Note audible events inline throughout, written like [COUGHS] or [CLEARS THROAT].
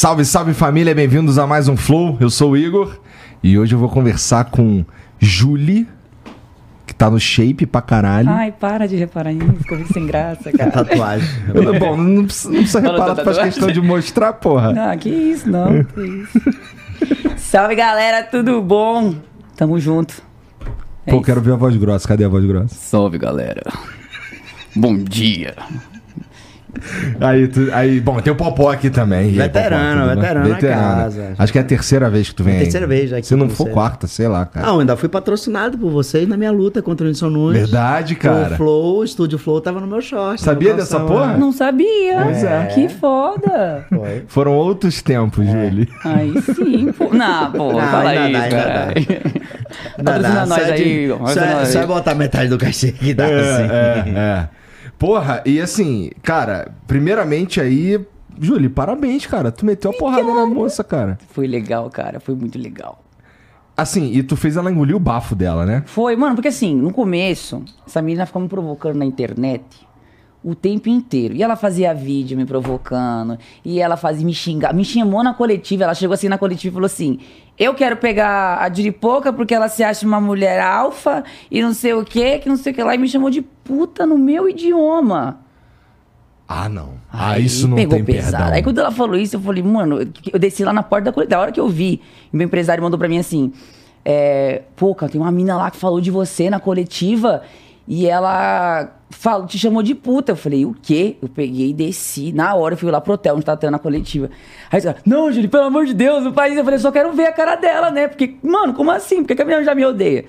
Salve, salve família, bem-vindos a mais um Flow. Eu sou o Igor e hoje eu vou conversar com Julie, que tá no shape pra caralho. Ai, para de reparar nisso, ficou muito sem graça, [LAUGHS] cara. Tatuagem. Eu- Bom, não precisa, não precisa Falou reparar, tu faz tatuagem? questão de mostrar, porra. Não, que isso, não, que isso. Salve, galera, tudo bom? Tamo junto. É Pô, isso. quero ver a voz grossa. Cadê a voz grossa? Salve, galera. Bom dia. Aí, tu- aí bom, tem o Popó aqui também. Aí, Veterano, Popó, tudo bem? veterano na casa. Acho que é a terceira vez que tu vem. É a aí. terceira vez aqui Se não for você. quarta, sei lá, cara. Não, ainda fui patrocinado por vocês na minha luta contra o Nilson Nunes. Verdade, cara. O Flow, o Estúdio Flow tava no meu short. Sabia dessa porra? né? Não sabia. Pois é. Que foda. Foi. Foram outros tempos, Julie. Aí sim, pô. [LAUGHS] Não, pô, Não, fala isso, dá, cara. Patrocina dá, nós só é aí. Só, é- só é aí. botar metade do cachê que dá, assim. É, é, é. Porra, e assim, cara, primeiramente aí, Julie, parabéns, cara. Tu meteu a porrada na moça, cara. Foi legal, cara, foi muito legal. Assim, e tu fez ela engolir o bafo dela, né? Foi, mano, porque assim, no começo, essa menina ficava me provocando na internet o tempo inteiro. E ela fazia vídeo me provocando, e ela fazia me xingar, me chamou na coletiva, ela chegou assim na coletiva e falou assim: "Eu quero pegar a Diripoca porque ela se acha uma mulher alfa e não sei o que, que não sei o que lá", e me chamou de puta no meu idioma. Ah, não. Ah, Aí isso não pegou tem pesado. perdão. Aí quando ela falou isso, eu falei, mano, eu- desci lá na porta da coletiva. Da hora que eu vi, meu empresário mandou pra mim assim: é, Pô, cara, tem uma mina lá que falou de você na coletiva e ela falou, te chamou de puta. Eu falei, o quê? Eu peguei e desci. Na hora eu fui lá pro hotel onde tava tendo a coletiva. Aí ela, não, Júlio, pelo amor de Deus, faz isso. Eu falei, só quero ver a cara dela, né? Porque, mano, como assim? Por que a menina já me odeia?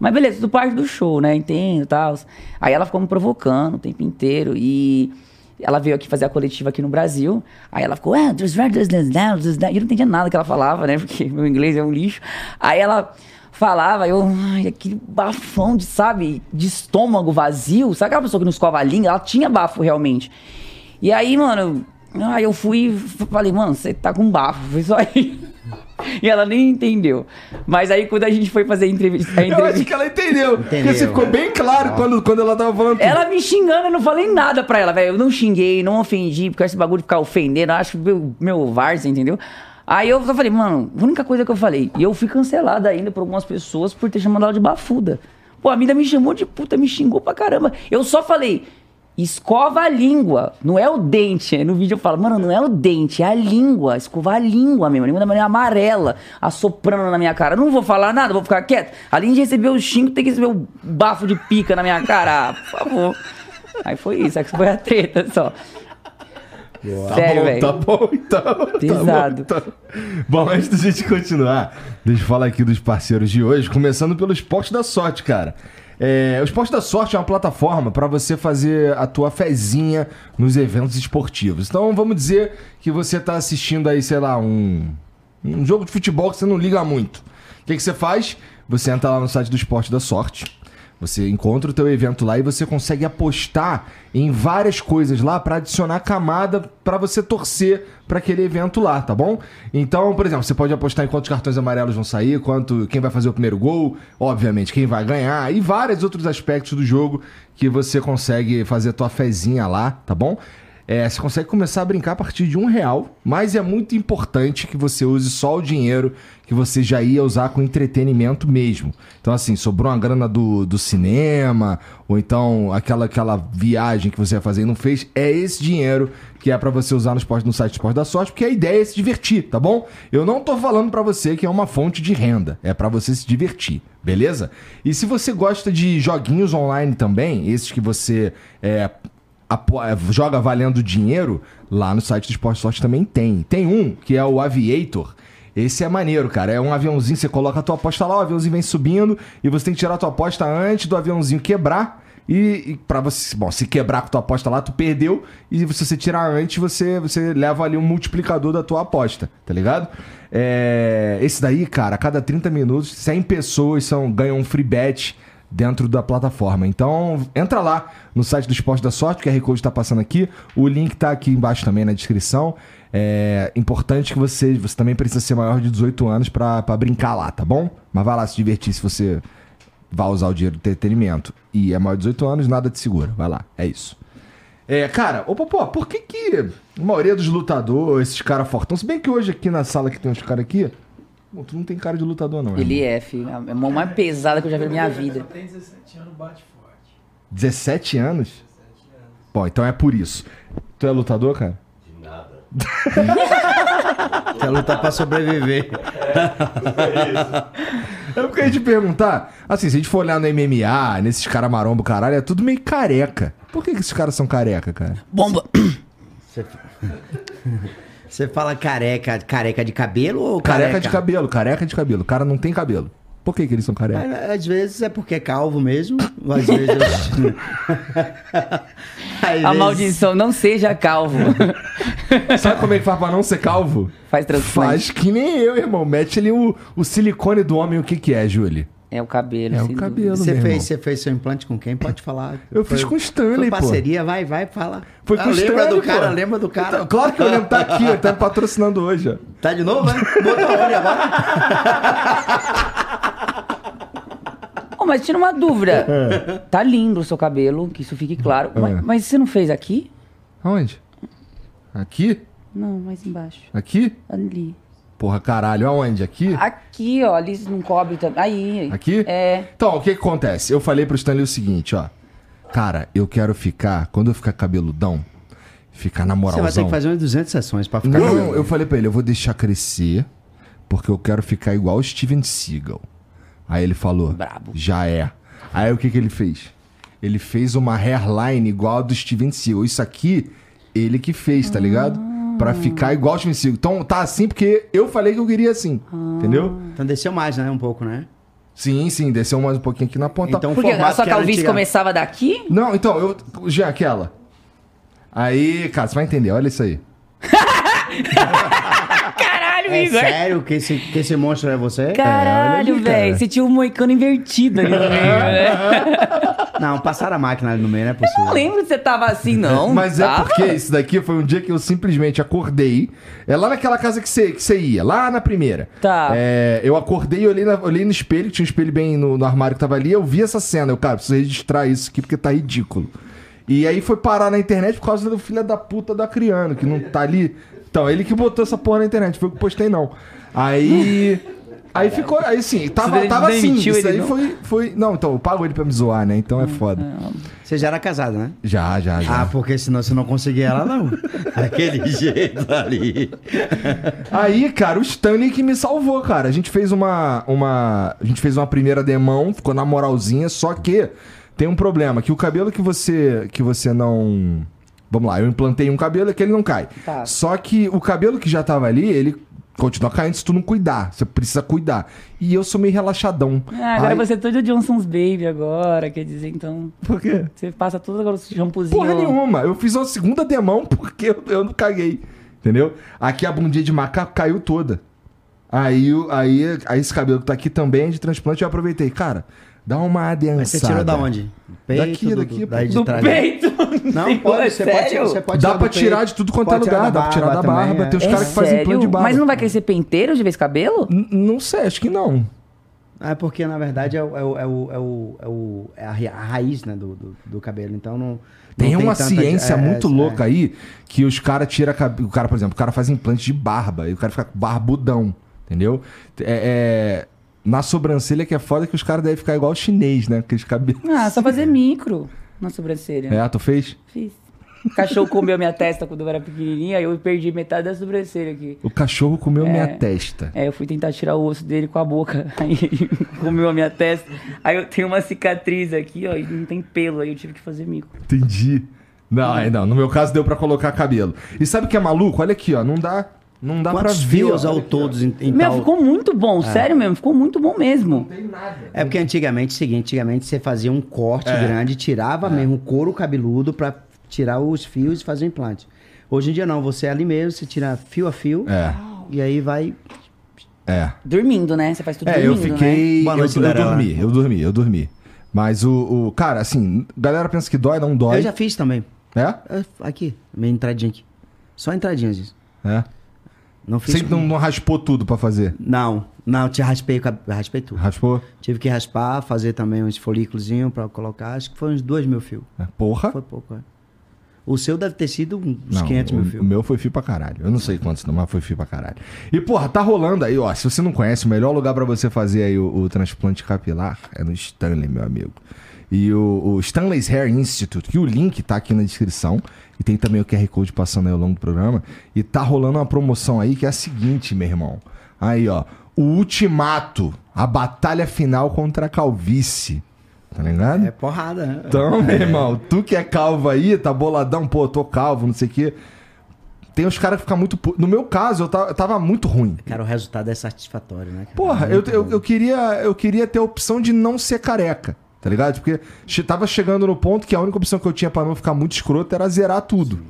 Mas beleza, tudo parte do show, né? Entendo e tal. Aí ela ficou me provocando o tempo inteiro. E ela veio aqui fazer a coletiva aqui no Brasil. Aí ela ficou, that." E eu não entendia nada que ela falava, né? Porque meu inglês é um lixo. Aí ela falava, eu, ai, aquele bafão de, sabe, de estômago vazio. Sabe aquela pessoa que não escova a língua? Ela tinha bafo realmente. E aí, mano, aí eu fui e falei, mano, você tá com bafo, foi só aí. [LAUGHS] E ela nem entendeu. Mas aí quando a gente foi fazer a entrevista. A Eu entrevista acho que ela entendeu. Porque Entendeu. você ficou bem claro quando, quando ela tava falando. Ela me xingando, eu não falei nada pra ela, velho. Eu não xinguei, não ofendi, porque esse bagulho de ficar ofendendo, eu acho meu, meu Varsa, entendeu? Aí eu falei, mano, a única coisa que eu falei. E eu fui cancelada ainda por algumas pessoas por ter chamado ela de bafuda. Pô, a mina me chamou de puta, me xingou pra caramba. Eu só falei, escova a língua, não é o dente. Aí No vídeo eu falo, mano, não é o dente, é a língua. Escovar a língua mesmo, a língua da maneira amarela, assoprando na minha cara. Não vou falar nada, vou ficar quieto. Além de receber o xingo, tem que receber o bafo de pica na minha cara. Ah, por favor. Aí foi isso, essa foi a treta só. Tá Sério, bom, velho. tá bom, então. tá Pesado. bom, então. Bom, antes da gente continuar, deixa eu falar aqui dos parceiros de hoje, começando pelo Esporte da Sorte, cara. É, o Esporte da Sorte é uma plataforma para você fazer a tua fezinha nos eventos esportivos. Então, vamos dizer que você tá assistindo aí, sei lá, um, um jogo de futebol que você não liga muito. O que, que você faz? Você entra lá no site do Esporte da Sorte. Você encontra o teu evento lá e você consegue apostar em várias coisas lá para adicionar camada para você torcer para aquele evento lá, tá bom? Então, por exemplo, você pode apostar em quantos cartões amarelos vão sair, quanto quem vai fazer o primeiro gol, obviamente quem vai ganhar e vários outros aspectos do jogo que você consegue fazer a tua fezinha lá, tá bom? É, você consegue começar a brincar a partir de um real, mas é muito importante que você use só o dinheiro que você já ia usar com entretenimento mesmo. Então, assim, sobrou uma grana do, do cinema, ou então aquela, aquela viagem que você ia fazer e não fez, é esse dinheiro que é pra você usar no, esporte, no site Esporte da Sorte, porque a ideia é se divertir, tá bom? Eu não tô falando pra você que é uma fonte de renda, é pra você se divertir, beleza? E se você gosta de joguinhos online também, esses que você é, é, joga valendo dinheiro, lá no site do Esporte Sorte também tem. Tem um que é o Aviator. Esse é maneiro, cara. É um aviãozinho, você coloca a tua aposta lá, o aviãozinho vem subindo e você tem que tirar a tua aposta antes do aviãozinho quebrar. E, e para você, bom, se quebrar com a tua aposta lá, tu perdeu. E se você tirar antes, você, você leva ali um multiplicador da tua aposta, tá ligado? É, esse daí, cara, a cada 30 minutos, 100 pessoas são, ganham um free bet dentro da plataforma. Então, entra lá no site do Esporte da Sorte, o QR Code está passando aqui. O link tá aqui embaixo também na descrição. É importante que você, você também precisa ser maior de 18 anos pra pra brincar lá, tá bom? Mas vai lá se divertir se você vai usar o dinheiro do entretenimento. E é maior de 18 anos, nada te segura. Vai lá, é isso. É, cara, ô Popó, por que que a maioria dos lutadores, esses caras fortão, se bem que hoje aqui na sala que tem uns caras aqui, pô, tu não tem cara de lutador não, Ele irmão. é, filho. É a mão mais pesada que eu já vi na minha vida. Só tem 17 anos, bate forte. 17 anos? Bom, então é por isso. Tu é lutador, cara? [LAUGHS] Quer lutar pra sobreviver. Eu queria te perguntar, assim, se a gente for olhar no MMA, nesses caras marombo, caralho, é tudo meio careca. Por que, que esses caras são careca, cara? Bomba! Você... [LAUGHS] Você fala careca, careca de cabelo ou Careca, careca, de cabelo, careca de cabelo. O cara não tem cabelo. Por que, que eles são careca? Mas, Às vezes é porque é calvo mesmo. Às vezes. [LAUGHS] Às A vezes- maldição, não seja calvo. [LAUGHS] Sabe como é que faz pra não ser calvo? Faz transplante. Faz que nem eu, irmão. Mete ali o, o silicone do homem, o que que é, Julie? É o cabelo. É o cabelo. Você fez, você fez seu implante com quem? Pode falar. Eu fiz com o Stanley, foi pô. parceria, vai, vai, fala. Foi com Ah, o Lembra Stanley, do cara, pô. lembra do cara. Então, claro que eu lembro, tá aqui, ele tá me patrocinando hoje, ó. Tá de novo, né? Botou onde agora? [LAUGHS] Ô, mas tira uma dúvida. É. Tá lindo o seu cabelo, que isso fique claro. Mas, mas você não fez aqui? Aonde? Aqui? Não, mais embaixo. Aqui? Ali. Porra, caralho, aonde? Aqui? Aqui, ó, ali não cobre também. Aí. Aqui? É. Então, o que que acontece? Eu falei pro Stanley o seguinte, ó. Cara, eu quero ficar, quando eu ficar cabeludão, ficar na Você vai ter moralzão. que fazer umas 200 sessões pra ficar. Não, eu falei pra ele, eu vou deixar crescer, porque eu quero ficar igual o Steven Seagal. Aí ele falou, Brabo. já é. Aí o que que ele fez? Ele fez uma hairline igual a do Steven Seagal. Isso aqui, ele que fez, tá ligado? Pra ficar igual o Steven Seagal. Então tá assim porque eu falei que eu queria assim, entendeu? Então desceu mais, né? Um pouco, né? Sim, sim, desceu mais um pouquinho aqui na ponta. Então, Porque a formato sua que era calvície antiga- começava daqui? Não, então, eu. Já aquela. Aí, cara, você vai entender, olha isso aí. [LAUGHS] Caralho, É Igor. sério que esse, que esse monstro é você? Caralho, cara. velho. Você tinha um moicano invertido ali no meio, né? [LAUGHS] Não, passaram a máquina ali no meio, não é possível. Não lembro que você tava assim, não. [LAUGHS] Mas é Tava? porque isso daqui foi um dia que eu simplesmente acordei. É lá naquela casa que você, que você ia, lá na primeira. Tá. É, eu acordei e olhei, na- olhei no espelho, tinha um espelho bem no, no armário que tava ali. Eu vi essa cena. Eu, cara, preciso registrar isso aqui porque tá ridículo. E aí foi parar na internet por causa do filho da puta do Acriano, que não tá ali. Então, ele que botou essa porra na internet, foi eu que postei não. Aí. [LAUGHS] Aí ficou. Aí sim, tava, Você tava assim. demitiu Isso ele, aí não? foi, foi. Não, então eu pago ele pra me zoar, né? Então é foda. Você já era casado, né? Já, já, já. Ah, porque senão você não conseguia ela, não. [LAUGHS] Aquele jeito ali. Aí, cara, o Stanley que me salvou, cara. A gente fez uma, uma. A gente fez uma primeira demão, ficou na moralzinha, só que tem um problema, que o cabelo que você. que você não. Vamos lá, eu implantei um cabelo e que ele não cai. Tá. Só que o cabelo que já tava ali, ele continua caindo se tu não cuidar. Você precisa cuidar. E eu sou meio relaxadão. Ah, agora Aí- você é todo Johnson's Baby agora, quer dizer, então... Por quê? Você passa todo agora o shampoozinho... Porra nenhuma. Eu fiz uma segunda demão [LAUGHS] porque eu, eu não caguei. Entendeu? Aqui a bundinha de macaco caiu toda. Aí, aí, aí esse cabelo que tá aqui também é de transplante. Eu aproveitei. Cara, dá uma adensada. Mas você tirou da onde? Daqui, do- daqui, do- daí de Do trás. peito? Não, pode, você pode, Sério? você pode Dá tirar pra tirar peito. de tudo quanto é Pode tirar lugar. Dá pra tirar da também, barba. é. Tem os É caras que fazem implante de sério? barba. Mas não vai crescer penteiro de vez cabelo? N- Não sei, acho que não. É porque, na verdade, é, o, é, o, é, o, é, o, é, é a, ra- a raiz né, do, do, do cabelo. Então não. Tem não uma tanta- ciência é, muito é, louca aí que os caras tiram. O cara, por exemplo, o cara faz implante de barba e o cara fica barbudão. Entendeu? É, é- na sobrancelha que é foda que os caras devem ficar igual chinês, né? Aqueles cabelos. Ah, só fazer micro na sobrancelha. É, tu fez? Fiz. O cachorro comeu minha testa quando eu era pequenininha, aí eu perdi metade da sobrancelha aqui. O cachorro comeu É. minha testa. É, eu fui tentar tirar o osso dele com a boca, [LAUGHS] aí ele comeu a minha testa. Aí eu tenho uma cicatriz aqui, ó, e não tem pelo, aí eu tive que fazer mico. Entendi. Não, é, não, no meu caso deu pra colocar cabelo. E sabe o que é maluco? Olha aqui, ó, não dá, não dá Quantos pra ver. fios ó. ao todos em, em Meu, tal... ficou muito bom, sério mesmo, ficou muito bom mesmo. É porque antigamente, é seguinte, antigamente você fazia um corte É. grande, tirava mesmo o couro cabeludo pra tirar os fios e fazer o implante. Hoje em dia não, você é ali mesmo, você tira fio a fio É, e aí vai... é. Dormindo, né? Você faz tudo É, eu dormindo, né? fiquei. Boa Eu, noite, eu galera. dormi, eu dormi, eu dormi. Mas o, o- Cara, assim, galera pensa que dói, não dói. Eu já fiz também. É? É, Aqui, minha entradinha aqui. Só entradinhas isso. É. Não fiz... Sempre não, não raspou tudo pra fazer. Não, não, te raspei, raspei tudo. Raspou? Tive que raspar, fazer também uns folículos pra colocar. Acho que foi uns dois mil fios. É, Porra. Foi pouco, é. O seu deve ter sido uns Não, 500 mil o, o meu foi fio pra caralho. Eu não sei quantos não, mas foi fio pra caralho. E, porra, tá rolando aí, ó. Se você não conhece, o melhor lugar pra você fazer aí o, o transplante capilar é no Stanley, meu amigo. E o, o Stanley's Hair Institute, que o link tá aqui na descrição. E tem também o QR Code passando aí ao longo do programa. E tá rolando uma promoção aí que é a seguinte, meu irmão. Aí, ó. O Ultimato. A batalha final contra a calvície. Tá ligado? É porrada, né? Então, meu irmão, tu que é calvo aí, tá boladão, pô, eu tô calvo, não sei o quê. Tem uns caras que ficam muito. No meu caso, eu tava, eu tava muito ruim. Cara, o resultado é satisfatório, né? cara? Porra, eu, Muito eu, bom. eu queria, eu queria ter a opção de não ser careca, tá ligado? Porque tava chegando no ponto que a única opção que eu tinha pra não ficar muito escroto era zerar tudo.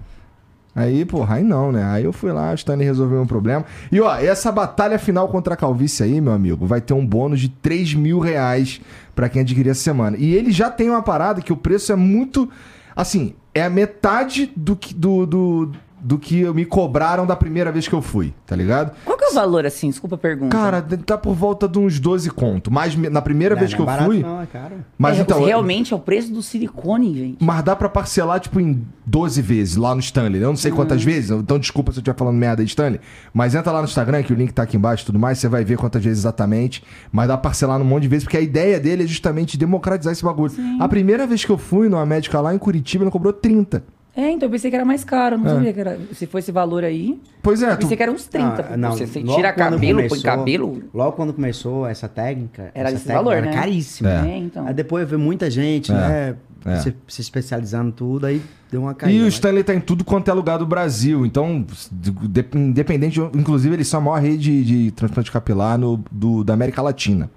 Aí, porra, aí não, né? Aí eu fui lá, o Stanley resolveu meu problema. E ó, essa batalha final contra a calvície aí, meu amigo, vai ter um bônus de 3 mil reais pra quem adquirir essa semana. E ele já tem uma parada que o preço é muito. Assim, é a metade do que, do, do, do que me cobraram da primeira vez que eu fui, tá ligado? Qual que é o valor, assim? Desculpa a pergunta. Cara, tá por volta de uns 12 conto. Mas na primeira Não, vez não que é eu barato, fui. Não, é caro. Mas É, então. Realmente é o preço do silicone, gente. Mas dá pra parcelar, tipo, em 12 vezes lá no Stanley. Eu não sei quantas vezes, então desculpa se eu estiver falando merda aí, Stanley. Mas entra lá no Instagram, que o link tá aqui embaixo e tudo mais, você vai ver quantas vezes exatamente. Mas dá pra parcelar num monte de vezes, porque a ideia dele é justamente democratizar esse bagulho. A primeira vez que eu fui numa médica lá em Curitiba, ele cobrou 30. É, então eu pensei que era mais caro. É. Não sabia que era. Se fosse esse valor aí, Pois é, eu tu... pensei que era uns 30. Ah, não, você, você tira cabelo, põe começou- cabelo. Logo quando começou essa técnica, Era essa esse técnica valor, era né? caríssimo. É. É, então. Aí depois eu vi muita gente, É. né? É. Se, se especializando tudo, aí deu uma caída. E o mas- Stanley tá em tudo quanto é lugar do Brasil. Então, de- independente, inclusive eles são a maior rede de transplante capilar no, do, da América Latina.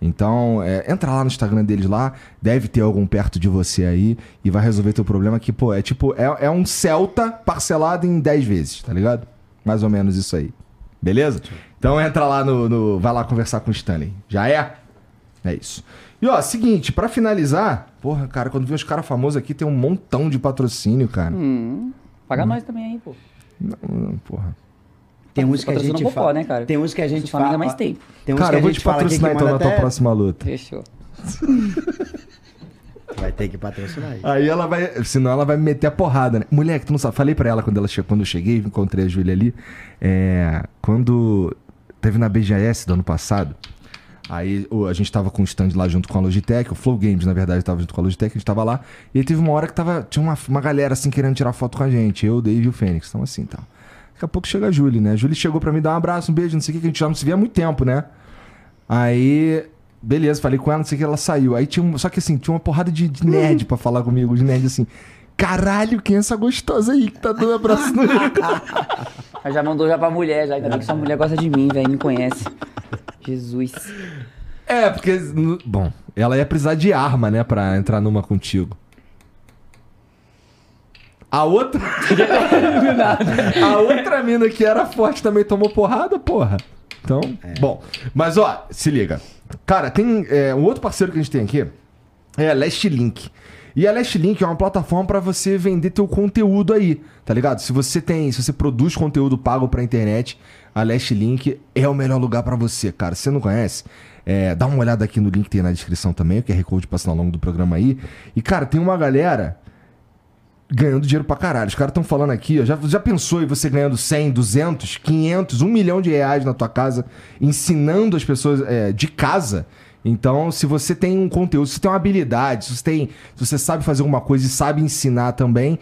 Então, é, entra lá no Instagram deles lá, deve ter algum perto de você aí e vai resolver teu problema que, pô, é tipo, é, é um Celta parcelado em 10 vezes, tá ligado? Mais ou menos isso aí. Beleza? Então entra lá no, no- Vai lá conversar com o Stanley. Já é? É isso. E ó, seguinte, pra finalizar, porra, cara, quando vem os caras famosos aqui, tem um montão de patrocínio, cara. Hum, paga nós também aí, pô. Não, não, porra. Tem uns que a gente Popó, fala, né, cara? Tem uns que a gente fala mais tempo. Tem uns Cara, que eu a vou gente te patrocinar então na tua até- próxima luta. Fechou. [LAUGHS] Vai ter que patrocinar aí. Aí ela vai. Senão ela vai me meter a porrada, né? Moleque, tu não sabe. Falei pra ela quando, ela che... quando eu cheguei, encontrei a Júlia ali. É... Quando teve na BGS do ano passado. Aí a gente tava com o stand lá junto com a Logitech, o Flow Games, na verdade, tava junto com a Logitech, a gente tava lá. E aí teve uma hora que tava, tinha uma, uma galera assim querendo tirar foto com a gente. Eu, o Dave e o Fênix. Então assim, tá. Daqui a pouco chega a Júlia, né? A Júlia chegou pra mim dar um abraço, um beijo, não sei o que, que a gente já não se via há muito tempo, né? Aí, beleza, falei com ela, não sei o que, ela saiu. Aí tinha um, só que assim, tinha uma porrada de, de nerd pra falar comigo, de nerd assim. Caralho, quem é essa gostosa aí que tá dando abraço no Aí [LAUGHS] já mandou já pra mulher, já. Ainda bem que sua mulher gosta de mim, velho. Me conhece. Jesus. É, porque. Bom, ela ia precisar de arma, né, pra entrar numa contigo. A outra. [LAUGHS] a outra mina que era forte também tomou porrada, porra. Então, bom. Mas ó, se liga. Cara, tem. é, um outro parceiro que a gente tem aqui é a Last Link. E a Last Link é uma plataforma pra você vender teu conteúdo aí, tá ligado? Se você tem, se você produz conteúdo pago pra internet, a Last Link é o melhor lugar pra você, cara. Se você não conhece, é, dá uma olhada aqui no link que tem na descrição também, o QR Code passando ao longo do programa aí. E cara, tem uma galera ganhando dinheiro pra caralho. Os caras estão falando aqui, ó, já, já pensou em você ganhando 100, 200, 500, 1 milhão de reais na tua casa, ensinando as pessoas é, de casa? Então, se você tem um conteúdo, se você tem uma habilidade, se você, tem, se você sabe fazer alguma coisa e sabe ensinar também,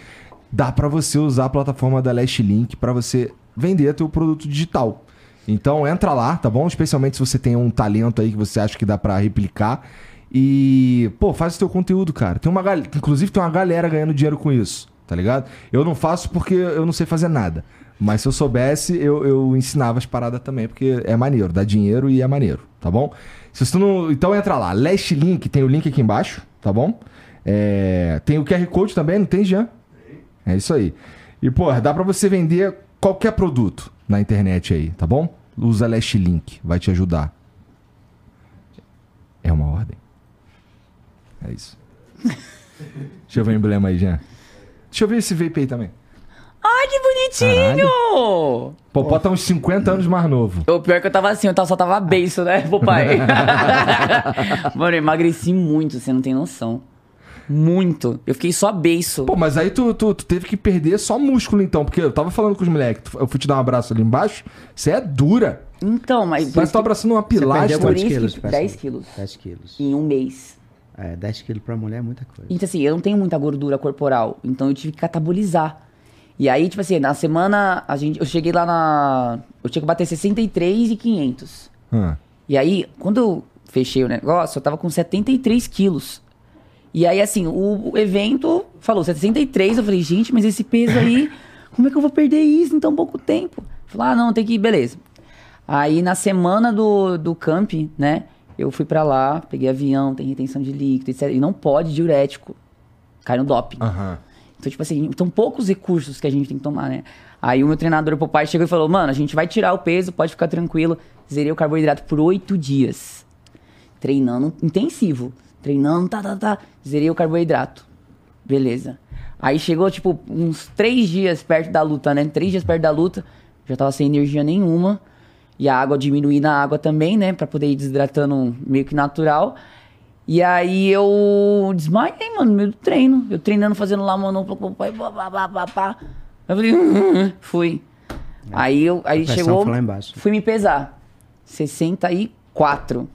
dá pra você usar a plataforma da Last Link pra você vender teu produto digital. Então entra lá, tá bom? Especialmente se você tem um talento aí que você acha que dá pra replicar. E, pô, faz o teu conteúdo, cara. Tem uma gal... Inclusive tem uma galera ganhando dinheiro com isso, tá ligado? Eu não faço porque eu não sei fazer nada. Mas se eu soubesse, eu, eu ensinava as paradas também, porque é maneiro, dá dinheiro e é maneiro, tá bom? Se você não. Então entra lá, Last Link, tem o link aqui embaixo, tá bom? É, Tem o QR Code também, não tem, Jean? É isso aí. E, pô, dá pra você vender qualquer produto na internet aí, tá bom? Usa Last Link, vai te ajudar. É uma ordem. É isso. Deixa eu ver o emblema aí, Jean. Deixa eu ver esse vape aí também. Ai, que bonitinho! Popó tá uns 50 anos mais novo. O pior é que eu tava assim, eu só tava beiço, né, papai? [LAUGHS] Mano, eu emagreci muito, você não tem noção. Muito. Eu fiquei só beiço. Pô, mas aí tu, tu, tu teve que perder só músculo então, porque eu tava falando com os moleques, eu fui te dar um abraço ali embaixo, você é dura. Então, mas. Parece que tu tá abraçando uma perdeu pilastra. por quantos isso quilos, que parece? 10 quilos 10 quilos. em um mês. É, 10 quilos pra mulher é muita coisa. Então, assim, eu não tenho muita gordura corporal. Então, eu tive que catabolizar. E aí, tipo assim, na semana, a gente, eu cheguei lá na. Eu tinha que bater 63,500. Ah. E aí, quando eu fechei o negócio, eu tava com 73 quilos. E aí, assim, o, o evento falou 63. Eu falei, gente, mas esse peso aí, [LAUGHS] como é que eu vou perder isso em tão pouco tempo? Falei, ah, não, tem que ir, beleza. Aí, na semana do, do camp, né, eu fui pra lá, peguei avião, tem retenção de líquido, etc. E não pode diurético. Cai no doping. Aham. Então, tipo assim, são poucos recursos que a gente tem que tomar, né? Aí o meu treinador, o pai, chegou e falou: Mano, a gente vai tirar o peso, pode ficar tranquilo. Zerei o carboidrato por oito dias. Treinando intensivo. Treinando, tá, tá, tá. Zerei o carboidrato. Beleza. Aí chegou, tipo, uns três dias perto da luta, né? Três dias perto da luta. Já tava sem energia nenhuma. E a água diminuí na água também, né? Pra poder ir desidratando meio que natural. E aí eu desmaiei, mano, no meio do treino. Eu treinando, fazendo lá manopla com o pai, pá, pá, pá, pá. Eu falei, "Hum, hum", fui. Aí eu, aí chegou, fui me pesar. 64. O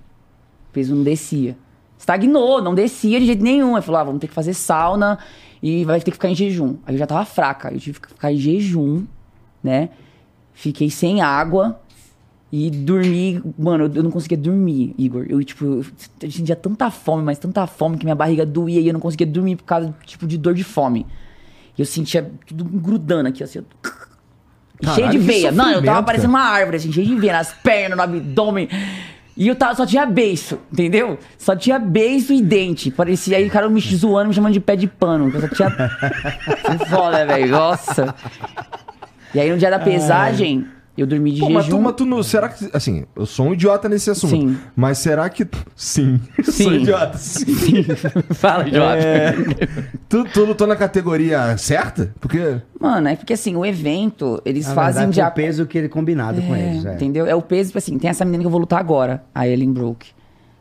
peso não descia. Estagnou, não descia de jeito nenhum. Aí falou, ah, vamos ter que fazer sauna e vai ter que ficar em jejum. Aí eu já tava fraca, eu tive que ficar em jejum, né? Fiquei sem água e dormi. Mano, eu- eu não conseguia dormir, Igor. Eu, tipo, eu sentia tanta fome, mas tanta fome que minha barriga doía e eu não conseguia dormir por causa, tipo, de dor de fome. E eu sentia tudo grudando aqui, assim. ó. Caralho, cheio de veia. Mano, eu tava parecendo uma árvore, assim, cheio de veia nas pernas, no abdômen. E eu tava, só tinha beiço, entendeu? Só tinha beiço e dente. Parecia aí o cara me zoando, me chamando de pé de pano. Eu só tinha. [LAUGHS] Foda, velho. Nossa. E aí no dia da pesagem, eu dormi de Pô, mas tu, mas tu não. Será que. Assim, eu sou um idiota nesse assunto. Sim. Mas será que. Sim. [LAUGHS] Eu sou Sim. idiota. Sim. [LAUGHS] Fala, Jota. É, tu, tu lutou na categoria certa? Porque. Mano, é porque assim, o evento, eles Na fazem verdade, de foi o peso que ele combinado com eles. É. Entendeu? É o peso, tipo assim, tem essa menina que eu vou lutar agora, a Ellen Brook.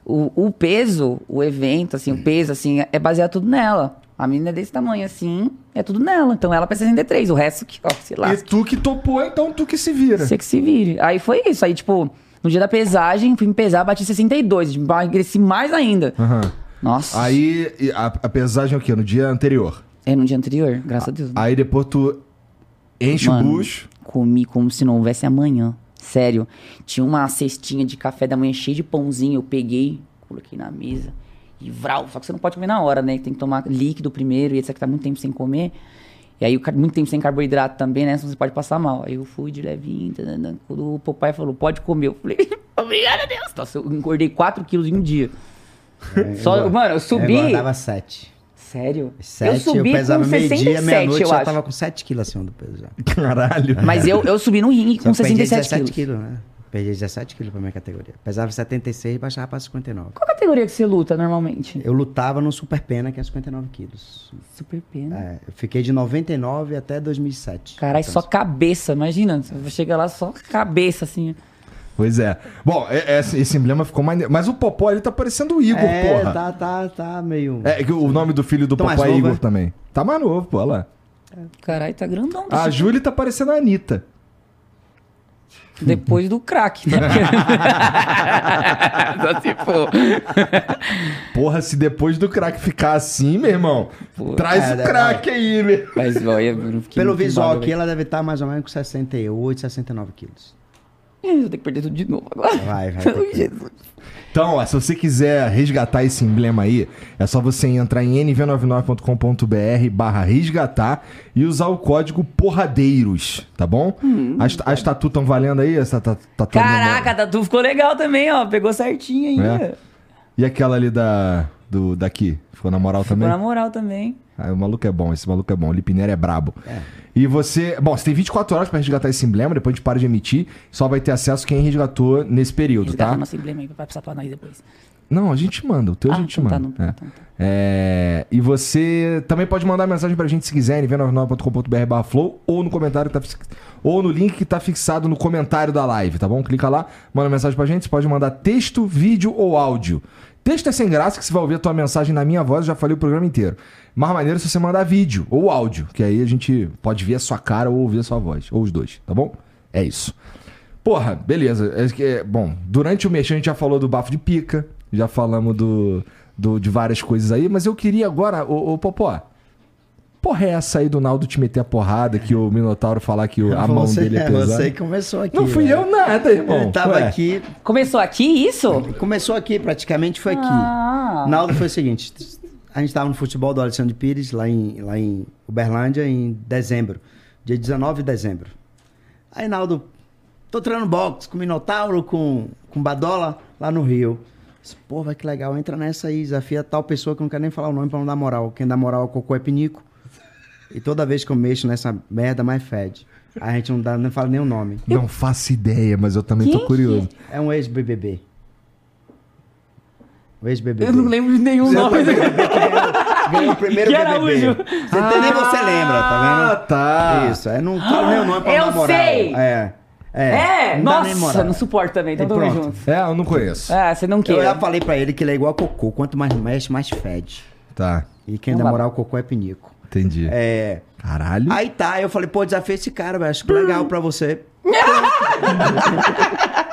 O, o peso, o evento, assim, o peso, assim, é baseado tudo nela. A menina é desse tamanho, assim, é tudo nela. Então ela pesa 63, o resto que, ó, sei lá. E tu que topou, então tu que se vira. Você que se vire. Aí foi isso. Aí, tipo, no dia da pesagem, fui me pesar, bati 62. Emagreci mais ainda. Aham. Nossa. Aí, a, a pesagem é o quê? No dia anterior. É no dia anterior, graças a Deus. Aí depois tu enche Mano, o bucho. Comi como se não houvesse amanhã. Sério. Tinha uma cestinha de café da manhã cheia de pãozinho. Eu peguei, coloquei na mesa. E vral. Só que você não pode comer na hora, né? Tem que tomar líquido primeiro e etc. Que tá muito tempo sem comer. E aí, muito tempo sem carboidrato também, né? Senão você pode passar mal. Aí eu fui de levinho. tanana. Quando o papai falou, pode comer. Eu falei, [LAUGHS] obrigado a Deus. Nossa, eu engordei 4 quilos em um dia. Só, mano, eu subi. Eu dava 7. Sério? 7 eu subi pesava com meio-dia, 67, meia-noite, eu já acho. tava com 7 quilos acima do peso já. [LAUGHS] Caralho. Mas eu, eu subi no ringue com Só perdi 67 17 quilos. quilos, né? Perdi 17 quilos pra minha categoria. Pesava 76 e baixava pra 59. Qual categoria que você luta normalmente? Eu lutava no Super Pena, que é 59 quilos. Super pena. É, eu fiquei de 99 até 2007. Caralho, Então, só cabeça, imagina. Você chega lá só cabeça, assim. Pois é. Bom, é- é- esse emblema ficou maneiro. Mas o Popó ali tá parecendo o Igor, É, porra. tá, tá, tá meio... É que o nome do filho do Tá mais Popó é Igor é? também. Tá mais novo, pô, olha lá. Caralho, tá grandão. A. Júlia tá parecendo a Anitta. Depois do crack, né? [LAUGHS] Só se for. Porra, se depois do crack ficar assim, meu irmão, Pô, traz é, o é, crack aí, meu. Mas, olha, eu não fiquei Pelo visual aqui, ela deve estar mais ou menos com 68, 69 quilos. Eu vou ter que perder tudo de novo agora. Vai, vai. [LAUGHS] Então, ó, se você quiser resgatar esse emblema aí, é só você entrar em nv99.com.br barra resgatar e usar o código porradeiros, tá bom? as, as tatu estão valendo aí? Essa ta- tatu Caraca, a tatu ficou legal também, ó. Pegou certinho aí. É? E aquela ali da, do, daqui? Ficou na moral Ficou também? na moral também. Ah, o maluco é bom, esse maluco é bom. O Lipiner é brabo. E você. Bom, você tem 24 horas pra resgatar esse emblema, depois a gente para de emitir. Só vai ter acesso quem resgatou nesse período, Resgata tá? nosso emblema aí pra passar pra nós depois. Não, a gente manda. O teu a Ah, gente então tá, manda. não, é. então tá. É, E você também pode mandar mensagem pra gente se quiser, nv99.com.br barra flow, ou no comentário que tá, ou no link que tá fixado no comentário da live, tá bom? Clica lá, manda mensagem pra gente. Você pode mandar texto, vídeo ou áudio. Texto é sem graça, que você vai ouvir a tua mensagem na minha voz, já falei o programa inteiro. Mais maneiro se você mandar vídeo ou áudio, que aí a gente pode ver a sua cara ou ouvir a sua voz, ou os dois, tá bom? É isso. Porra, beleza. É é, bom, durante o mexer a gente já falou do bafo de pica, já falamos do, do- de várias coisas aí, mas eu queria agora, ô, ô Popó, porra é essa aí do Naldo te meter a porrada, que o Minotauro falar que a mão Você- dele é é, pesada? Você começou aqui. Não fui velho. eu nada, irmão. Ele tava Ué. aqui, Começou aqui isso? começou aqui, praticamente foi aqui. Ah. Naldo foi o seguinte: a gente estava no futebol do Alexandre Pires, lá em, lá em Uberlândia, em dezembro, dia 19 de dezembro. Aí, Naldo, tô treinando boxe com o Minotauro, com, com Badola, lá no Rio. Pô, vai que legal, entra nessa aí, desafia tal pessoa que eu não quero nem falar o nome pra não dar moral. Quem dá moral é o Cocô é Pinico. E toda vez que eu mexo nessa merda, mais fede. A gente não, dá, não fala nem o nome. Não faço ideia, mas eu também tô Quem curioso. É um ex-BBB. O ex-BBB. Eu não lembro de nenhum Você nome. ganhou, o primeiro [LAUGHS] Que BBB. Araújo. Você nem você lembra, tá Ah, vendo? tá. Isso, é, não falo nem o nome pra Eu dar moral. sei. É. É, É, não nossa, não suporto também, tamo pronto. junto. É, eu não conheço. Ah, você não Eu quer. já falei pra ele que ele é igual a cocô. Quanto mais mexe, mais fede. Tá, E quem vai. moral, cocô é pinico. Entendi. É. Caralho. Aí tá, eu falei, pô, desafio esse cara, velho. Acho que legal pra você. [LAUGHS]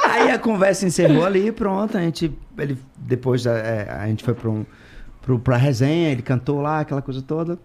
Aí a conversa encerrou ali e pronto. A gente, ele, depois da- é, a gente foi pra, um, pro, pra resenha, ele cantou lá, aquela coisa toda.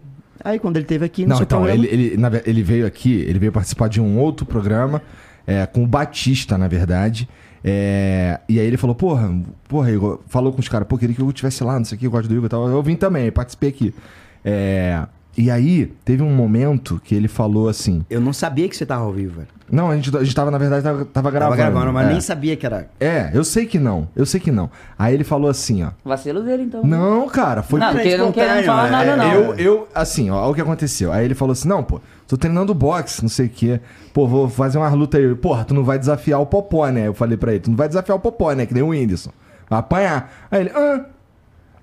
Aí quando ele teve aqui Não, seu então, ele, ele, na ele veio aqui, ele veio participar de um outro programa é, com o Batista, na verdade. É, e aí ele falou, porra, porra, Igor, falou com os caras, pô, queria que eu estivesse lá, não sei o que, eu gosto do Igor e tal. Eu vim também, participei aqui. É, e aí, teve um momento que ele falou assim. Eu não sabia que você tava ao vivo, velho. Não, a gente, a gente tava, na verdade, tava, tava gravando. Tava gravando, mas é. nem sabia que era. É, eu sei que não, eu sei que não. Aí ele falou assim, ó. Vacilo dele, então. Não, cara, foi não, porque eu não espontâneo, falar é, nada, não. Eu, eu, assim, ó, olha o que aconteceu. Aí ele falou assim: não, pô, tô treinando boxe, não sei o quê. Pô, vou fazer umas lutas aí. Porra, tu não vai desafiar o Popó, né? Eu falei pra ele: tu não vai desafiar o Popó, né? Que nem o Whindersson. Vai apanhar. Aí ele, ah.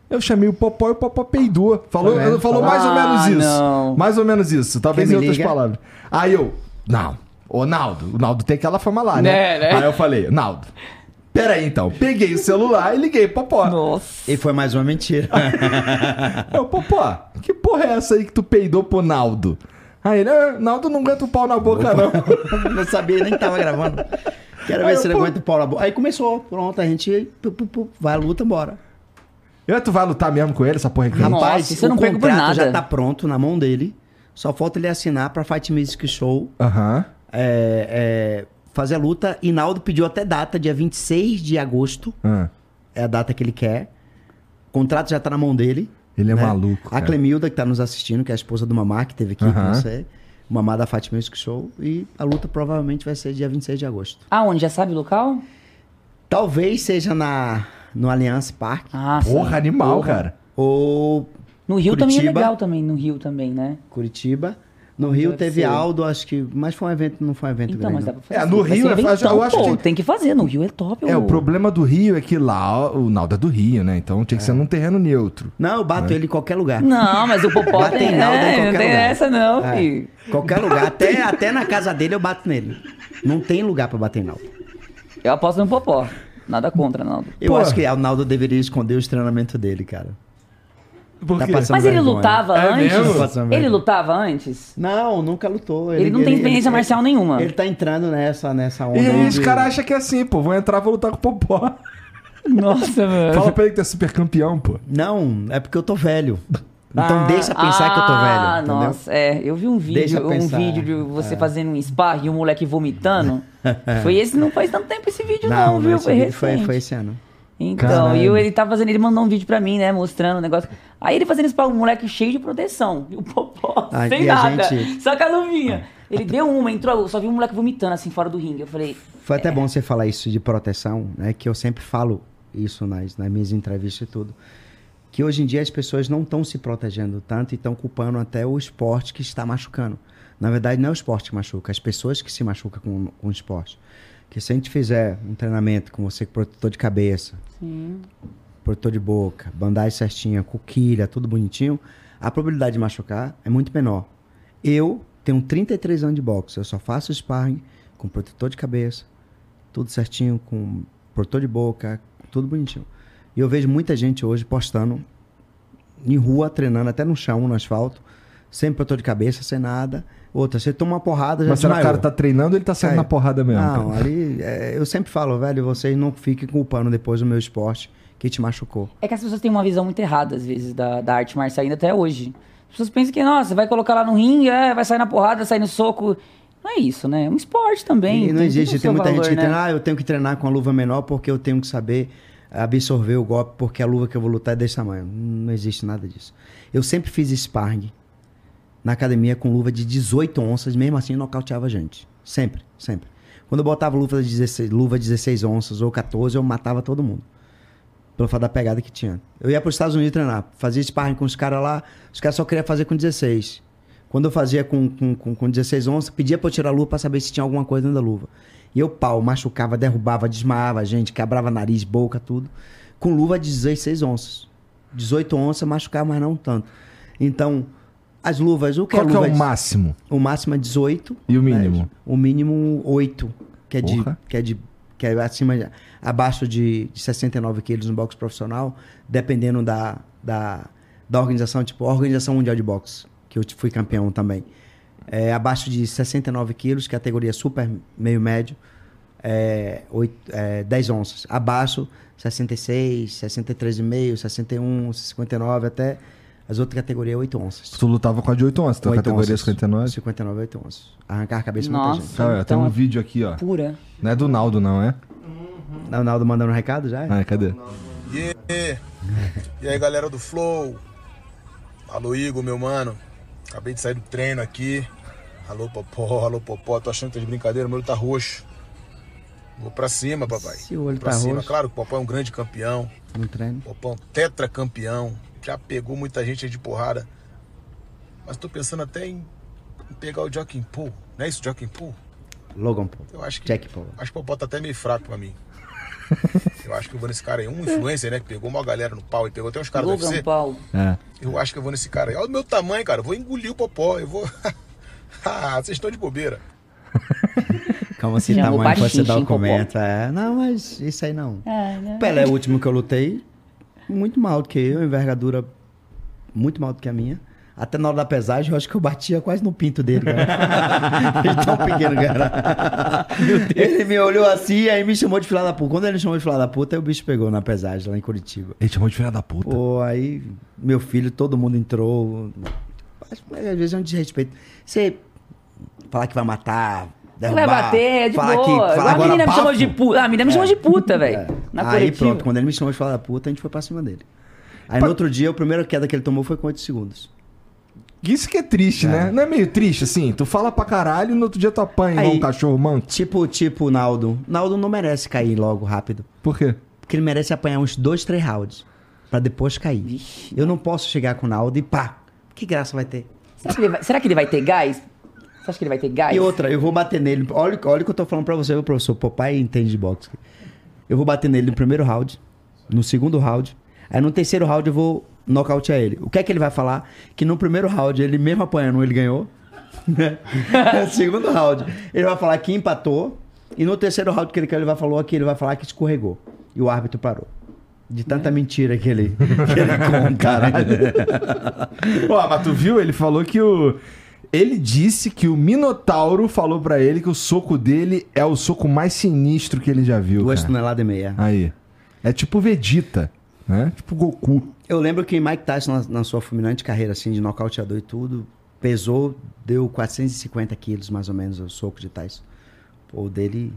Eu chamei o Popó e o Popó peidou. Falou, Tá falou mais ou Ah, menos isso. não. Mais ou menos isso. Talvez Quem em outras liga? palavras. Aí eu, não. Ô, Naldo, o Naldo tem aquela fama lá, né? Né, né? Aí eu falei, Naldo, peraí então. Peguei o celular e liguei pro Popó. Nossa. E foi mais uma mentira. [LAUGHS] Eu, Popó, que porra é essa aí que tu peidou pro Naldo? Aí ele, ah, Naldo não aguenta o pau na boca, não. [LAUGHS] não sabia, nem tava gravando. Quero ver Aí se eu, ele pô- aguenta o pau na boca. Aí começou, pronto, a gente pu, pu, pu, vai à luta, bora. Eu, tu vai lutar mesmo com ele, essa porra aqui? Nossa, Rapaz, isso eu o não pego por contrato nada. já tá pronto na mão dele. Só falta ele assinar pra Fight Music Show Aham. é, é, fazer a luta. E Naldo pediu até data, dia 26 de agosto. Ah, É a data que ele quer. O contrato já tá na mão dele. Ele é né? maluco. A cara. Clemilda, que tá nos assistindo, que é a esposa do Mamá, que teve aqui Aham. com você. O Mamá da Fight Music Show. E a luta provavelmente vai ser dia 26 de agosto. Aonde? Já sabe o local? Talvez seja na, no Allianz Parque. Ah, Porra, sim. animal, Porra. cara. Ou No Rio também é Curitiba. legal também, no Rio também, né? Curitiba. No Rio Deve teve ser. Aldo, acho que. Mas foi um evento, não foi um evento Então, grande. mas dá não. pra fazer. É, no Vai Rio é fácil, eu acho pô, que- tem que fazer, no Rio é top. É, ô. o problema do Rio é que lá o Naldo é do Rio, né? Então tinha que ser num terreno neutro. Não, eu bato ele em qualquer lugar. Não, mas o Popó [LAUGHS] Bate tem, em Naldo em é, não qualquer tem lugar. essa não, É, filho. Qualquer lugar. Até, até na casa dele eu bato nele. Não tem lugar pra bater em Naldo. Eu aposto no Popó. Nada contra, Naldo. Eu Pô. acho que o Naldo deveria esconder os treinamentos dele, cara. Tá Mas ele vergonha. lutava É antes? mesmo? Passando Ele lutava antes? Não, nunca lutou. Ele não tem experiência marcial nenhuma. Ele tá entrando nessa, nessa onda. E os caras acham que é assim, pô. Vou entrar, vou lutar com o Popó. Nossa, [LAUGHS] mano. Fala pra ele que tu é super campeão, pô. Não, é porque eu tô velho. Então Ah. deixa pensar que eu tô velho, Ah, entendeu? nossa, é. Eu vi um vídeo, um vídeo de você é. fazendo um sparring e o moleque vomitando. [LAUGHS] Foi esse, não faz tanto tempo esse vídeo não, Não, viu? Foi recente. foi, foi esse ano. Então, Caralho. e o- ele tá fazendo, ele mandou um vídeo pra mim, né, mostrando o negócio. Aí ele fazendo isso pra um moleque cheio de proteção. E [LAUGHS] o popó, Ah, sem nada. gente- Só com a luvinha. Ele deu uma, entrou, só vi um moleque vomitando assim fora do ringue. Eu falei, Foi até bom você falar isso de proteção, né? Que eu sempre falo isso nas, nas minhas entrevistas e tudo. Que hoje em dia as pessoas não estão se protegendo tanto e estão culpando até o esporte que está machucando. Na verdade, não é o esporte que machuca, as pessoas que se machucam com, com o esporte. Que se a gente fizer um treinamento com você com protetor de cabeça, sim. protetor de boca, bandagem certinha, coquilha, tudo bonitinho, a probabilidade de machucar é muito menor. Eu tenho 33 anos de boxe, eu só faço sparring com protetor de cabeça, tudo certinho, com protetor de boca, tudo bonitinho. E eu vejo muita gente hoje postando em rua, treinando até no chão, no asfalto, sem protetor de cabeça, sem nada. Outra, você toma uma porrada, já Mas será que o cara tá treinando ou ele tá saindo na porrada mesmo? Não, cara? ali, é, eu sempre falo, velho, vocês não fiquem culpando depois do meu esporte que te machucou. É que as pessoas têm uma visão muito errada, às vezes, da, da arte marcial ainda até hoje. As pessoas pensam que, nossa, vai colocar lá no ringue, é, vai sair na porrada, sair no soco. Não é isso, né? É um esporte também. E não tem existe, o tem muita valor, gente que né? treina, ah, eu tenho que treinar com a luva menor porque eu tenho que saber absorver o golpe, porque a luva que eu vou lutar é desse tamanho. Não existe nada disso. Eu sempre fiz sparring na academia com luva de 18 onças, mesmo assim nocauteava a gente. Sempre, sempre. Quando eu botava luva de 16, luva 16 onças ou 14, eu matava todo mundo. Pelo fato da pegada que tinha. Eu ia para os Estados Unidos treinar, fazia sparring com os caras lá, os caras só queriam fazer com 16. Quando eu fazia com, com, com, com 16 onças, pedia pra eu tirar a luva pra saber se tinha alguma coisa dentro da luva. E eu, pau, machucava, derrubava, desmaiava a gente, quebrava nariz, boca, tudo. Com luva de 16 onças. 18 onças machucava, mas não tanto. Então, as luvas, o que Qual é que é o máximo? O máximo é 18. E o mínimo? O mínimo 8, que é de que é de que é acima abaixo de, de 69 quilos no boxe profissional, dependendo da, da, da organização, tipo a Organização Mundial de Boxe, que eu fui campeão também. É, abaixo de 69 quilos, categoria super meio médio, é, oito, é, 10 onças. Abaixo, 66, 63,5, 61, 59, até as outras categorias 8 onças. Tu lutava com a de 8 onças, tua 8 categoria onças. 59. 59, 8 onças. Arrancar a cabeça de muita Nossa. gente. Cara, tem Então um é- vídeo aqui, ó. Pura. Não é do Naldo, não, é? O Naldo mandando um recado já? Ah, cadê? Yeah. E aí, galera do Flow? Alô, Igor, meu mano. Acabei de sair do treino aqui. Alô, Popó, alô, Popó. Tô achando que tá de brincadeira, o meu olho tá roxo. Vou pra cima, papai. Se o olho pra tá cima. roxo. Claro que o Popó é um grande campeão. No treino. Popó é um tetracampeão. Já pegou muita gente aí de porrada. Mas tô pensando até em, em pegar o Joaquim Paul. Não é isso, Joaquim Paul? Logan Paul. Eu acho que. Jack Paul. Acho que o Popó tá até meio fraco pra mim. [LAUGHS] Eu acho que eu vou nesse cara aí. Um influencer, né? Que pegou uma galera no pau e pegou até uns caras do Logan UFC. Paul. É. Eu acho que eu vou nesse cara aí. Olha o meu tamanho, cara. Eu vou engolir o popó. Eu vou. [LAUGHS] ah, vocês estão de bobeira. [LAUGHS] Calma, se tamanho pode ser baixinho, documento. É. Não, mas isso aí não. É, né? Pelé, o último que eu lutei, muito mal do que eu, envergadura muito mal do que a minha. Até na hora da pesagem, eu acho que eu batia quase no pinto dele, cara. Ele [LAUGHS] tão pequeno, cara. Ele me olhou assim, aí me chamou de filha da puta. Quando ele me chamou de filha da puta, aí o bicho pegou na pesagem lá em Curitiba. Ele chamou de filha da puta. Pô, aí meu filho, todo mundo entrou. Que, Às vezes é um desrespeito. Você falar que vai matar, derrubar... Vai bater, é de falar boa. que- falar a menina me chamou de puta. Ah, a menina me chamou de puta, velho. É. Aí coletiva. pronto, quando ele me chamou de falar da puta, a gente foi pra cima dele. Aí no outro dia, a primeira queda que ele tomou foi com 8 segundos. Isso que é triste, né? Não é meio triste, assim? Tu fala pra caralho e no outro dia tu apanha Aí- um cachorro manco. Tipo, tipo o Naldo. Naldo não merece cair logo rápido. Por quê? Porque ele merece apanhar uns dois, três rounds. Pra depois cair. Vixe. Eu não posso chegar com o Naldo e pá. Que graça vai ter? Será que, ele vai, será que ele vai ter gás? Você acha que ele vai ter gás? E outra, eu vou bater nele. Olha, olha o que eu tô falando pra você, meu professor. Papai entende de boxe. Eu vou bater nele no primeiro round, no segundo round. Aí no terceiro round eu vou nocautear ele. O que é que ele vai falar? Que no primeiro round, ele mesmo apanhando, ele ganhou. né? [LAUGHS] no segundo round, ele vai falar que empatou. E no terceiro round que ele, que ele vai falar aqui, ele vai falar que escorregou. E o árbitro parou. De tanta mentira que ele, que ele conta. [LAUGHS] Ó, mas tu viu? Ele falou que o. Ele disse que o Minotauro falou pra ele que o soco dele é o soco mais sinistro que ele já viu. Duas cara. toneladas e meia. Aí. É tipo Vegeta, né? Tipo Goku. Eu lembro que Mike Tyson, na, na sua fulminante carreira assim, de nocauteador e tudo, pesou, deu 450 quilos mais ou menos o soco de Tyson. Pô, o dele,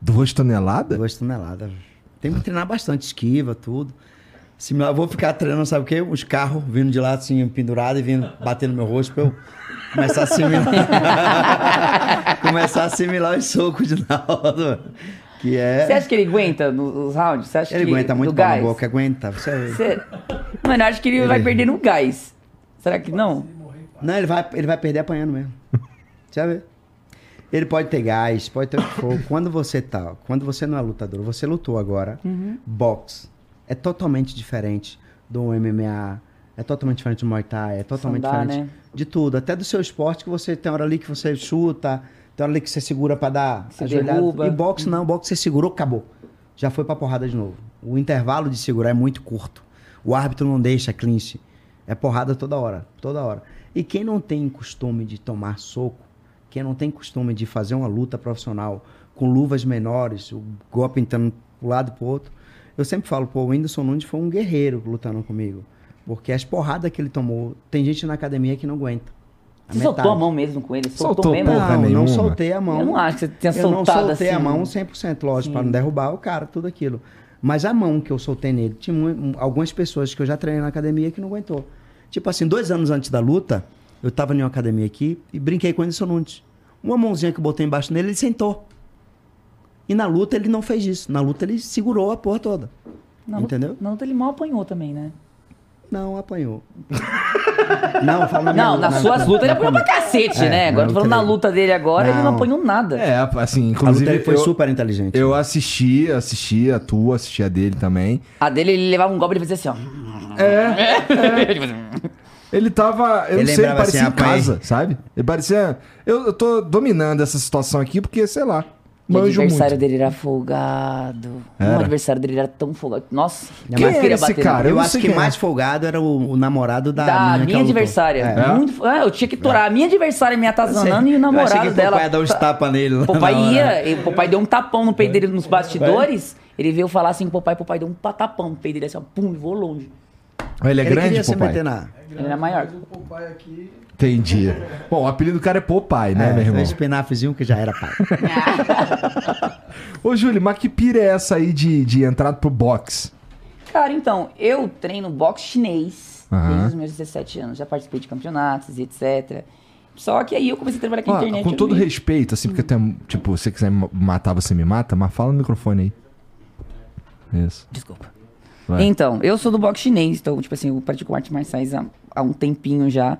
Duas toneladas? duas toneladas. Tem que treinar bastante, esquiva, tudo. Similar, eu vou ficar treinando, sabe o quê? Os carros vindo de lá assim, pendurado e vindo bater no meu rosto pra eu começar a assimilar. [LAUGHS] começar a assimilar os socos de Naldo. Que é. Você acha que ele aguenta nos rounds? Você acha Ele que aguenta muito na gás? boca, aguenta. Você... Você... Mano, eu acho que ele, vai perder no gás. Será que não? Não, ele vai, ele vai perder apanhando mesmo. [LAUGHS] Você vai ver. Ele pode ter gás, pode ter o que for. Quando você tá, quando você não é lutador, você lutou agora, boxe é totalmente diferente do MMA, é totalmente diferente do Muay Thai, é totalmente diferente né? de tudo, até do seu esporte que você tem hora ali que você chuta, tem hora ali que você segura pra dar Você ajoelhada. derruba. E boxe não, boxe você segurou, acabou. Já foi pra porrada de novo. O intervalo de segurar é muito curto. O árbitro não deixa clinch. É porrada toda hora, toda hora. E quem não tem costume de tomar soco, quem não tem costume de fazer uma luta profissional com luvas menores, o golpe entrando pro lado e pro outro, eu sempre falo, pô, o Whindersson Nunes foi um guerreiro lutando comigo. Porque as porradas que ele tomou, tem gente na academia que não aguenta. A Você metade. soltou a mão mesmo com ele? Soltou, Soltou, mesmo? Não, nenhuma. não soltei a mão. Eu não acho que você tenha eu não soltado soltei a assim. mão 100%, lógico, para não derrubar o cara, tudo aquilo. Mas a mão que eu soltei nele, tinha algumas pessoas que eu já treinei na academia que não aguentou. Tipo assim, dois anos antes da luta, eu tava em uma academia aqui e brinquei com o Anderson Nunes. Uma mãozinha que eu botei embaixo nele, ele sentou. E na luta ele não fez isso. Na luta ele segurou a porra toda. Na luta- Entendeu? Na luta ele mal apanhou também, né? Não, apanhou. [LAUGHS] não, fala na minha Não, luta, nas na- suas na- lutas ele na apanhou pra cacete, É, né? na Agora eu tô falando luta dele. luta dele agora, ele não Não. apanhou nada. É, assim, A luta inclusive. dele foi eu, super inteligente. Eu assisti, assisti a tua, assisti a dele também. A dele, ele levava um golpe e ele fazia assim, ó. [LAUGHS] É. Ele tava. Eu Ele não sei, ele lembrava parecia assim, em casa, sabe? Ele parecia. Eu, eu tô dominando essa situação aqui porque, sei lá. O Manjo adversário muito. dele era folgado. Era? O adversário dele era tão folgado. Nossa, Quem é queria esse bater cara? Eu Eu, acho que é. mais folgado era o, o namorado da, Da minha adversária. É. Muito, é, eu tinha que torar. A minha adversária me atazanando e o Eu achei namorado que dela. O papai ia dar uns tapas nele. O hora. ia, o papai deu um tapão no peito dele nos bastidores. Ele veio falar assim com o papai, o papai deu um tapão no peito dele, assim, ó, pum, e voou longe. Ele é Ele grande, queria se papai? meter na... Ele era maior. O Popeye aqui. Entendi. Bom, o apelido do cara é Popeye, né, é, meu irmão? Um espinafrezinho que já era pai. [LAUGHS] Ô, Júlio, mas que pira é essa aí de, de entrada pro box? Cara, então, eu treino boxe chinês Aham. desde os meus 17 anos. Já participei de campeonatos e etc. Só que aí eu comecei a trabalhar com a Ó, internet. com todo vi- respeito, assim, porque tem, tipo, se você quiser me matar, você me mata, mas fala no microfone aí. Isso. Desculpa. Vai. Então, eu sou do boxe chinês, então, tipo assim, eu pratico artes marciais há, há um tempinho já.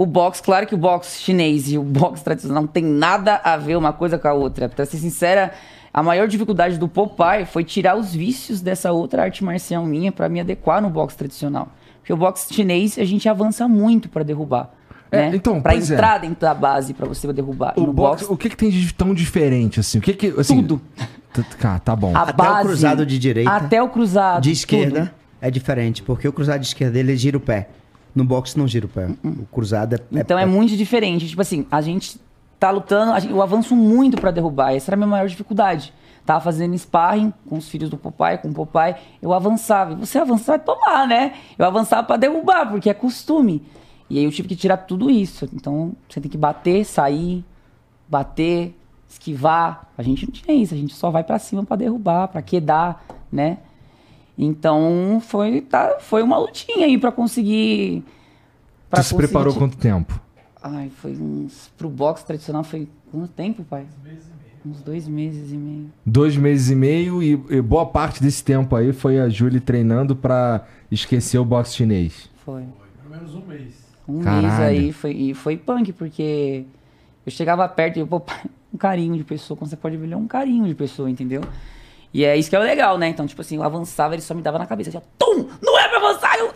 O boxe, claro que o boxe chinês e o boxe tradicional não tem nada a ver uma coisa com a outra. Pra ser sincera, a maior dificuldade do Popeye foi tirar os vícios dessa outra arte marcial minha pra me adequar no boxe tradicional. Porque o boxe chinês a gente avança muito pra derrubar. É, né? então, pra é. entrar dentro da base pra você derrubar. O no box, boxe, o que que tem de tão diferente, assim? O que que, assim... Tudo. Tá, tá bom. a Até o base, cruzado de direita, Até o cruzado. De esquerda tudo. é diferente, porque o cruzado de esquerda ele gira o pé. No boxe não gira o pé. O cruzado é. Então é, muito diferente. Tipo assim, a gente tá lutando, gente- eu avanço muito pra derrubar. Essa era a minha maior dificuldade. Tava fazendo sparring com os filhos do papai, com o papai. Eu avançava. E você avançar, vai tomar, né? Eu avançava pra derrubar, porque é costume. E aí eu tive que tirar tudo isso. Então você tem que bater, sair, bater, esquivar. A gente não tinha isso. A gente só vai pra cima pra derrubar, pra quedar, né? Então foi, tá, foi uma lutinha aí pra conseguir. pra Tu se conseguir preparou quanto tempo? Ai, foi uns. Pro boxe tradicional foi quanto tempo, pai? Uns dois meses e meio. Dois meses e meio e, e boa parte desse tempo aí foi a Júlia treinando pra esquecer o boxe chinês. Foi. Pelo menos um mês. Um mês Caralho. aí foi, e foi punk, porque eu chegava perto e eu, pô, um carinho de pessoa, quando você pode ver, ele é um carinho de pessoa, entendeu? E é isso que é o legal, né? Então, tipo assim, eu avançava, ele só me dava na cabeça, já, tum! Não é pra avançar! Eu,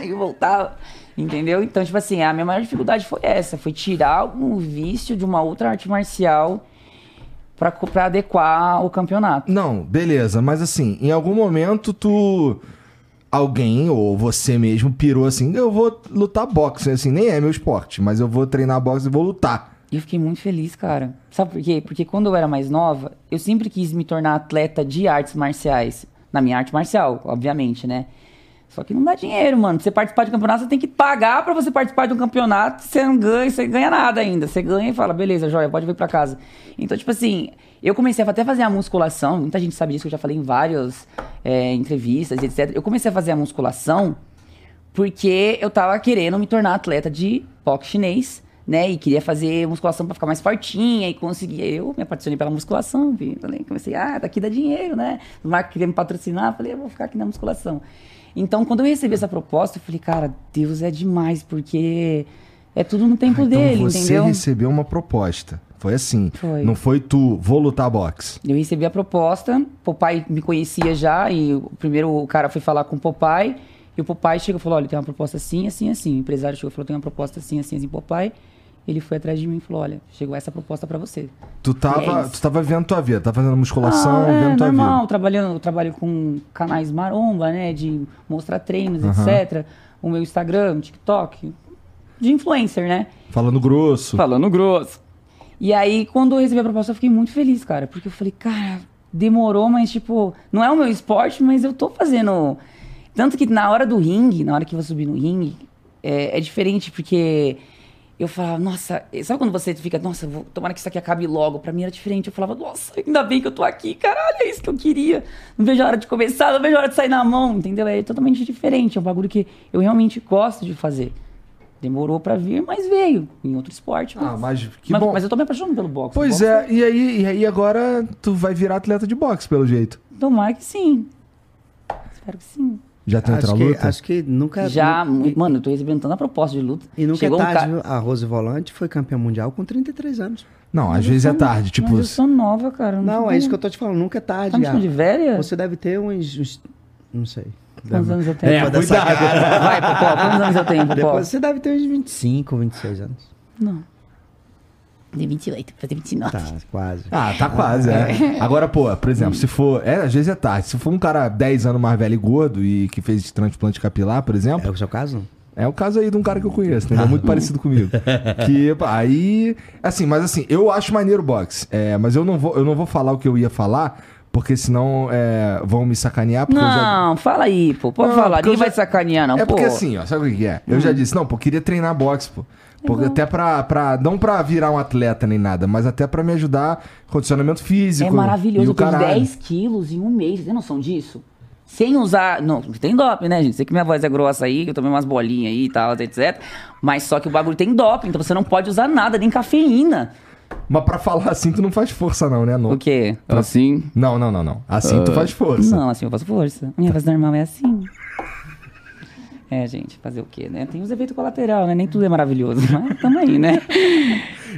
[LAUGHS] eu voltava, entendeu? Então, tipo assim, a minha maior dificuldade foi essa, foi tirar um vício de uma outra arte marcial pra, pra adequar o campeonato. Não, beleza, mas assim, em algum momento tu. Alguém, ou você mesmo, pirou assim, eu vou lutar boxe, assim, nem é meu esporte, mas eu vou treinar boxe e vou lutar. E eu fiquei muito feliz, cara. Sabe por quê? Porque quando eu era mais nova, eu sempre quis me tornar atleta de artes marciais. Na minha arte marcial, obviamente, né? Só que não dá dinheiro, mano. Você participar de um campeonato, você tem que pagar pra você participar de um campeonato. Você não ganha, você ganha nada ainda. Você ganha e fala, beleza, joia, pode vir pra casa. Então, tipo assim, eu comecei a até fazer a musculação. Muita gente sabe disso, eu já falei em várias é, entrevistas, etc. Eu comecei a fazer a musculação porque eu tava querendo me tornar atleta de boxe chinês, né? E queria fazer musculação pra ficar mais fortinha e conseguir. Eu me apaixonei pela musculação, vi, falei, comecei, ah, daqui dá dinheiro, né? O Marco queria me patrocinar, falei, eu vou ficar aqui na musculação. Então, quando eu recebi essa proposta, eu falei, cara, Deus é demais, porque é tudo no tempo Ah, dele, então você entendeu? recebeu uma proposta. Foi assim. Foi. Não foi tu, vou lutar boxe. Eu recebi a proposta, o pai me conhecia já, e o primeiro o cara foi falar com o papai, e o papai chegou e falou, olha, tem uma proposta assim, assim, assim. O empresário chegou e falou, tem uma proposta assim, assim, assim, papai. Ele foi atrás de mim e falou: olha, chegou essa proposta pra você. Tu E tava, é tu tava vendo tua vida, tá fazendo musculação, Ah, é vendo tua normal, vida. trabalhando, eu trabalho com canais maromba, né? De mostrar treinos, Aham. etc. O meu Instagram, TikTok, de influencer, né? Falando grosso. Falando grosso. E aí, quando eu recebi a proposta, eu fiquei muito feliz, cara. Porque eu falei, cara, demorou, mas tipo, não é o meu esporte, mas eu tô fazendo. Tanto que na hora do ringue, na hora que eu vou subir no ringue, é, é diferente, porque eu falava, nossa, sabe quando você fica, nossa, vou, tomara que isso aqui acabe logo. Pra mim era diferente. Eu falava, nossa, ainda bem que eu tô aqui, caralho, é isso que eu queria. Não vejo a hora de começar, não vejo a hora de sair na mão, entendeu? É totalmente diferente. É um bagulho que eu realmente gosto de fazer. Demorou pra vir, mas veio. Em outro esporte. Ah, mas que mas, bom. mas eu tô me apaixonando pelo boxe. Pois boxe é, e aí, e aí agora tu vai virar atleta de boxe, pelo jeito. Tomara que sim. Espero que sim. Já tem outra Acho que, luta? acho que nunca. Já, nu- mano, eu tô recebendo tanta proposta de luta. E nunca Chegou é um tarde, cara. viu? A Rose Volante foi campeã mundial com 33 anos. Não, às vezes é tarde, tipo. Mas eu sou nova, cara. Não, é isso que eu tô te falando, nunca é tarde. Tá me chamando de Ah, velha? Você deve ter uns. uns- não sei. Quantos anos eu tenho? É, cuidado. Vai, Popó, quantos anos eu tenho, Popó? Depois você deve ter uns 25, 26 anos. Não. De 28, fazer 29. Tá, quase. Ah, tá quase, é. Agora, pô, por exemplo, se for. É, às vezes é tarde. Se for um cara 10 anos mais velho e gordo e que fez transplante capilar, por É exemplo, o seu caso? é o caso aí de um cara que eu conheço, entendeu? Muito parecido comigo. Que, aí. Assim, mas assim, eu acho maneiro o boxe. É, mas eu não, vou, eu não vou falar o que eu ia falar, porque senão é, vão me sacanear. Porque eu já. Não, fala aí, pô. Pode Não, falar, ninguém vai já- sacanear, não, é pô. porque assim, ó, sabe o que é? Eu já disse, não, pô, queria treinar boxe, pô. Porque até pra, pra. Não pra virar um atleta nem nada, mas até pra me ajudar condicionamento físico. É maravilhoso, e o eu caralho. 10 quilos em um mês, tem noção disso? Sem usar. Não, tem doping, né, gente? Sei que minha voz é grossa aí, que eu tomei umas bolinhas aí e tal, etc. Mas só que o bagulho tem doping, então você não pode usar nada, nem cafeína. Mas pra falar assim, tu não faz força, não, né? No... O quê? Assim? Não, não, não, não. Assim tu faz força. Não, assim eu faço força. Minha voz normal é assim. É, gente, fazer o quê, né? Tem os efeitos colaterais, né? Nem tudo é maravilhoso, [LAUGHS] mas tamo aí, né?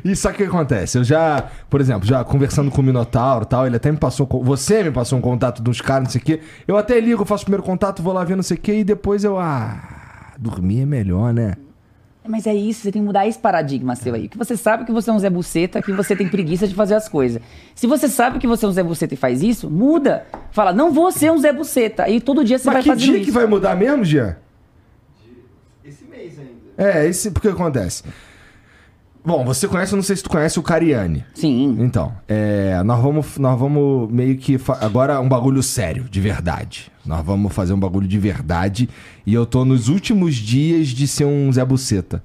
E sabe o que acontece? Eu já, por exemplo, já conversando com o Minotauro e tal, ele até me passou. Você me passou um contato de uns caras, não sei o quê. Eu até ligo, faço o primeiro contato, vou lá ver não sei o quê, e depois eu. Ah, dormir é melhor, né? Mas é isso, você tem que mudar esse paradigma seu aí. Que você sabe que você é um Zé Buceta, que você tem preguiça de fazer as coisas. Se você sabe que você é um Zé Buceta e faz isso, muda. Fala, não vou ser um Zé Buceta. E todo dia você Mas vai que fazer dia isso. que vai mudar mesmo, Jean? É, esse. Porque acontece. Bom, você conhece, eu não sei se tu conhece o Cariani. Sim. Então, é, nós vamos, nós vamos meio que agora um bagulho sério, de verdade. Nós vamos fazer um bagulho de verdade e eu tô nos últimos dias de ser um Zé Buceta.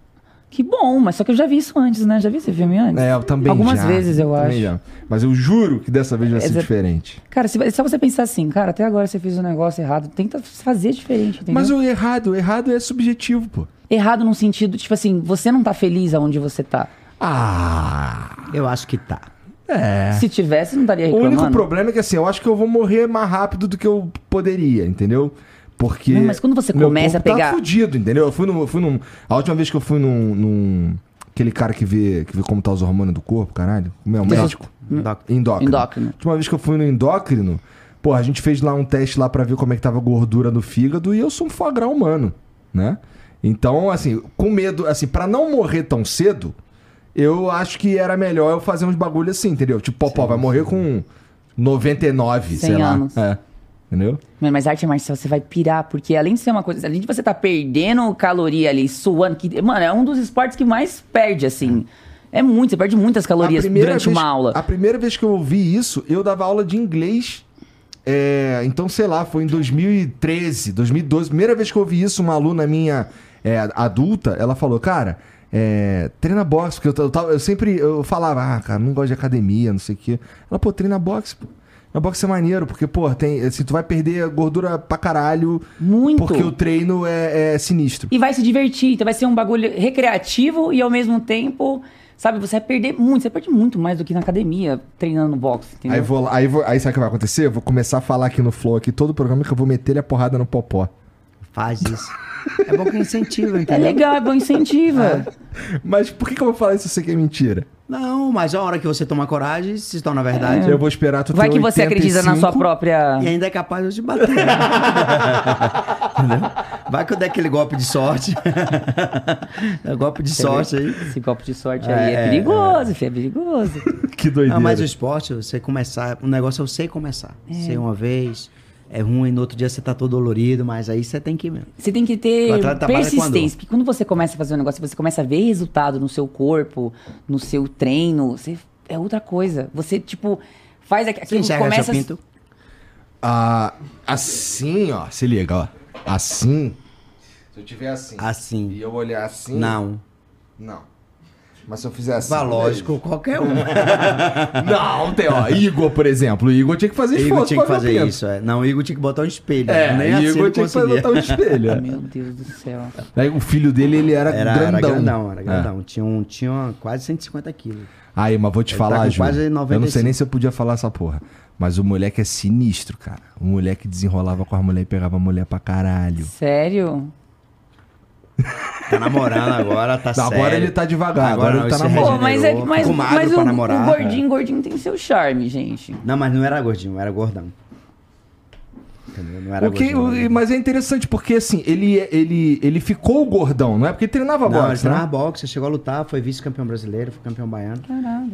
Que bom, mas só que eu já vi isso antes, né? Já vi esse filme antes? É, eu também Algumas já, vezes, eu acho. já. Mas eu juro que dessa vez vai ser Exa- diferente. Cara, se, é só você pensar assim, cara, até agora você fez um negócio errado, tenta fazer diferente, entendeu? Mas o errado, o errado é subjetivo, pô. Errado num sentido, tipo assim, você não tá feliz aonde você tá. Ah, Eu acho que tá. é. Se tivesse, não estaria O reclamando. único problema é que assim, eu acho que eu vou morrer mais rápido do que eu poderia, entendeu? Porque. Não, mas quando você meu começa a pegar- Tá fudido, entendeu? Eu fui num. eu fui num a última vez que eu fui num. num- aquele cara que vê, que vê como tá os hormônios do corpo, caralho. Como é o Deixa eu- médico? Endócrino. Endócrino. A última vez que eu fui no endócrino, pô, a gente fez lá um teste lá pra ver como é que tava a gordura no fígado e eu sou um foie gras humano, né? Então, assim, com medo, assim, pra não morrer tão cedo, eu acho que era melhor eu fazer uns bagulho assim, entendeu? Tipo, Popó vai morrer com 99, 100 sei lá. anos. É. Entendeu? Mas arte marcial você vai pirar, porque além de ser uma coisa, além de você tá perdendo caloria ali, suando, que, mano, é um dos esportes que mais perde, assim. É muito, você perde muitas calorias durante vez, uma aula. A primeira vez que eu ouvi isso, eu dava aula de inglês. é, então, sei lá, foi em 2013, 2012. Primeira vez que eu ouvi isso, uma aluna minha é, adulta, ela falou, cara, é, treina boxe, porque eu, eu, eu sempre eu falava, ah, cara, não gosto de academia, não sei o quê. Ela, pô, treina boxe, pô. Na boxe é maneiro, porque, pô, tem, assim, tu vai perder gordura pra caralho. Muito. Porque o treino é, é sinistro. E vai se divertir, então vai ser um bagulho recreativo e ao mesmo tempo, sabe, você vai perder muito, você perde muito mais do que na academia, treinando no boxe, entendeu? Aí, vou, aí, vou, aí sabe o que vai acontecer? Eu vou começar a falar aqui no Flow, aqui, todo o programa, que eu vou meter ele a porrada no popó. Faz isso. É bom que incentiva, É entendeu? legal, é bom, incentiva. Mas por que, que eu vou falar isso se você que é mentira? Não, mas a hora que você toma coragem, se torna verdade. Eu vou esperar tu Vai ter que você acredita na 85. sua própria... E ainda é capaz de te bater. né? [LAUGHS] Entendeu? Vai que eu der aquele golpe de sorte. é golpe de sorte aí. Esse golpe de sorte É, aí é, é, perigoso, filho, é perigoso. [LAUGHS] Que doideira. Não, mas o esporte, você começar. O negócio é você começar. Ser uma vez, é ruim, no outro dia você tá todo dolorido, mas aí você tem que. Você tem que ter persistência. Porque quando você começa a fazer um negócio, você começa a ver resultado no seu corpo, no seu treino, você, é outra coisa. Você, tipo, faz aqu- Você aquilo, enxerga começa... seu pinto? Ah, assim, ó. Se liga, ó. Assim. Se eu tiver assim. Assim. E eu olhar assim. Não. Não. Mas se eu fizer assim. Vá lógico, qualquer um. [LAUGHS] Não, tem, ó. Igor, por exemplo. O Igor tinha que fazer esforço. Igor tinha que fazer pinto. isso, é. Não, o Igor tinha que botar um espelho. É, Nem Igor assim ele tinha que conseguia. botar um espelho. é. Meu Deus do céu. Aí o filho dele, ele era, Era grandão. era grandão, era É. grandão. Tinha, um, tinha quase 150 quilos. Aí, mas vou te Ele tá falar, Ju. quase Eu não sei 95. nem se eu podia falar essa porra. Mas o moleque é sinistro, cara. O moleque desenrolava com a mulher e pegava a mulher pra caralho. Sério? Tá namorando agora, tá Não, sério. agora ele tá devagar, agora ele não, tá namorando. Pô, mas, é, mas, mas pra o, namorar. o gordinho, gordinho tem seu charme, gente. Não, mas não era gordinho, era gordão. Não era O que, gordinho. o- mas é interessante porque, assim, ele, ele, ele ficou gordão, não é? Porque ele treinava Não, ele boxe, treinava né? boxe, chegou a lutar, foi vice-campeão brasileiro, foi campeão baiano.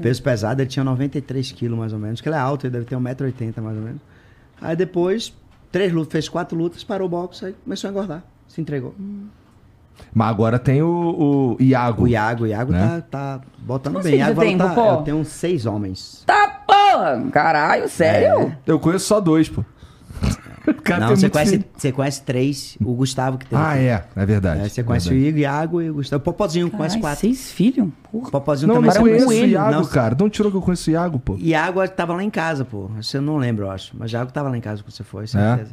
Peso pesado, ele tinha 93 quilos mais ou menos, que ele é alto, ele deve ter 1,80m mais ou menos. Aí depois, três lutas, fez quatro lutas, parou o boxe, aí começou a engordar, se entregou. Mas agora tem o, o Iago. O Iago, o Iago Né? tá, tá botando Quantos bem. Iago tem, lutar, Popó? eu tenho uns seis homens. Tá porra! Caralho, sério? Eu conheço só dois, pô. [LAUGHS] O cara Não, você conhece, filho. você conhece três, o Gustavo que tem. Ah, é. É verdade. É, você conhece verdade. o Igor, Iago e o Gustavo. O Popozinho conhece Caralho, quatro. seis filhos? Porra. O Popozinho Não, também não conheço o conhece. Iago, Não, cara. Não tirou que eu conheço o Iago, pô. Iago tava lá em casa, pô. Você não lembra, eu acho. Mas Iago tava lá em casa quando você foi, É? certeza.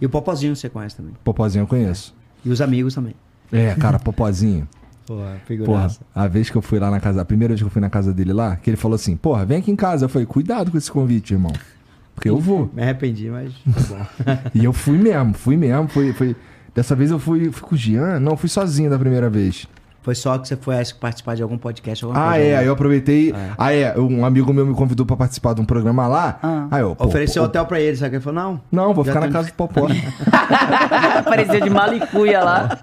E o Popozinho você conhece também. Popozinho eu conheço. E os amigos também. É, cara, Popozinho. Porra, Porra, a vez que eu fui lá na casa, a primeira vez que eu fui na casa dele lá, que ele falou assim, porra, vem aqui em casa. Eu falei, cuidado com esse convite, irmão. Porque eu vou. Me arrependi, mas tá bom. [LAUGHS] E eu fui mesmo, fui mesmo. Fui, fui... Dessa vez eu fui, fui com o Jean. Não, fui sozinho da primeira vez. Foi só que você foi acho, que participar de algum podcast, alguma Ah, coisa. é. né? Aí eu aproveitei. Ah, é. Um amigo meu me convidou pra participar de um programa lá. Ah. Aí eu, pô, Ofereceu pô, hotel pra ele, sabe? Ele falou, não. Não, vou ficar na casa do Popó. [LAUGHS] Apareceu de malicuia lá.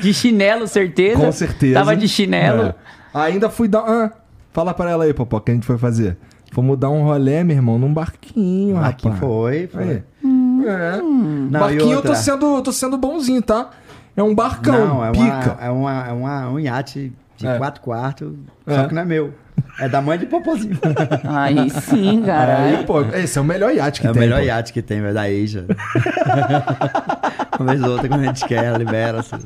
De chinelo, certeza. Com certeza. Tava de chinelo. É. Ainda fui dar. Ah, fala pra ela aí, Popó, o que a gente foi fazer. Fomos dar um rolê, meu irmão, num barquinho, Aqui rapaz. foi, foi. Aí. É. Não, barquinho eu tô sendo, eu tô sendo bonzinho, tá? É um barcão, Não, é, pica. uma, é, uma, é uma, um iate de É. quatro quartos, É. só que não é meu. É da mãe de Popozinho. Aí sim, caralho. Aí, pô, esse é o melhor iate que é tem. o melhor pô. iate que tem, velho, da Asia. Uma vez ou outra, quando a gente quer, libera. Assim.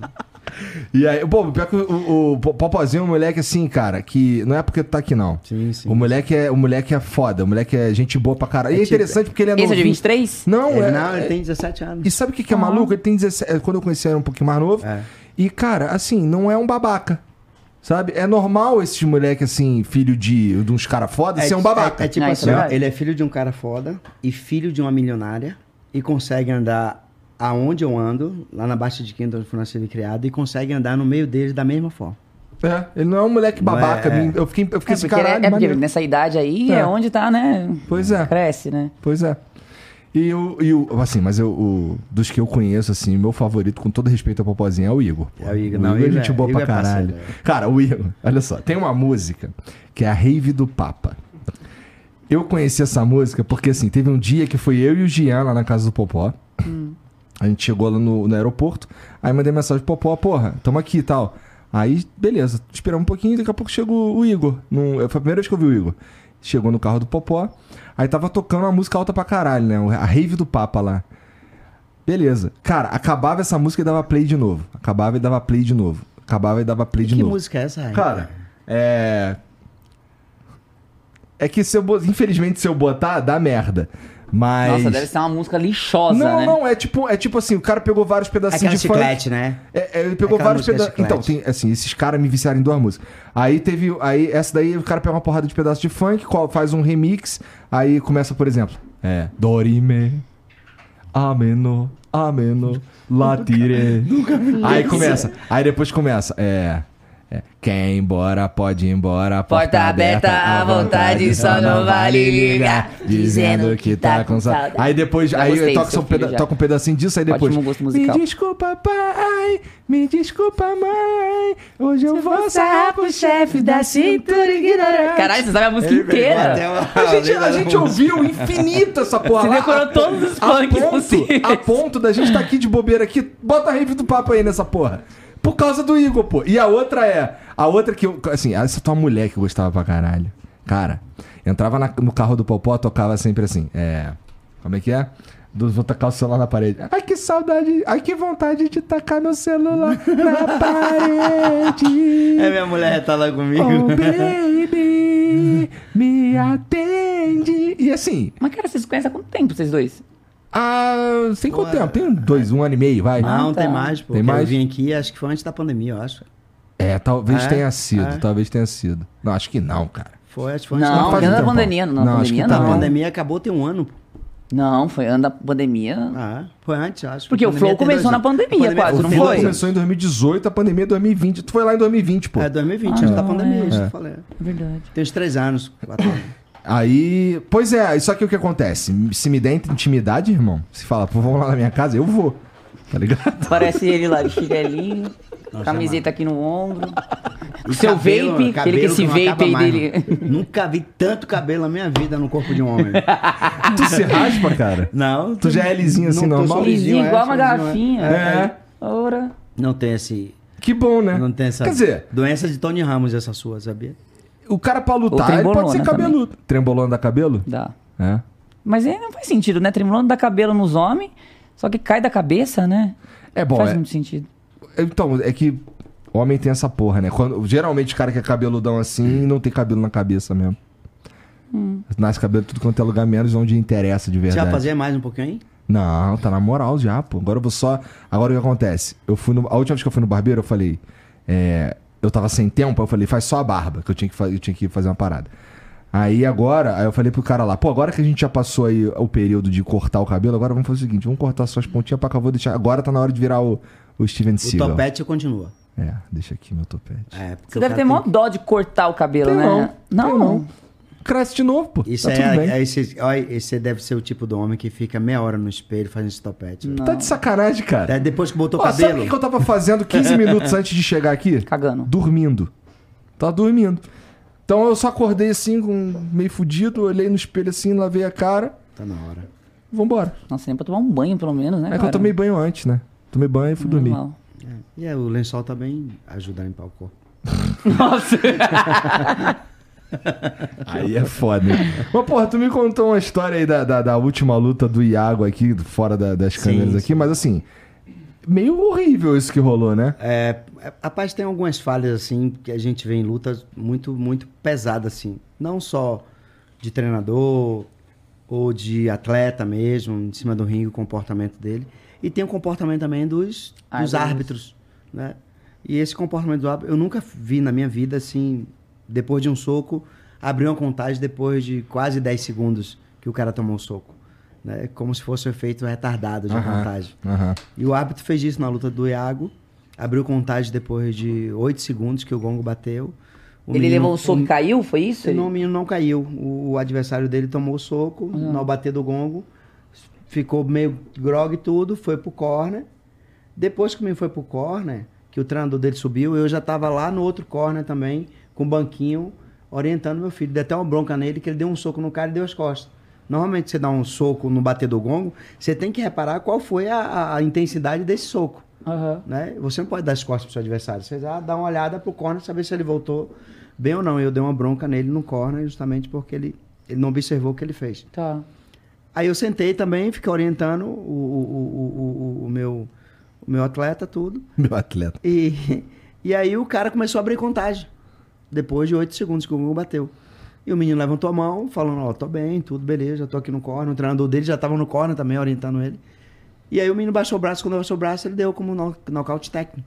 E aí, pô, pior que o, o Popozinho é um moleque assim, cara, que não é porque tu tá aqui, não. Sim, sim. O moleque é, o moleque é foda, o moleque é gente boa pra caralho. E é, É tipo- interessante porque ele é Esse é de novinho. 23? Não, Ele, é, não, ele é- tem 17 anos. E sabe o que, que é maluco? Ele tem 17. Quando eu conheci ele era um pouquinho mais novo. É. E, cara, assim, não é um babaca. Sabe? É normal esses moleque, assim, filho de, de uns caras foda, ser um babaca. É, é tipo isso assim, é ele é filho de um cara foda e filho de uma milionária e consegue andar aonde eu ando, lá na Baixa de Quinta, onde foi nascido e criado, e consegue andar no meio deles da mesma forma. É, ele não é um moleque Não babaca. é, é. Eu fiquei, eu fiquei É assim, porque, caralho, é porque maneiro. nessa idade aí É. é. onde tá, né? Pois é. Cresce, né? Pois é. E o, e o assim, mas eu, o, dos que eu conheço, assim, meu favorito, com todo respeito ao Popozinho, é o Igor. pô. É o Igor, o não, Igor é gente é- boa Igor pra é parceiro, caralho. é. Cara, o Igor, olha só, tem uma música que é a Rave do Papa. Eu conheci essa música porque, assim, teve um dia que foi eu e o Gian lá na casa do Popó. A gente chegou lá no, no aeroporto, aí mandei mensagem pro Popó, porra, tamo aqui e tal. Aí, beleza, esperamos um pouquinho, daqui a pouco chegou o Igor. Num- foi a primeira vez que eu vi o Igor. Chegou no carro do Popó, aí tava tocando uma música alta pra caralho, né? A rave do Papa lá. Beleza. Cara, acabava essa música e dava play de novo. Acabava e dava play de novo. Acabava e dava play de que novo. música é essa aí? Cara, é. É que se eu infelizmente se eu botar, dá merda. Mas. Nossa, deve ser uma música lixosa, Não, né? não, é tipo, é tipo assim, o cara pegou vários pedacinhos aquela de funk. chiclete, né? É, é, ele pegou Aquela vários pedaços. Então, tem, assim, esses caras me viciaram em duas músicas. Aí teve. Aí, essa daí, o cara pega uma porrada de pedaço de funk, qual- faz um remix, aí começa, por exemplo, é. Dorime. Ameno. Ameno. Latire. Aí começa. Aí depois começa. É. É, quem embora, pode ir embora. Porta aberta à vontade, só não vale ligar, Dizendo que tá com saudade. Aí depois, Já aí toca, seu um peda já. toca um pedacinho disso, aí depois. Ótimo gosto musical. Me desculpa, pai. Me desculpa, mãe. Hoje eu vou sarrar pro chefe da cintura ignorante. Caralho, você sabe a música inteira. A gente, a gente ouviu infinito essa porra. Você lá. decorou todos os A funks ponto- possíveis. A ponto da gente tá aqui de bobeira aqui. Bota a rave do papo aí nessa porra. Por causa do Igor, pô. E a outra é. A outra que eu. Assim, essa tua mulher que eu gostava pra caralho. Cara, entrava na- no carro do Popó, tocava sempre assim. É. Como é que é? Do, vou tacar o celular na parede. Ai, que saudade. Ai, que vontade de tacar meu celular na parede. É, minha mulher tá lá comigo. Oh, baby, me atende. E assim, Mas, cara, vocês conhecem há quanto tempo, vocês dois? Ah, tem quanto tempo? Tem dois, um ano e meio, vai? Não, Ah, tá. tem mais, pô. Tem Tem mais? Eu vim aqui, acho que foi antes da pandemia, eu acho. É, talvez É? tenha sido, É? talvez tenha sido. Não, acho que não, cara. Foi, acho que foi antes Não, da antes da pandemia. Não, Não, acho pandemia que tá. A não. pandemia acabou tem um ano. pô. Não, foi ano da pandemia. Ah, foi antes, acho. Porque o pandemia Flow tem começou na pandemia, A quase, O não tem Flow foi? dois anos. começou em 2018, a pandemia é 2020. Tu foi lá em 2020, pô. É 2020, Ah, antes da não, pandemia, é. isso que eu falei. É verdade. Tem uns três anos. quatro anos. [LAUGHS] Aí, pois é, só que o que acontece? Se me der intimidade, irmão, se fala, pô, vamos lá na minha casa, eu vou. Tá ligado? [LAUGHS] Parece ele lá de chinelinho, Nossa, camiseta aqui no ombro. E Seu cabelo, vape, cabelo aquele que esse vape aí mais, dele. mano. Nunca vi tanto cabelo na minha vida no corpo de um homem. [LAUGHS] tu se raspa, cara? Não. Tu já é lisinho assim, não normal? sorrisinho, Lisinho, é, igual uma garrafinha. É. Ora. Não tem esse. Que bom, né? Não tem essa. Quer dizer, Doença de Tony Ramos, essa sua, sabia? O cara pra lutar, ele pode ser trembolona cabeludo. Trembolona dá cabelo? Dá. É. Mas aí não faz sentido, né? Tremulando dá cabelo nos homens, só que cai da cabeça, né? É bom, faz é, muito sentido. Então, é que homem tem essa porra, né? Quando, geralmente o cara que é cabeludão assim não tem cabelo na cabeça mesmo. Nasce cabelo tudo quanto é lugar, menos onde interessa de verdade. Já fazer mais um pouquinho aí? Não, tá na moral já, pô. Agora eu vou só. Agora o que acontece? Eu fui no... A última vez que eu fui no barbeiro, eu falei. é, Eu tava sem tempo, eu falei, faz só a barba, que eu tinha que, fa... eu tinha que fazer uma parada. Aí agora, aí eu falei pro cara lá, pô, agora que a gente já passou aí o período de cortar o cabelo, agora vamos fazer o seguinte, vamos cortar suas pontinhas pra cá, eu vou deixar. Agora tá na hora de virar o, o Steven O Seagal. topete continua. É, deixa aqui meu topete. É, porque Você o deve ter mó tem- dó de cortar o cabelo, Tem né? não, Não, tem não. Cresce de novo, pô. Isso tá é, tudo bem. é esse, olha, esse deve ser o tipo do homem que fica meia hora no espelho fazendo esse topete. Tá de sacanagem, cara. Até depois que botou o Ó, sabe o cabelo. que, eu tava fazendo 15 [LAUGHS] minutos antes de chegar aqui? Cagando. Dormindo. Tava dormindo. Então eu só acordei assim, com meio fudido, olhei no espelho assim, lavei a cara. Tá na hora. Vambora. Nossa, nem pra tomar um banho, pelo menos, né? É que eu cara? tomei banho antes, né? Tomei banho e fui dormir. Normal. É. E é, o lençol também ajuda a limpar o corpo. [LAUGHS] Nossa. [LAUGHS] [LAUGHS] Aí é foda? Mas, porra, tu me contou uma história aí da, da, da última luta do Iago aqui, fora da- das câmeras Sim, aqui, mas assim, meio horrível isso que rolou, né? É, é, rapaz, tem algumas falhas assim que a gente vê em lutas muito, muito pesadas assim. Não só de treinador ou de atleta mesmo, em cima do ringue, o comportamento dele. E tem o comportamento também dos, dos Árbitros. árbitros, né? E esse comportamento do árbitro, eu nunca vi na minha vida assim, depois de um soco, abrir uma contagem depois de quase 10 segundos que o cara tomou o soco. Né? Como se fosse um efeito retardado de Aham, contagem. aham. E o árbitro fez isso na luta do Iago. Abriu contagem depois de 8 segundos que o gongo bateu. O Ele menino- levou o soco e caiu? Foi isso? Não, o menino não caiu. O, o adversário dele tomou o soco no bater do gongo. Ficou meio grog e tudo. Foi pro corner. Depois que o menino foi pro corner, que o treinador dele subiu, eu já tava lá no outro corner também, com o banquinho, orientando meu filho. Dei até uma bronca nele, que ele deu um soco no cara e deu as costas. Normalmente você dá um soco no bater do gongo, você tem que reparar qual foi a- a- intensidade desse soco Aham. né? Você não pode dar as costas pro seu adversário. Você já dá uma olhada pro corner, saber se ele voltou bem ou não. Eu dei uma bronca nele no corner justamente porque ele, ele não observou o que ele fez. Tá. Aí eu sentei também, fiquei orientando o, o, o, o, o meu, o meu atleta, tudo. [LAUGHS] Meu atleta. E, e aí o cara começou a abrir contagem. Depois de oito segundos que o Google bateu. E o menino levantou a mão, falando, ó, tô bem, tudo beleza, tô aqui no corner. O treinador dele já tava no corner também, orientando ele. E aí o menino baixou o braço, quando baixou o braço, ele deu como no, nocaute técnico.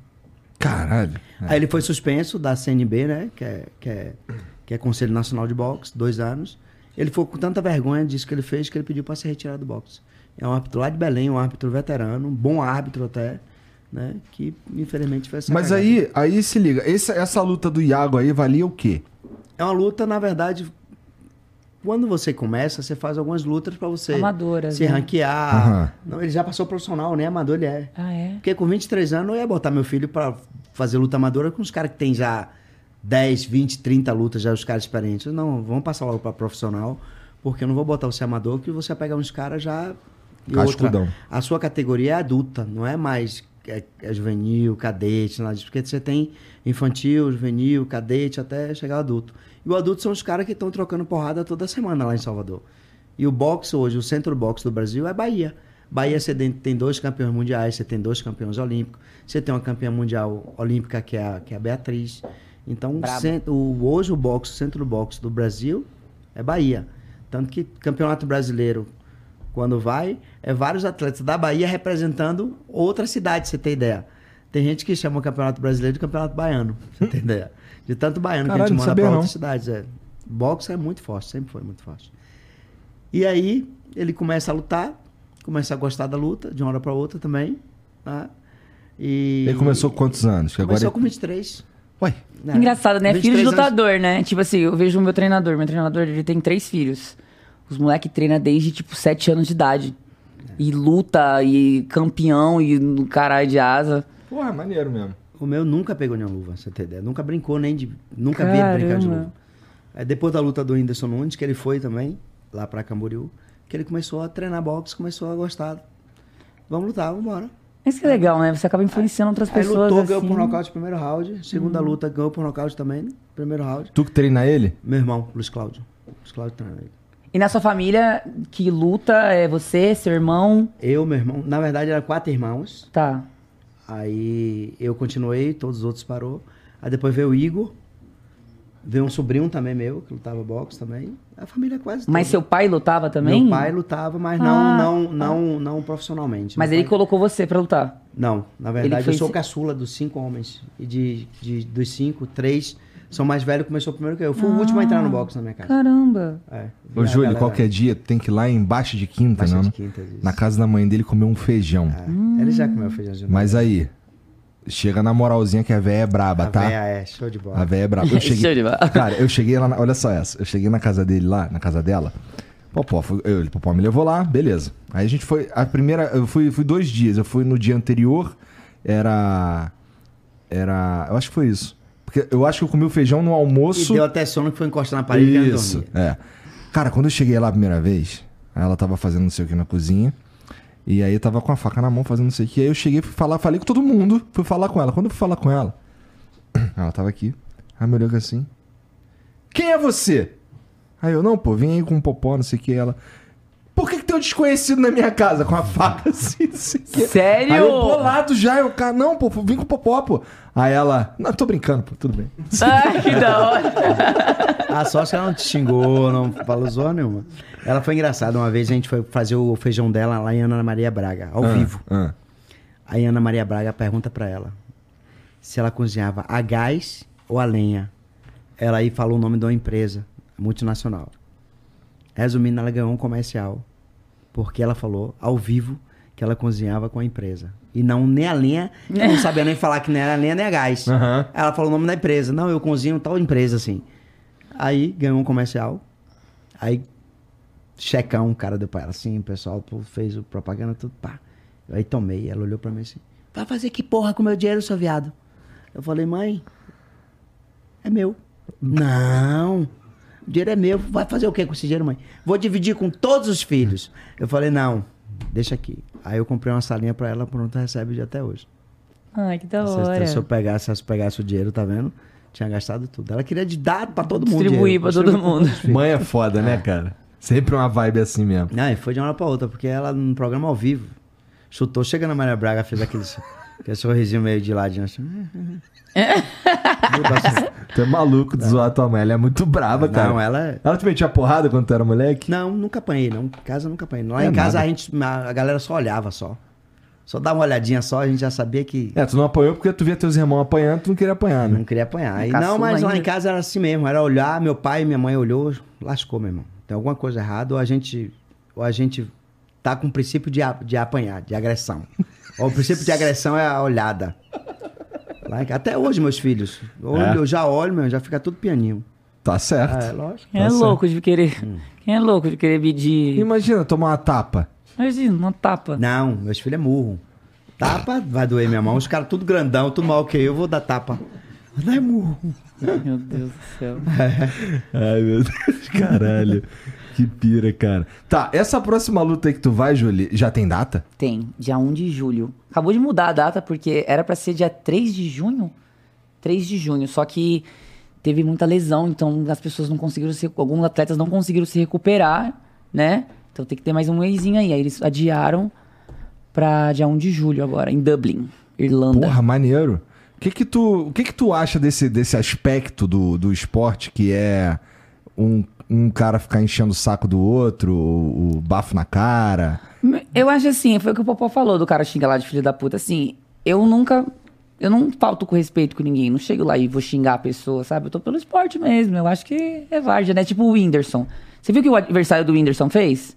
Caralho. Aí ele foi suspenso da CNB, né? Que é, que é, que é Conselho Nacional de Boxe, dois anos. Ele ficou com tanta vergonha disso que ele fez que ele pediu para ser retirado do boxe. É um árbitro lá de Belém, um árbitro veterano, um bom árbitro até. Né? Que infelizmente foi essa Mas cagada. aí, aí se liga, essa, essa luta do Iago aí valia o quê? É uma luta, na verdade, quando você começa, você faz algumas lutas pra você Amadoras, se né? ranquear. Aham. Não, ele já passou profissional, nem amador ele é. Ah, é? Porque com 23 anos eu ia botar meu filho pra fazer luta amadora com os caras que tem já 10, 20, 30 lutas, já os caras experientes. Não, vamos passar logo pra profissional, porque eu não vou botar você amador, que você vai pegar uns caras já. E Cascudão. outra, a sua categoria é adulta, não é mais é, é juvenil, cadete, nada disso. Porque você tem infantil, juvenil, cadete, até chegar adulto. E o adulto são os caras que estão trocando porrada toda semana lá em Salvador. E o boxe hoje, o centro boxe do Brasil é Bahia. Bahia você tem- dois campeões mundiais, você tem dois campeões olímpicos, você tem uma campeã mundial olímpica que é a, que é a Beatriz. Então, o Brabo. cent- o, hoje o boxe, o centro boxe do Brasil é Bahia. Tanto que campeonato brasileiro, quando vai, é vários atletas da Bahia representando outra cidade, você tem ideia. Tem gente que chama o campeonato brasileiro de campeonato baiano, você tem ideia. De tanto baiano Caralho, que a gente manda não. outras cidades. É. Boxe é muito forte, sempre foi muito forte. E aí ele começa a lutar, começa a gostar da luta, de uma hora para outra também. Tá? E Ele começou com quantos anos? Que começou agora com 23. Ué, né? Engraçado, né? Filho de 23 anos. lutador, né? Tipo assim, eu vejo o meu treinador. Meu treinador, ele tem três filhos. Os moleques treinam desde, tipo, sete anos de idade. E luta, e campeão, e no caralho de asa. porra, maneiro mesmo. O meu nunca pegou nenhuma luva, você tem ideia. Nunca brincou nem de. Nunca vi ele brincar de Caramba. luva. Aí depois da luta do Whindersson Nunes, que ele foi também, lá pra Camboriú, que ele começou a treinar boxe, começou a gostar. Vamos lutar, vamos embora. Isso que é legal, né? Você acaba influenciando outras Aí pessoas. lutou, ganhou assim. por nocaute no primeiro round. Segunda luta, ganhou por nocaute também, primeiro round. Tu que treina ele? Meu irmão, Luiz Cláudio. Luiz Cláudio treina ele. E na sua família, que luta é você, seu irmão? Eu, meu irmão, na verdade eram quatro irmãos. Tá. Aí eu continuei, todos os outros parou. Aí depois veio o Igor. Veio um sobrinho também meu, que lutava boxe também. A família quase toda. Mas seu pai lutava também? Meu pai lutava, mas não, Ah, não, não, não profissionalmente. Mas Meu ele pai- colocou você pra lutar. Não, na verdade foi eu sou o se- caçula dos cinco homens. E de, de, dos cinco, três são mais velhos, começou primeiro que eu. Eu fui o último a entrar no boxe na minha casa. Caramba. É. Ô, a Júlio, galera- qualquer dia tem que ir lá embaixo de quinta, Baixa não? de né? quinta, isso. Na casa da mãe dele comer um feijão. É, Ele já comeu feijãozinho. Mas aí, chega na moralzinha que a véia é braba, a tá? véia é show de bola. A véia é braba. Eu [LAUGHS] Show de cheguei, bola. cara, eu cheguei lá, na- olha só essa. Eu cheguei na casa dele lá, na casa dela. Popó, fui- eu, ele, Popó me levou lá, beleza. Aí a gente foi, a primeira, eu fui, fui dois dias. Eu fui no dia anterior, era, era, eu acho que foi isso. Porque eu acho que eu comi o feijão no E almoço. deu até sono que foi encostar na parede e Isso, dormir. é. Cara, quando eu cheguei lá a primeira vez, ela tava fazendo não sei o que na cozinha. E aí tava com a faca na mão fazendo não sei o que. Aí eu cheguei, fui falar, falei com todo mundo, fui falar com ela. Quando eu fui falar com ela, [CLEARS THROAT] ela tava aqui. Aí me olhou assim. Quem é você? Aí eu, não, pô, vem aí com um popó, não sei o que. Ela. Por que, que tem um desconhecido na minha casa com a faca [LAUGHS] assim, que? Sério? Aí eu bolado já, eu, cara, não, pô, vim com o popó, pô. Aí ela, não, tô brincando, pô, tudo bem. [LAUGHS] Ai, que da hora. A sócia ela não te xingou, não falou zoa nenhuma. Ela foi engraçada. Uma vez a gente foi fazer o feijão dela lá em Ana Maria Braga, ao Ah, vivo. ah. Aí Ana Maria Braga pergunta pra ela se ela cozinhava a gás ou a lenha. Ela aí falou o nome de uma empresa multinacional. Resumindo, ela ganhou um comercial porque ela falou ao vivo que ela cozinhava com a empresa. E não nem a lenha, não sabia nem falar que nem era a lenha nem a gás. Aham. Ela falou o nome da empresa. Não, eu cozinho tal empresa assim. Aí ganhou um comercial. Aí checão, o cara deu pra ela assim, o pessoal pô, fez o propaganda, tudo, pá. Aí tomei, ela olhou pra mim assim, vai fazer que porra com meu dinheiro, seu viado? Eu falei, mãe, é meu. [LAUGHS] Não, o dinheiro é meu, vai fazer o que com esse dinheiro, mãe? Vou dividir com todos os filhos. Eu falei, não, deixa aqui. Aí eu comprei uma salinha pra ela, pronto, recebe de até hoje. Ai, que da Se, hora. se eu pegasse, se eu pegasse o dinheiro, tá vendo? Tinha gastado tudo. Ela queria de dar pra todo mundo. Distribuir dinheiro. pra todo mundo. Mãe é foda, né, cara? Sempre uma vibe assim mesmo. Não, e foi de uma hora pra outra, porque ela no programa ao vivo chutou, chega na Maria Braga, fez aquele, aquele sorrisinho meio de ladinho assim. Assim. Tu é maluco de zoar tua mãe. Ela é muito brava, cara. Não, ela é. Ela te metia porrada quando tu era moleque? Não, nunca apanhei, não. Em casa nunca apanhei. Lá É em casa nada. a gente, a galera só olhava só. Só dava uma olhadinha só, a gente já sabia que É, tu não apanhou porque tu via teus irmãos apanhando, tu não queria apanhar, né? não queria apanhar. E não, mas lá ainda. em casa era assim mesmo, era olhar, meu pai e minha mãe olhou, lascou, meu irmão. Tem alguma coisa errada, ou a gente, ou a gente tá com o princípio de, a- de apanhar, de agressão. O princípio de agressão é a olhada. Em- Até hoje, meus filhos. Olho, É? Eu já olho, meu, já fica tudo pianinho. Tá certo. É, lógico. Quem é Tá louco de querer. Hum. Quem é louco de querer pedir. Imagina tomar uma tapa. Imagina, uma tapa. Não, meus filhos é murro. Tapa, vai doer minha mão. Os caras tudo grandão, tudo mal que eu, eu vou dar tapa. Não é murro. Meu Deus do céu. [LAUGHS] Ai, meu Deus, caralho. Que pira, cara. Tá, essa próxima luta aí que tu vai, Julie, já tem data? Tem, dia 1 de julho. Acabou de mudar a data, porque era pra ser dia 3 de junho. 3 de junho, só que teve muita lesão, então as pessoas não conseguiram se. Alguns atletas não conseguiram se recuperar, né? Então tem que ter mais um mêsinho aí. Aí eles adiaram pra dia 1 de julho agora, em Dublin, Irlanda. Porra, maneiro. O que que tu, o que que tu acha desse, desse aspecto do, do esporte que é um, um cara ficar enchendo o saco do outro, o, o bafo na cara? Eu acho assim, foi o que o Popó falou do cara xingar lá de filho da puta. Assim, eu nunca. Eu não falto com respeito com ninguém. Não chego lá e vou xingar a pessoa, sabe? Eu tô pelo esporte mesmo. Eu acho que é várzea, né? Tipo o Whindersson. Você viu o que o adversário do Whindersson fez?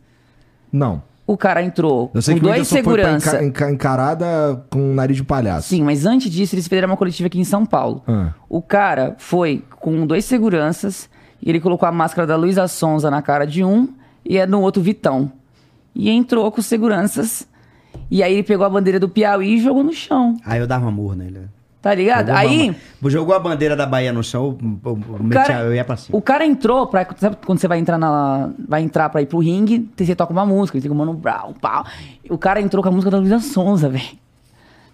Não. O cara entrou Eu sei com que o dois Whindersson foi enca- enca- encarada com nariz de palhaço. Sim, mas antes disso, eles fizeram uma coletiva aqui em São Paulo. Ah. O cara foi com dois seguranças e ele colocou a máscara da Luísa Sonza na cara de um e a no outro Vitão. E entrou com seguranças. E aí ele pegou a bandeira do Piauí e jogou no chão. Aí eu dava murro nele. Tá ligado? Jogou Aí uma- Jogou a bandeira da Bahia no chão, eu, eu, cara, eu ia pra cima. o cara entrou pra. Sabe quando você vai entrar na. Vai entrar pra ir pro ringue, você toca uma música, você fica mano brau, pau. O cara entrou com a música da Luísa Sonza, velho.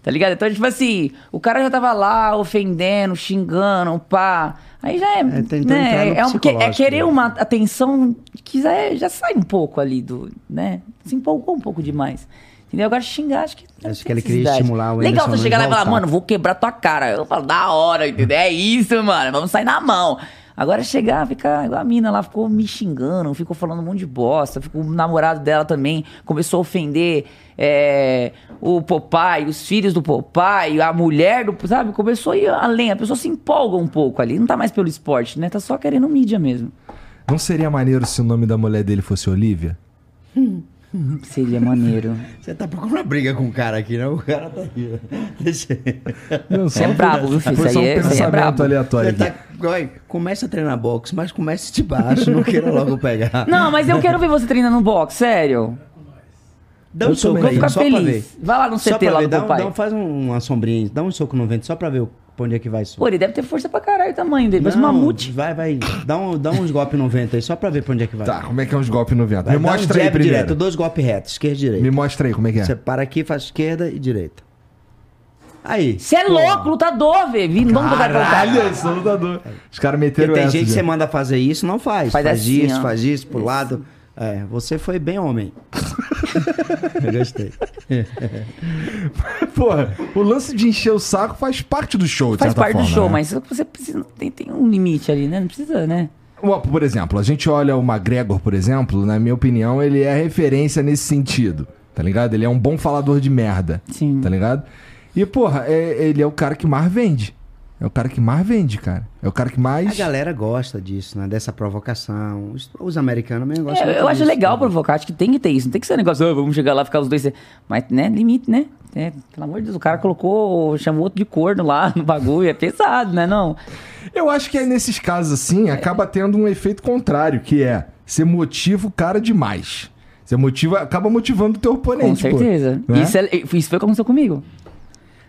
Tá ligado? Então, tipo assim, o cara já tava lá ofendendo, xingando, pá. Aí já é. É, né, é, um- é psicológico querer uma atenção que já, é- já sai um pouco ali do. né? Se empolgou um pouco demais. Entendeu? Agora xingar, acho que. Acho que ele queria estimular o Legal você chegar lá e falar, mano, vou quebrar tua cara. Eu falo, da hora, entendeu? É isso, mano. Vamos sair na mão. Agora chegar, ficar igual a mina lá, ficou me xingando, ficou falando um monte de bosta, ficou o namorado dela também, começou a ofender é, o Popeye, os filhos do Popeye, a mulher do. Sabe? Começou a ir além. A pessoa se empolga um pouco ali. Não tá mais pelo esporte, né? Tá só querendo mídia mesmo. Não seria maneiro se o nome da mulher dele fosse Olivia? [LAUGHS] Seria maneiro. Você tá procurando uma briga com o cara aqui, não? O cara tá aqui. Deixa eu- Não, é brabo, viu, filho? Foi Isso só um aí é- isso aí é pensamento brabo. aleatório Você aqui. tá... Começa a treinar boxe, mas comece de baixo, não queira logo pegar. Não, mas eu quero ver você treinando boxe, sério. Dá um Eu soco aí, Vou ficar só pra ver. feliz. Vai lá no Só CT lá ver, do dá, um- dá um- faz um- uma sombrinha, dá um soco no vento, só pra ver o- pra onde é que vai isso. Pô, ele deve ter força pra caralho o tamanho dele. Parece um Não, mamute. Vai, vai. Dá, um, dá uns golpes no vento aí, só pra ver pra onde é que vai. Tá, como é que é uns golpes no vento? Vai, Me dá um mostra aí primeiro. direto, dois golpes retos, esquerda e direita. Me mostra aí como é que é. Você para aqui, faz esquerda e direita. Aí. Você é louco, lutador, velho. Vim- Vamos tocar pra Caralho, lutar. eu sou lutador. Os caras Porque meteram tem essa. gente que você manda fazer isso, não faz. Faz Faz, assim, isso, ó. faz isso pro lado. É, você foi bem homem. [LAUGHS] Eu gostei. Porra, o lance de encher o saco faz parte do show, de Faz certa parte do forma, show, né? mas você precisa. Tem, tem um limite ali, né? Não precisa, né? Por exemplo, a gente olha o McGregor, por exemplo, na minha opinião, ele é referência nesse sentido, tá ligado? Ele é um bom falador de merda, Sim. tá ligado? E, porra, é- ele é o cara que mais vende. É o cara que mais vende, cara. É o cara que A mais... galera gosta disso, né? Dessa provocação. Os, os americanos mesmo gostam É, muito eu acho disso, legal né? provocar, acho que tem que ter isso. Não tem que ser um negócio, ah, vamos chegar lá, ficar os dois. Mas, né, limite, né? É, pelo amor de Deus, o cara colocou, chamou outro de corno lá [LAUGHS] no bagulho. É pesado, né? Não. Eu acho que aí nesses casos assim, acaba tendo um efeito contrário, que é você motiva o cara demais. Você motiva, acaba motivando o teu oponente, Com pô. certeza. Né? Isso, é- isso foi o que aconteceu comigo.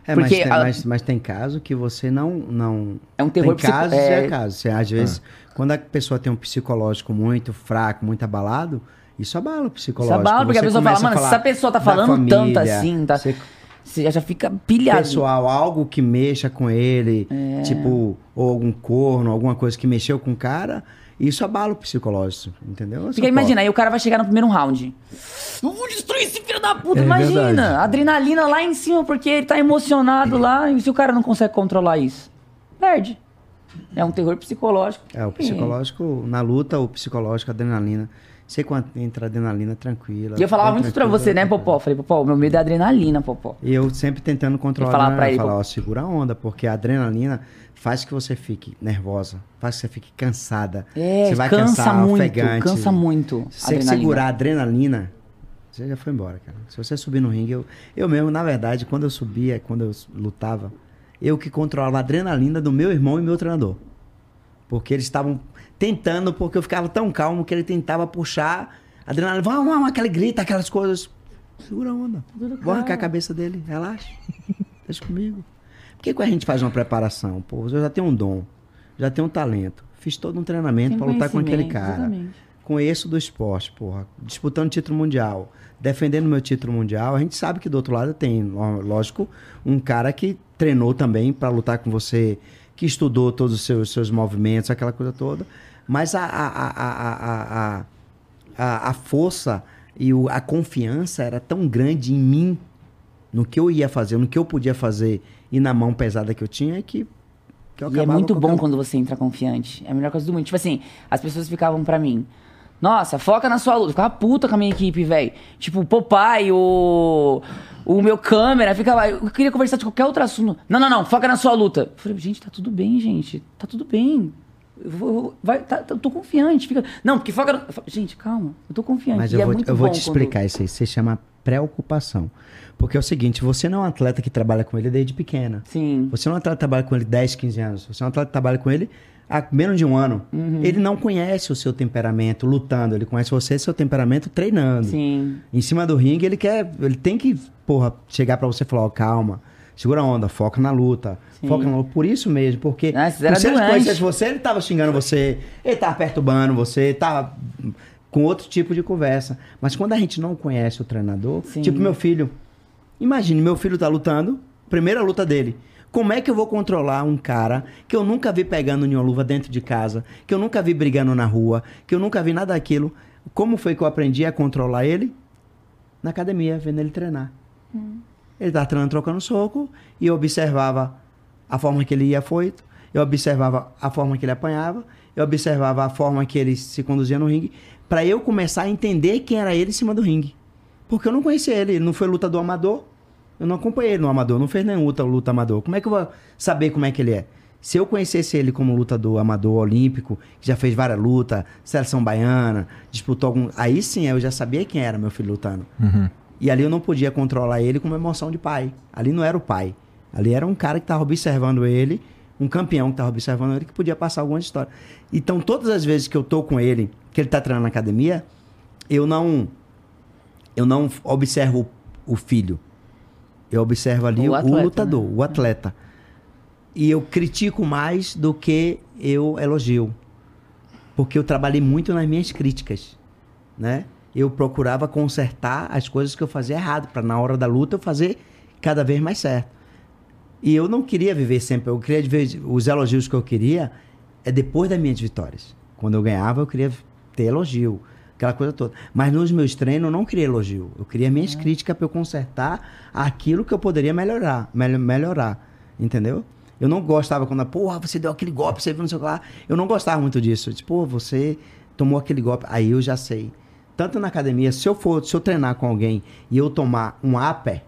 É, mas, Porque tem, a- mas, mas tem caso que você não. não É um terror Tem casos psico- e é- é caso. Você, às vezes, quando a pessoa tem um psicológico muito fraco, muito abalado, isso abala o Isso psicológico. abala, porque a Você pessoa fala, a mano, se essa pessoa tá falando tanto família, assim, tá? você- Você já, já fica pilhado. pessoal, algo que mexa com ele, É. tipo, ou algum corno, alguma coisa que mexeu com o cara, isso abala o psicológico, entendeu? Porque imagina, aí o cara vai chegar no primeiro round. Eu vou destruir esse filho da puta, É imagina. verdade. Adrenalina lá em cima, porque ele tá emocionado lá. E se o cara não consegue controlar isso? Perde. É um terror psicológico. É, o psicológico, na luta, o psicológico, a adrenalina. Sei quando entra adrenalina tranquila. E eu falava muito pra você, né, Popó? Falei, Popó, meu medo é adrenalina, Popó. E eu sempre tentando controlar E falar pra ele, falar, ó, segura a onda, porque a adrenalina faz que você fique nervosa, faz que você fique cansada. É, você vai cansa cansar, muito, ofegante. cansa muito. Se você segurar a adrenalina, Você já foi embora, cara. Se você subir no ringue, eu, eu mesmo, na verdade, quando eu subia, quando eu lutava, eu que controlava a adrenalina do meu irmão e meu treinador. Porque eles estavam tentando, porque eu ficava tão calmo que ele tentava puxar a adrenalina. Vamos, vamos, aquele grita, aquelas coisas. Segura a onda. Vou arrancar a cabeça dele, relaxa. [LAUGHS] Deixa comigo. Por que, que a gente faz uma preparação? Pô, eu já tenho um dom, já tenho um talento. Fiz todo um treinamento para lutar com aquele cara. exatamente. Conheço do esporte, porra. Disputando título mundial, defendendo meu título mundial. A gente sabe que do outro lado tem, ló- lógico, um cara que treinou também para lutar com você, que estudou todos os seus, seus movimentos, aquela coisa toda. Mas a, a, a, a, a, a, força e o- a confiança era tão grande em mim, no que eu ia fazer, no que eu podia fazer e na mão pesada que eu tinha, que, que eu E é muito bom quando você entra confiante. É a melhor coisa do mundo. Tipo assim, as pessoas ficavam pra mim. Nossa, foca na sua luta. Ficava puta com a minha equipe, velho. Tipo, o Popeye, o. O meu câmera, ficava. Eu queria conversar de qualquer outro assunto. Não, não, não, foca na sua luta. Eu falei, gente, tá tudo bem, gente. Tá tudo bem. Vou, vai, tá, eu tô confiante. Fica... Não, porque foca. Gente, calma, eu tô confiante. Mas E eu é vou, eu vou te quando- explicar isso aí. Você chama preocupação. Porque é o seguinte, você não é um atleta que trabalha com ele desde pequena. Sim. Você não é um atleta que trabalha com ele 10, 15 anos. Você é um atleta que trabalha com ele há menos de um ano. Uhum. Ele não conhece o seu temperamento lutando. Ele conhece você, seu temperamento treinando. Sim. Em cima do ringue, ele quer. Ele tem que, porra, chegar pra você e falar, ó, calma. Segura a onda, foca na luta. Sim. Foca na luta. Por isso mesmo, porque Ah, se conhecesse você, ele tava xingando você, ele tava perturbando você, tava com outro tipo de conversa. Mas quando a gente não conhece o treinador, Sim. tipo meu filho. Imagine, meu filho tá lutando, primeira luta dele. Como é que eu vou controlar um cara que eu nunca vi pegando nenhuma luva dentro de casa, que eu nunca vi brigando na rua, que eu nunca vi nada daquilo? Como foi que eu aprendi a controlar ele? Na academia, vendo ele treinar. Ele tava treinando trocando soco e eu observava a forma que ele ia foito, eu observava a forma que ele apanhava, eu observava a forma que ele se conduzia no ringue, para eu começar a entender quem era ele em cima do ringue. Porque eu não conhecia ele, ele não foi lutador amador, eu não acompanhei ele no amador, não fez nenhum luta, luta amador. Como é que eu vou saber como é que ele é? Se eu conhecesse ele como lutador amador olímpico, que já fez várias lutas, seleção baiana, disputou algum. Aí sim, eu já sabia quem era meu filho lutando. E ali eu não podia controlar ele com uma emoção de pai. Ali não era o pai. Ali era um cara que estava observando ele, um campeão que estava observando ele, que podia passar alguma história. Então, todas as vezes que eu tô com ele, que ele tá treinando na academia, eu não eu não observo o filho. Eu observo ali O o, atleta, lutador, né? o atleta. E eu critico mais do que eu elogio. Porque eu trabalhei muito nas minhas críticas, né? Eu procurava consertar as coisas que eu fazia errado, para na hora da luta eu fazer cada vez mais certo. E eu não queria viver sempre, eu queria viver os elogios que eu queria é depois das minhas vitórias. Quando eu ganhava, eu queria ter elogio, aquela coisa toda. Mas nos meus treinos eu não queria elogio, eu queria minhas críticas para eu consertar aquilo que eu poderia melhorar, mel- melhorar, entendeu? Eu não gostava quando, porra, você deu aquele golpe, você viu não sei o que lá. Eu não gostava muito disso. Tipo, você tomou aquele golpe. Aí eu já sei. Tanto na academia, se eu for, se eu treinar com alguém e eu tomar um upper,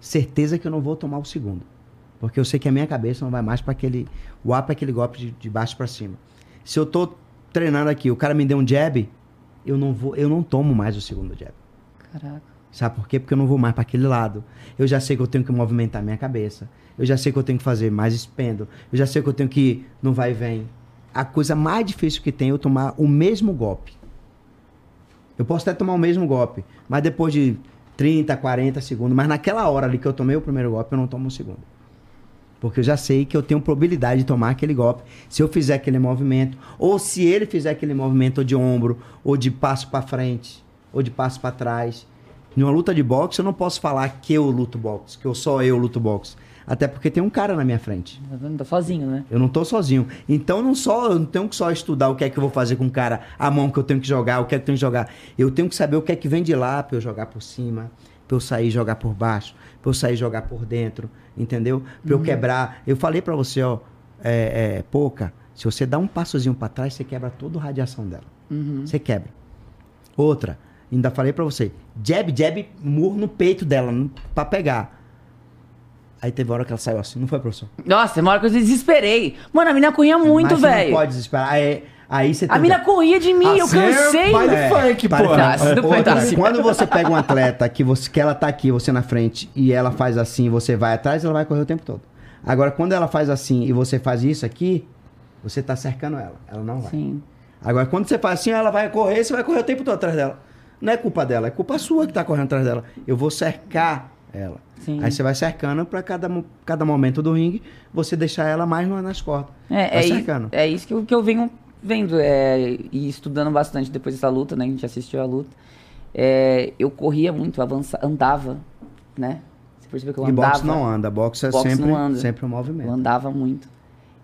certeza que eu não vou tomar o segundo. Porque eu sei que a minha cabeça não vai mais para aquele. O up é aquele golpe de, de baixo para cima. Se eu tô treinando aqui, o cara me deu um jab, eu não vou, eu não tomo mais o segundo jab. Caraca. Sabe por quê? Porque eu não vou mais para aquele lado. Eu já sei que eu tenho que movimentar minha cabeça. Eu já sei que eu tenho que fazer mais expendo. Eu já sei que eu tenho que ir no vai e vem. A coisa mais difícil que tem é eu tomar o mesmo golpe. Eu posso até tomar o mesmo golpe, mas depois de 30, 40 segundos, mas naquela hora ali que eu tomei o primeiro golpe, eu não tomo o segundo. Porque eu já sei que eu tenho probabilidade de tomar aquele golpe se eu fizer aquele movimento, ou se ele fizer aquele movimento de ombro, ou de passo para frente, ou de passo para trás. Numa luta de boxe, eu não posso falar que eu luto boxe, que eu só eu luto boxe. Até porque tem um cara na minha frente. Tá vendo? Tá sozinho, né? Eu não tô sozinho. Então não só, eu não tenho que só estudar o que é que eu vou fazer com o cara, a mão que eu tenho que jogar, o que é que eu tenho que jogar. Eu tenho que saber o que é que vem de lá pra eu jogar por cima, pra eu sair jogar por baixo, pra eu sair jogar por dentro, entendeu? Pra eu quebrar. Eu falei pra você, ó, é, é, pouca, se você dá um passozinho pra trás, você quebra toda a radiação dela. Você quebra. Outra, ainda falei pra você, jab, jab, murro no peito dela, pra pegar. Aí teve hora que ela saiu assim, não foi, professor? Nossa, uma hora que eu desesperei. Mano, a menina corria muito, Mas você velho. Não pode desesperar. É, Aí você A tem mina corria de mim, eu Assim é cansei. baile É, funk, pô. Não foi Outra, assim. quando você pega um atleta que, você, que ela tá aqui, você na frente, e ela faz assim, você vai atrás, ela vai correr o tempo todo. Agora, quando ela faz assim e você faz isso aqui, você tá cercando ela. Ela não vai. Sim. Agora, quando você faz assim, ela vai correr, você vai correr o tempo todo atrás dela. Não é culpa dela, é culpa sua que tá correndo atrás dela. Eu vou cercar ela. Sim. Aí você vai cercando pra cada, cada momento do ringue, você deixar ela mais no- nas cordas. É, vai é, cercando. é isso que eu, que eu venho vendo é, e estudando bastante depois dessa luta, né? A gente assistiu a luta. É, eu corria muito, avança, andava, né? Você percebeu que eu E andava? boxe não anda, boxe é Boxe sempre, anda. sempre um Eu movimento. andava muito.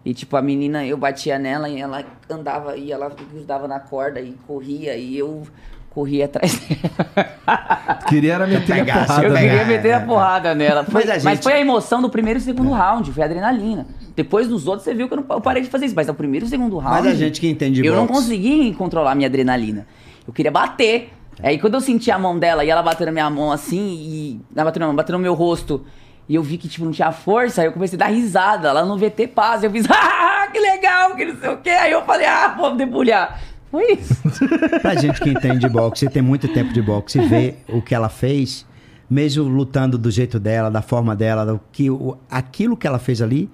E tipo, a menina, eu batia nela e ela andava e ela grudava na corda e corria e eu corria atrás dela. [LAUGHS] Queria era meter a porrada, eu queria É, meter é, a porrada nela. Foi- Mas a mas, gente- foi a emoção do primeiro e segundo round, foi a adrenalina. Depois dos outros você viu que eu, não, eu parei de fazer isso, mas no primeiro e segundo round. Mas a gente que entende de Eu não boxe. consegui controlar a minha adrenalina. Eu queria bater. Aí quando eu senti a mão dela e ela bateu na minha mão assim, e. Ela bateu, não, bateu no meu rosto. E eu vi que, tipo, não tinha força, aí eu comecei a dar risada. Lá no VT Paz, eu fiz, [LAUGHS] ah, que legal, que não sei o quê. Aí eu falei, ah, vamos debulhar. Foi isso. [LAUGHS] Pra gente que entende de boxe, tem muito tempo de boxe e vê o que ela fez, mesmo lutando do jeito dela, da forma dela, do que, o, aquilo que ela fez ali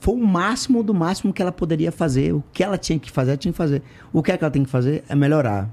foi o máximo do máximo que ela poderia fazer. O que ela tinha que fazer, ela tinha que fazer. O que, é que ela tem que fazer é melhorar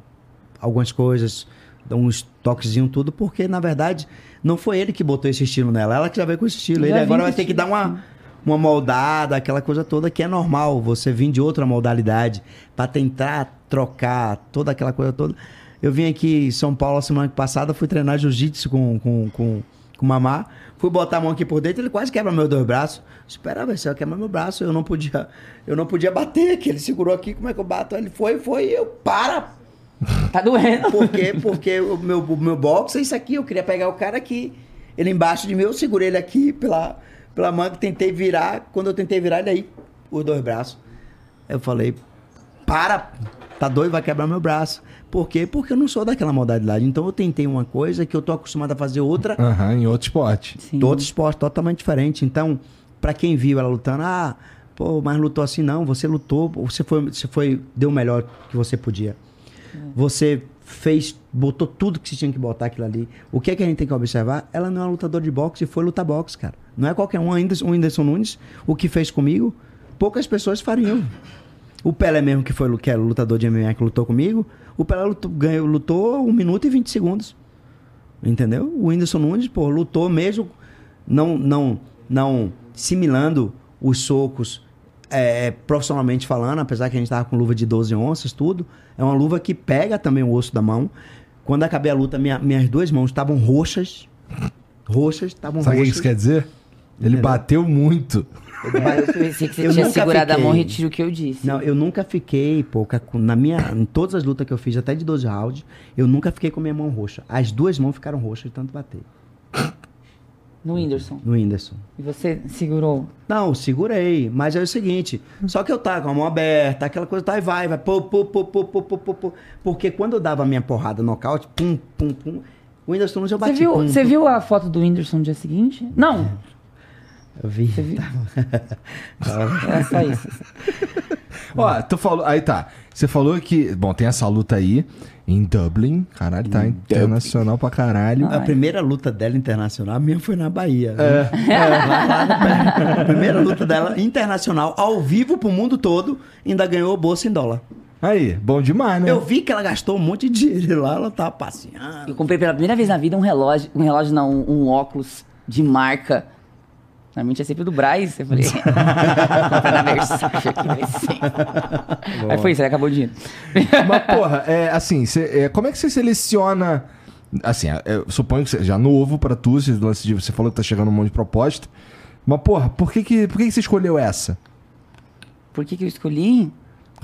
algumas coisas, dar uns toquezinhos, tudo, porque na verdade não foi ele que botou esse estilo nela, ela que já veio com esse estilo. Já Ele agora vai ter que dar uma, uma moldada, aquela coisa toda que é normal, você vir de outra modalidade para tentar trocar toda aquela coisa toda. Eu vim aqui em São Paulo semana passada, fui treinar jiu-jitsu com, com, com, com o Mamá. Fui botar a mão aqui por dentro, ele quase quebra meus dois braços. Espera, vai ser quebra meu braço. Eu não podia, eu não podia bater, que ele segurou aqui, como é que eu bato? Ele foi, foi, e eu para, [LAUGHS] Tá doendo. por quê? Porque o meu, meu box é isso aqui. Eu queria pegar o cara aqui. Ele embaixo de mim, eu segurei ele aqui pela, pela manga, tentei virar. Quando eu tentei virar, ele aí, os dois braços. Eu falei, para, tá doido, vai quebrar meu braço. Por quê? Porque eu não sou daquela modalidade. Então eu tentei uma coisa que eu tô acostumado a fazer outra, Aham, em outro esporte. Sim. outro esporte totalmente diferente. Então, pra quem viu ela lutando, ah, pô, mas lutou assim, não, você lutou, você foi, você foi, deu o melhor que você podia. Você fez, botou tudo que você tinha que botar aquilo ali. O que é que a gente tem que observar? Ela não é lutadora de boxe e foi lutar boxe, cara. Não é qualquer um. Ainda o Whindersson Nunes, o que fez comigo, poucas pessoas fariam. O Pelé mesmo, que foi que era o lutador de MMA que lutou comigo, o Pelé lutou, ganhou, lutou 1 minuto e 20 segundos. Entendeu? O Whindersson Nunes, pô, lutou mesmo não, não, não similando os socos é, profissionalmente falando, apesar que a gente tava com luva de 12 onças, tudo. É uma luva que pega também o osso da mão. Quando acabei a luta, minha- minhas duas mãos estavam roxas. Roxas, estavam Sabe o que roxas. isso quer dizer? Ele Entendeu? bateu muito. Eu pensei que você [LAUGHS] Eu tinha segurado a mão, fiquei- retiro o que eu disse. Não, eu nunca fiquei, pouca na minha, em todas as lutas que eu fiz, até de 12 rounds, eu nunca fiquei com minha mão roxa. As duas mãos ficaram roxas de tanto bater no Whindersson? No Whindersson. E você segurou? Não, segurei. Mas é o seguinte, hum. só que eu tava com a mão aberta, aquela coisa, tá e vai, vai, pô, pô, pô, pô, pô, pô, pô, Porque quando eu dava a minha porrada nocaute, pum, pum, pum, o Whindersson não já batia. Você viu, viu a foto do Whindersson no dia seguinte? Não, é. Eu vi. Você viu? [LAUGHS] É só isso. Ó, tu falou. Aí tá. Você falou que. Bom, tem essa luta aí em Dublin. Caralho, tá internacional pra caralho. A primeira luta dela internacional, a minha foi na Bahia. né? Lá, lá no- a primeira luta dela internacional, ao vivo pro mundo todo, ainda ganhou bolsa em dólar. Aí, bom demais, né? Eu vi que ela gastou um monte de dinheiro lá, ela tava passeando. Eu comprei pela primeira vez na vida um relógio, um relógio não, um, um óculos de marca. Normalmente é sempre do Braz. Eu falei, [LAUGHS] comprar na Versace aqui vai ser. Aí foi isso, aí acabou o dinheiro. Mas, porra, é, assim, cê- é, como é que você seleciona. Assim, é, eu suponho que seja novo pra tu, esse lance de- você falou que tá chegando um monte de proposta. Mas, porra, por que, que, por que, que você escolheu essa? Por que, que eu escolhi?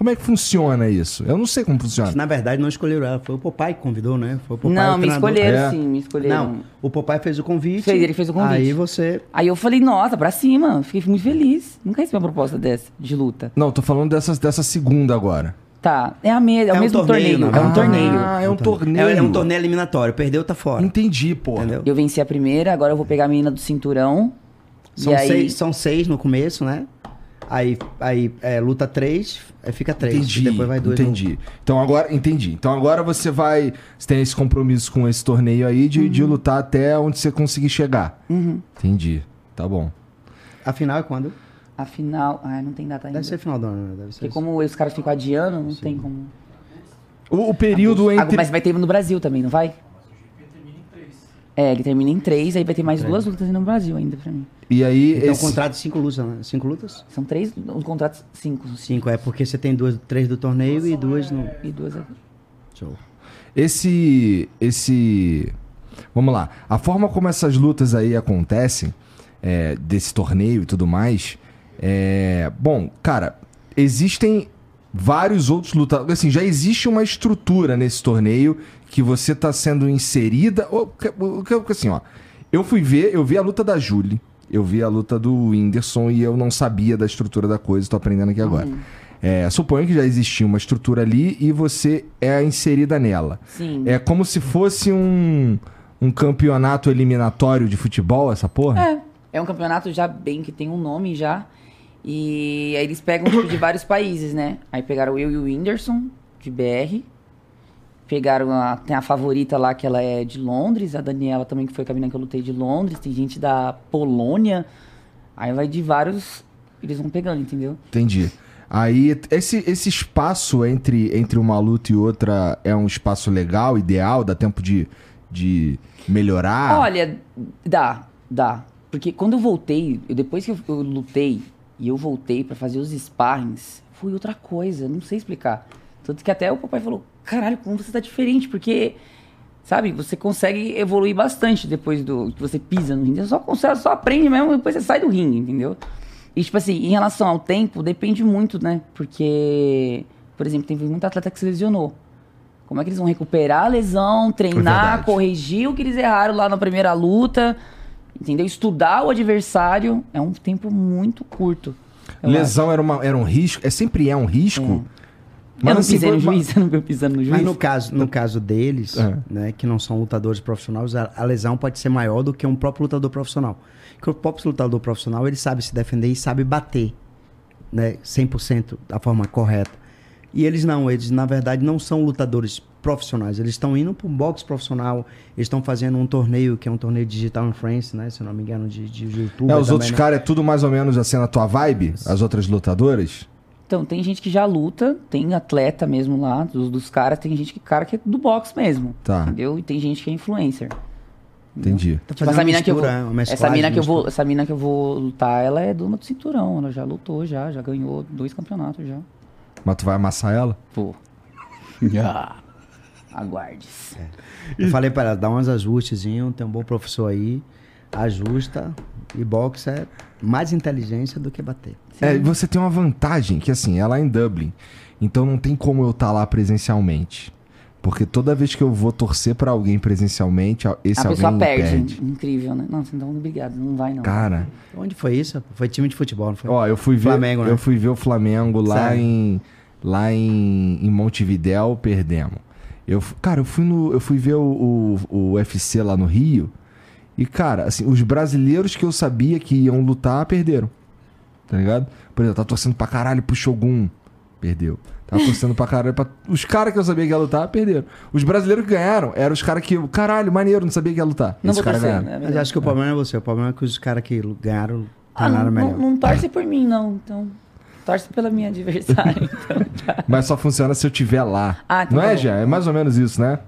Como é que funciona isso? Eu não sei como funciona. Na verdade, não escolheram ela, foi o Papai que convidou, né? Foi o Papai, não, o me treinador. escolheram É. sim, me escolheram. Não, o Papai fez o convite. Fez, ele fez o convite. Aí você. Aí eu falei, nossa, pra cima. Fiquei muito feliz. Nunca recebi uma proposta dessa, de luta. Não, tô falando dessa, dessa segunda agora. Tá, é, a me, é o É um mesmo torneio, torneio. né? É um Ah. torneio. Ah, é um torneio. É, é um torneio eliminatório. Perdeu, tá fora. Entendi. Entendeu? Eu venci a primeira, agora eu vou pegar a menina do cinturão. São, e aí, seis, são seis no começo, né? Aí, aí é, luta três, aí fica três. Entendi. Depois vai dois. entendi. Então agora, entendi. Então agora você vai. Você tem esse compromisso com esse torneio aí de, Uhum. de lutar até onde você conseguir chegar. Entendi. Tá bom. A final é quando? Afinal, ai, não tem data ainda. Deve ser final do ano, né? Deve ser. Porque como os caras ficam adiando, não tem como. O, o período Ah, entre. Mas vai ter no Brasil também, não vai? É, ele termina em três, aí vai ter mais duas lutas no Brasil ainda pra mim. E aí. Então, esse- contrato de cinco lutas, né? Cinco lutas? São três, os contratos, cinco. Cinco, é porque você tem duas, três do torneio e duas no. E duas aqui. Show. Esse. Esse. Vamos lá. A forma como essas lutas aí acontecem, é, desse torneio e tudo mais. É. Bom, cara, existem vários outros lutadores. Assim, já existe uma estrutura nesse torneio que você tá sendo inserida. O que- o que- Assim, ó. Eu fui ver, eu vi a luta da Julie. Eu vi a luta do Whindersson e eu não sabia da estrutura da coisa, tô aprendendo aqui agora. É, suponho que já existia uma estrutura ali e você é inserida nela. Sim. É como se fosse um, um campeonato eliminatório de futebol, essa porra? É. É um campeonato já bem que tem um nome já. E aí eles pegam tipo, de vários países, né? Aí pegaram eu e o Whindersson, de BR. Pegaram a, tem a favorita lá, que ela é de Londres, a Daniela também, que foi a menina que eu lutei de Londres. Tem gente da Polônia. Aí vai de vários. Eles vão pegando, entendeu? Entendi. Aí, esse, esse espaço entre, entre uma luta e outra é um espaço legal, ideal? Dá tempo de, de melhorar? Olha, dá, dá. Porque quando eu voltei, eu- depois que eu, eu lutei e eu voltei pra fazer os sparrings, foi outra coisa, não sei explicar. Tanto que até o papai falou, caralho, como você tá diferente, porque, sabe, você consegue evoluir bastante depois do que você pisa no ringue. Você só, consegue, só aprende mesmo, depois você sai do ringue, entendeu? E, tipo assim, em relação ao tempo, depende muito, né? Porque, por exemplo, tem muito atleta que se lesionou. Como é que eles vão recuperar a lesão, treinar, verdade. corrigir o que eles erraram lá na primeira luta, entendeu? Estudar o adversário é um tempo muito curto. Lesão era, uma, era um risco? É sempre é um risco? Acho. Eu não assim, pisei no juiz, eu não vi eu pisando no juiz. Mas no caso, no caso deles, É. né, que não são lutadores profissionais, a, a lesão pode ser maior do que um próprio lutador profissional. Porque o próprio lutador profissional, ele sabe se defender e sabe bater, né, 100% da forma correta. E eles não, eles na verdade não são lutadores profissionais, eles estão indo para um boxe profissional, eles estão fazendo um torneio que é um torneio digital in France, né, se eu não me engano, de, de YouTube. É, os outros caras é tudo mais ou menos assim na tua vibe? As outras lutadoras? Então, tem gente que já luta, tem atleta mesmo lá, dos, dos caras, tem gente que cara que é do boxe mesmo. Tá. Entendeu? E tem gente que é influencer. Entendi. Tá Tipo, essa mina que eu vou, mistura, essa mina que eu vou, mistura. essa mina que eu vou lutar, ela é dona do cinturão, ela já lutou já, já ganhou dois campeonatos já. Mas tu vai amassar ela? Pô. [LAUGHS] Aguarde-se. Eu falei para ela, dá uns ajustezinhos, tem um bom professor aí, ajusta. E boxe é mais inteligência do que bater. É, você tem uma vantagem, que assim, ela é em Dublin. Então não tem como eu estar lá presencialmente. Porque toda vez que eu vou torcer pra alguém presencialmente, esse A alguém pessoa perde. perde. Incrível, né? Nossa, então obrigado, não vai não. Cara, Onde foi isso? Foi time de futebol, não foi? ó, eu fui ver, Flamengo, né? eu fui ver o Flamengo lá Sério? em lá em, em Montevidéu, perdemos. Eu, cara, eu fui no, eu fui ver o, o, o UFC lá no Rio. E cara, assim, os brasileiros que eu sabia que iam lutar perderam. Tá ligado? Por exemplo, eu tava torcendo pra caralho pro Shogun. Perdeu. Tava torcendo pra caralho pra... Os caras que eu sabia que ia lutar, perderam. Os brasileiros que ganharam eram os caras que... eu- Caralho, maneiro, não sabia que ia lutar. Não Esses vou caras torcer, ganharam. né? Mas acho que o problema é você. O problema é que os caras que ganharam Ah, não, melhor. não, não torce por mim, não. Então, torce pela minha adversária. [LAUGHS] então, tá. Mas só funciona se eu tiver lá. Ah, então não tá é, já? É mais ou menos isso, né?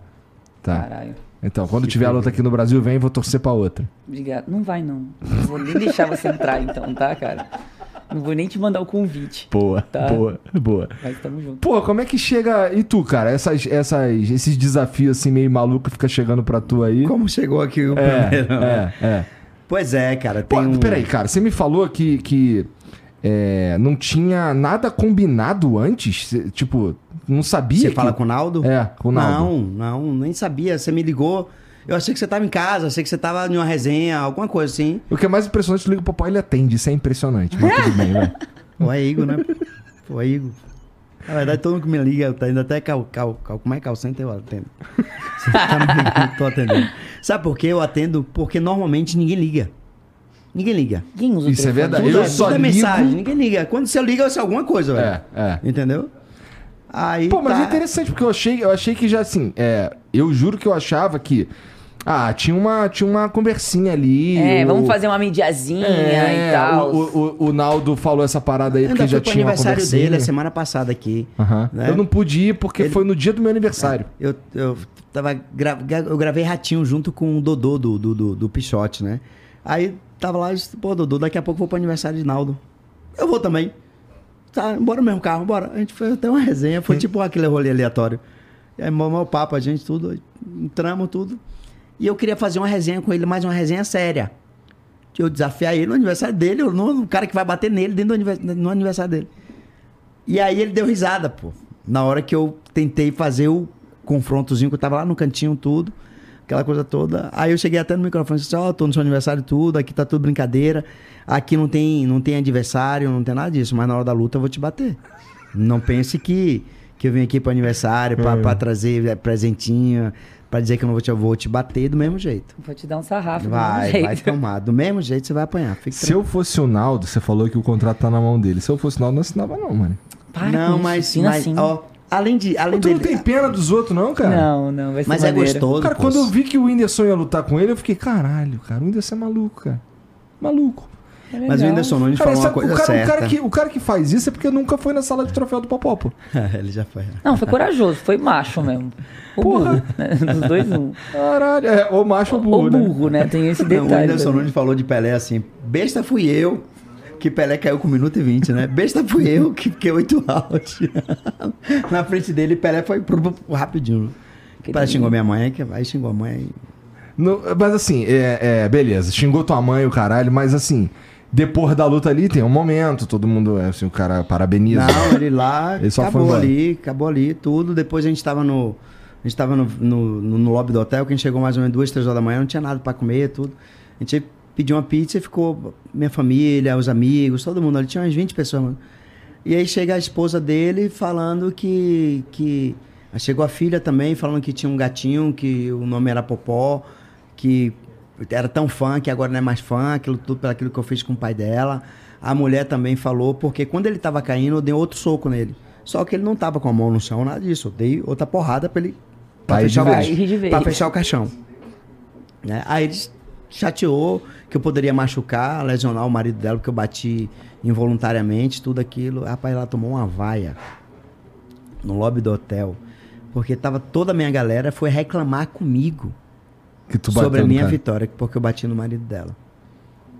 Tá. Caralho. Então, quando tiver a luta aqui no Brasil, vem e vou torcer pra outra. Obrigado. Não vai, não. Não vou nem deixar você entrar, então, tá, cara? Não vou nem te mandar o convite. Boa, Tá. boa, boa. Mas tamo junto. Pô, como é que chega. E tu, cara? Essas, essas, esses desafios assim meio maluco fica chegando pra tu aí. Como chegou aqui o É, primeiro? é, é. Pois é, cara. Pô, Tem um... peraí, cara. Você me falou que, que é, não tinha nada combinado antes? Cê, tipo, não sabia. Você que... fala com o Naldo? É, com o Naldo. Não, não, nem sabia. Você me ligou. Eu achei que você tava em casa, achei que você tava em uma resenha, alguma coisa assim. O que é mais impressionante, eu ligo pro papai, ele atende. Isso é impressionante. Mas tudo bem, vai. [LAUGHS] Pô, é Igor, né? Pô, é Igor. Na verdade, todo mundo que me liga, tá indo até cal, cal, cal, como é call center, eu atendo. Você tá me ligando, tô atendendo. Sabe por quê? Eu atendo porque normalmente ninguém liga. Ninguém liga. Quem usa o Isso é verdade. Tudo, Eu é, só é ligo- mensagem, ninguém liga. Quando você liga, é alguma coisa, velho. É, é. Entendeu? Aí Pô, mas tá- é interessante, porque eu achei, eu achei que já assim, é, eu juro que eu achava que. Ah, tinha uma, tinha uma conversinha ali. É, o- vamos fazer uma mídiazinha é, e tal. O, o, o Naldo falou essa parada aí Eu porque já tinha uma aniversário conversinha. dele a semana passada aqui. Aham. né? Eu não pude ir porque Ele- foi no dia do meu aniversário. Eu, eu, tava gra- eu gravei Ratinho junto com o Dodô do, do, do, do Pichote, né? Aí tava lá, eu disse, pô, Dodô, daqui a pouco eu vou pro aniversário de Naldo. Eu vou também. Tá, bora no mesmo carro, bora. A gente foi até uma resenha, foi tipo aquele rolê aleatório. E aí, mau papo, a gente tudo, entramos tudo. E eu queria fazer uma resenha com ele, mais uma resenha séria. Eu desafiar ele no aniversário dele, o cara que vai bater nele dentro do anivers- no aniversário dele. E aí ele deu risada, pô. Na hora que eu tentei fazer o confrontozinho, que eu tava lá no cantinho, tudo, aquela coisa toda. Aí eu cheguei até no microfone e disse, ó, tô no seu aniversário tudo, aqui tá tudo brincadeira. Aqui não tem, não tem adversário, não tem nada disso, mas na hora da luta eu vou te bater. Não pense que, que eu vim aqui pro aniversário pra, pra trazer é, presentinho, pra dizer que eu não vou te, eu vou te bater do mesmo jeito. Vou te dar um sarrafo. do Vai, mesmo vai jeito. tomar. Do mesmo jeito você vai apanhar. Se eu fosse o Naldo, você falou que o contrato tá na mão dele. Se eu fosse o Naldo, não assinava, não, mano. Para não, mas, mas assim. ó, além de, além Tu não dele, tem pena dos outros, não, cara? Não, não, vai ser mas é maneiro. gostoso. Cara, pô. quando eu vi que o Whindersson ia lutar com ele, eu fiquei, caralho, cara, o Whindersson é maluco, cara. Maluco. É Mas o. Whindersson Nunes Cara, falou uma coisa o, cara, o, certa. cara que, o cara que faz isso é porque nunca foi na sala de troféu do Popó, pô. [LAUGHS] Ele já foi. Não, foi corajoso, foi macho mesmo. O burro, né? Dos dois, um. Caralho, é, ou macho ou burro, o né? burro, né? Tem esse [LAUGHS] Não, o detalhe. Whindersson também. Nunes falou de Pelé assim: besta fui eu, que Pelé caiu com 1 minuto e 20, né? Besta fui eu, que fiquei 8 rounds. [LAUGHS] Na frente dele, Pelé foi pro, pro- rapidinho. Que Pelé xingou minha mãe, que vai xingou a mãe. No- mas assim, é, é, beleza, xingou tua mãe o caralho, mas assim, depois da luta ali tem um momento, todo mundo, é, assim, o cara parabeniza. Não, ele lá, [LAUGHS] Ele só acabou ali, acabou ali, tudo. Depois a gente tava no. A gente tava no, no, no- lobby do hotel, que a gente chegou mais ou menos duas, três horas da manhã, não tinha nada pra comer, tudo. A gente pediu uma pizza e ficou minha família, os amigos, todo mundo ali, tinha umas 20 pessoas, mano. E aí chega a esposa dele falando que. que chegou a filha também, falando que tinha um gatinho, que o nome era Popó, que era tão fã que agora não é mais fã, aquilo tudo pelo aquilo que eu fiz com o pai dela. A mulher também falou, porque quando ele tava caindo, eu dei outro soco nele. Só que ele não tava com a mão no chão, nada disso. Eu dei outra porrada pra ele. Pra, Aí fechar, o pra fechar o caixão. Né? Aí ele chateou que eu poderia machucar, lesionar o marido dela, porque eu bati involuntariamente, tudo aquilo. Rapaz, ela tomou uma vaia no lobby do hotel. Porque tava toda a minha galera foi reclamar comigo sobre a minha cara. vitória, porque eu bati no marido dela.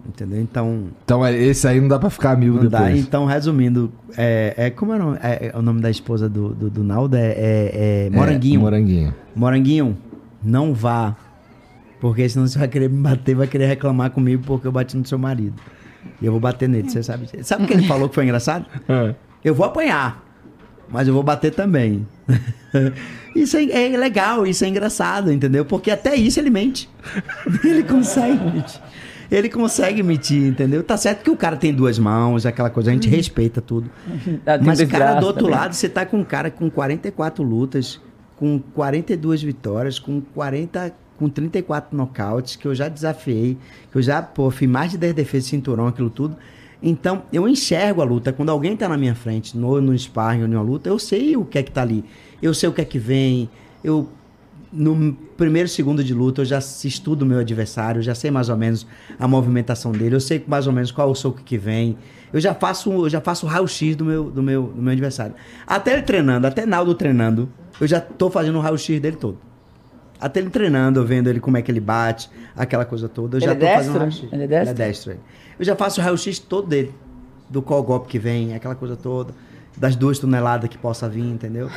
Entendeu? Então, Então é, esse aí não dá pra ficar amigo não dá. depois. Então, resumindo, é, é como é o nome, é, é o nome da esposa do, do, do Naldo? É, é- é Moranguinho. Moranguinho. Moranguinho, não vá. Porque senão você vai querer me bater, vai querer reclamar comigo porque eu bati no seu marido. E eu vou bater nele, você sabe. Sabe o que ele falou que foi engraçado? [LAUGHS] Eu vou apanhar, mas eu vou bater também. [LAUGHS] isso é, é legal, isso é engraçado, entendeu? Porque até isso ele mente. [LAUGHS] ele consegue mentir. Ele consegue mentir, entendeu? Tá certo que o cara tem duas mãos, aquela coisa, a gente respeita tudo. [LAUGHS] Tem Mas, dois cara, do outro também. lado, você tá com um cara com 44 lutas, com 42 vitórias, com 40, com 34 nocautes, que eu já desafiei, que eu já, pô, fiz mais de 10 defesas de cinturão, aquilo tudo. Então, eu enxergo a luta. Quando alguém tá na minha frente, no, no sparring ou numa luta, eu sei o que é que tá ali. Eu sei o que é que vem. Eu, no primeiro segundo de luta, eu já estudo o meu adversário, eu já sei mais ou menos a movimentação dele, eu sei mais ou menos qual o soco que vem. Eu já faço, eu já faço raio-x do meu, do, meu, do meu adversário. Até ele treinando, até Naldo treinando, eu já tô fazendo o raio-x dele todo. Até ele treinando, eu vendo ele como é que ele bate, aquela coisa toda. Eu Ele já é tô fazendo destro? raio-x. Ele é destro? Ele é destro. Eu já faço o raio-x todo dele. Do qual golpe que vem, aquela coisa toda. Das duas toneladas que possa vir, entendeu?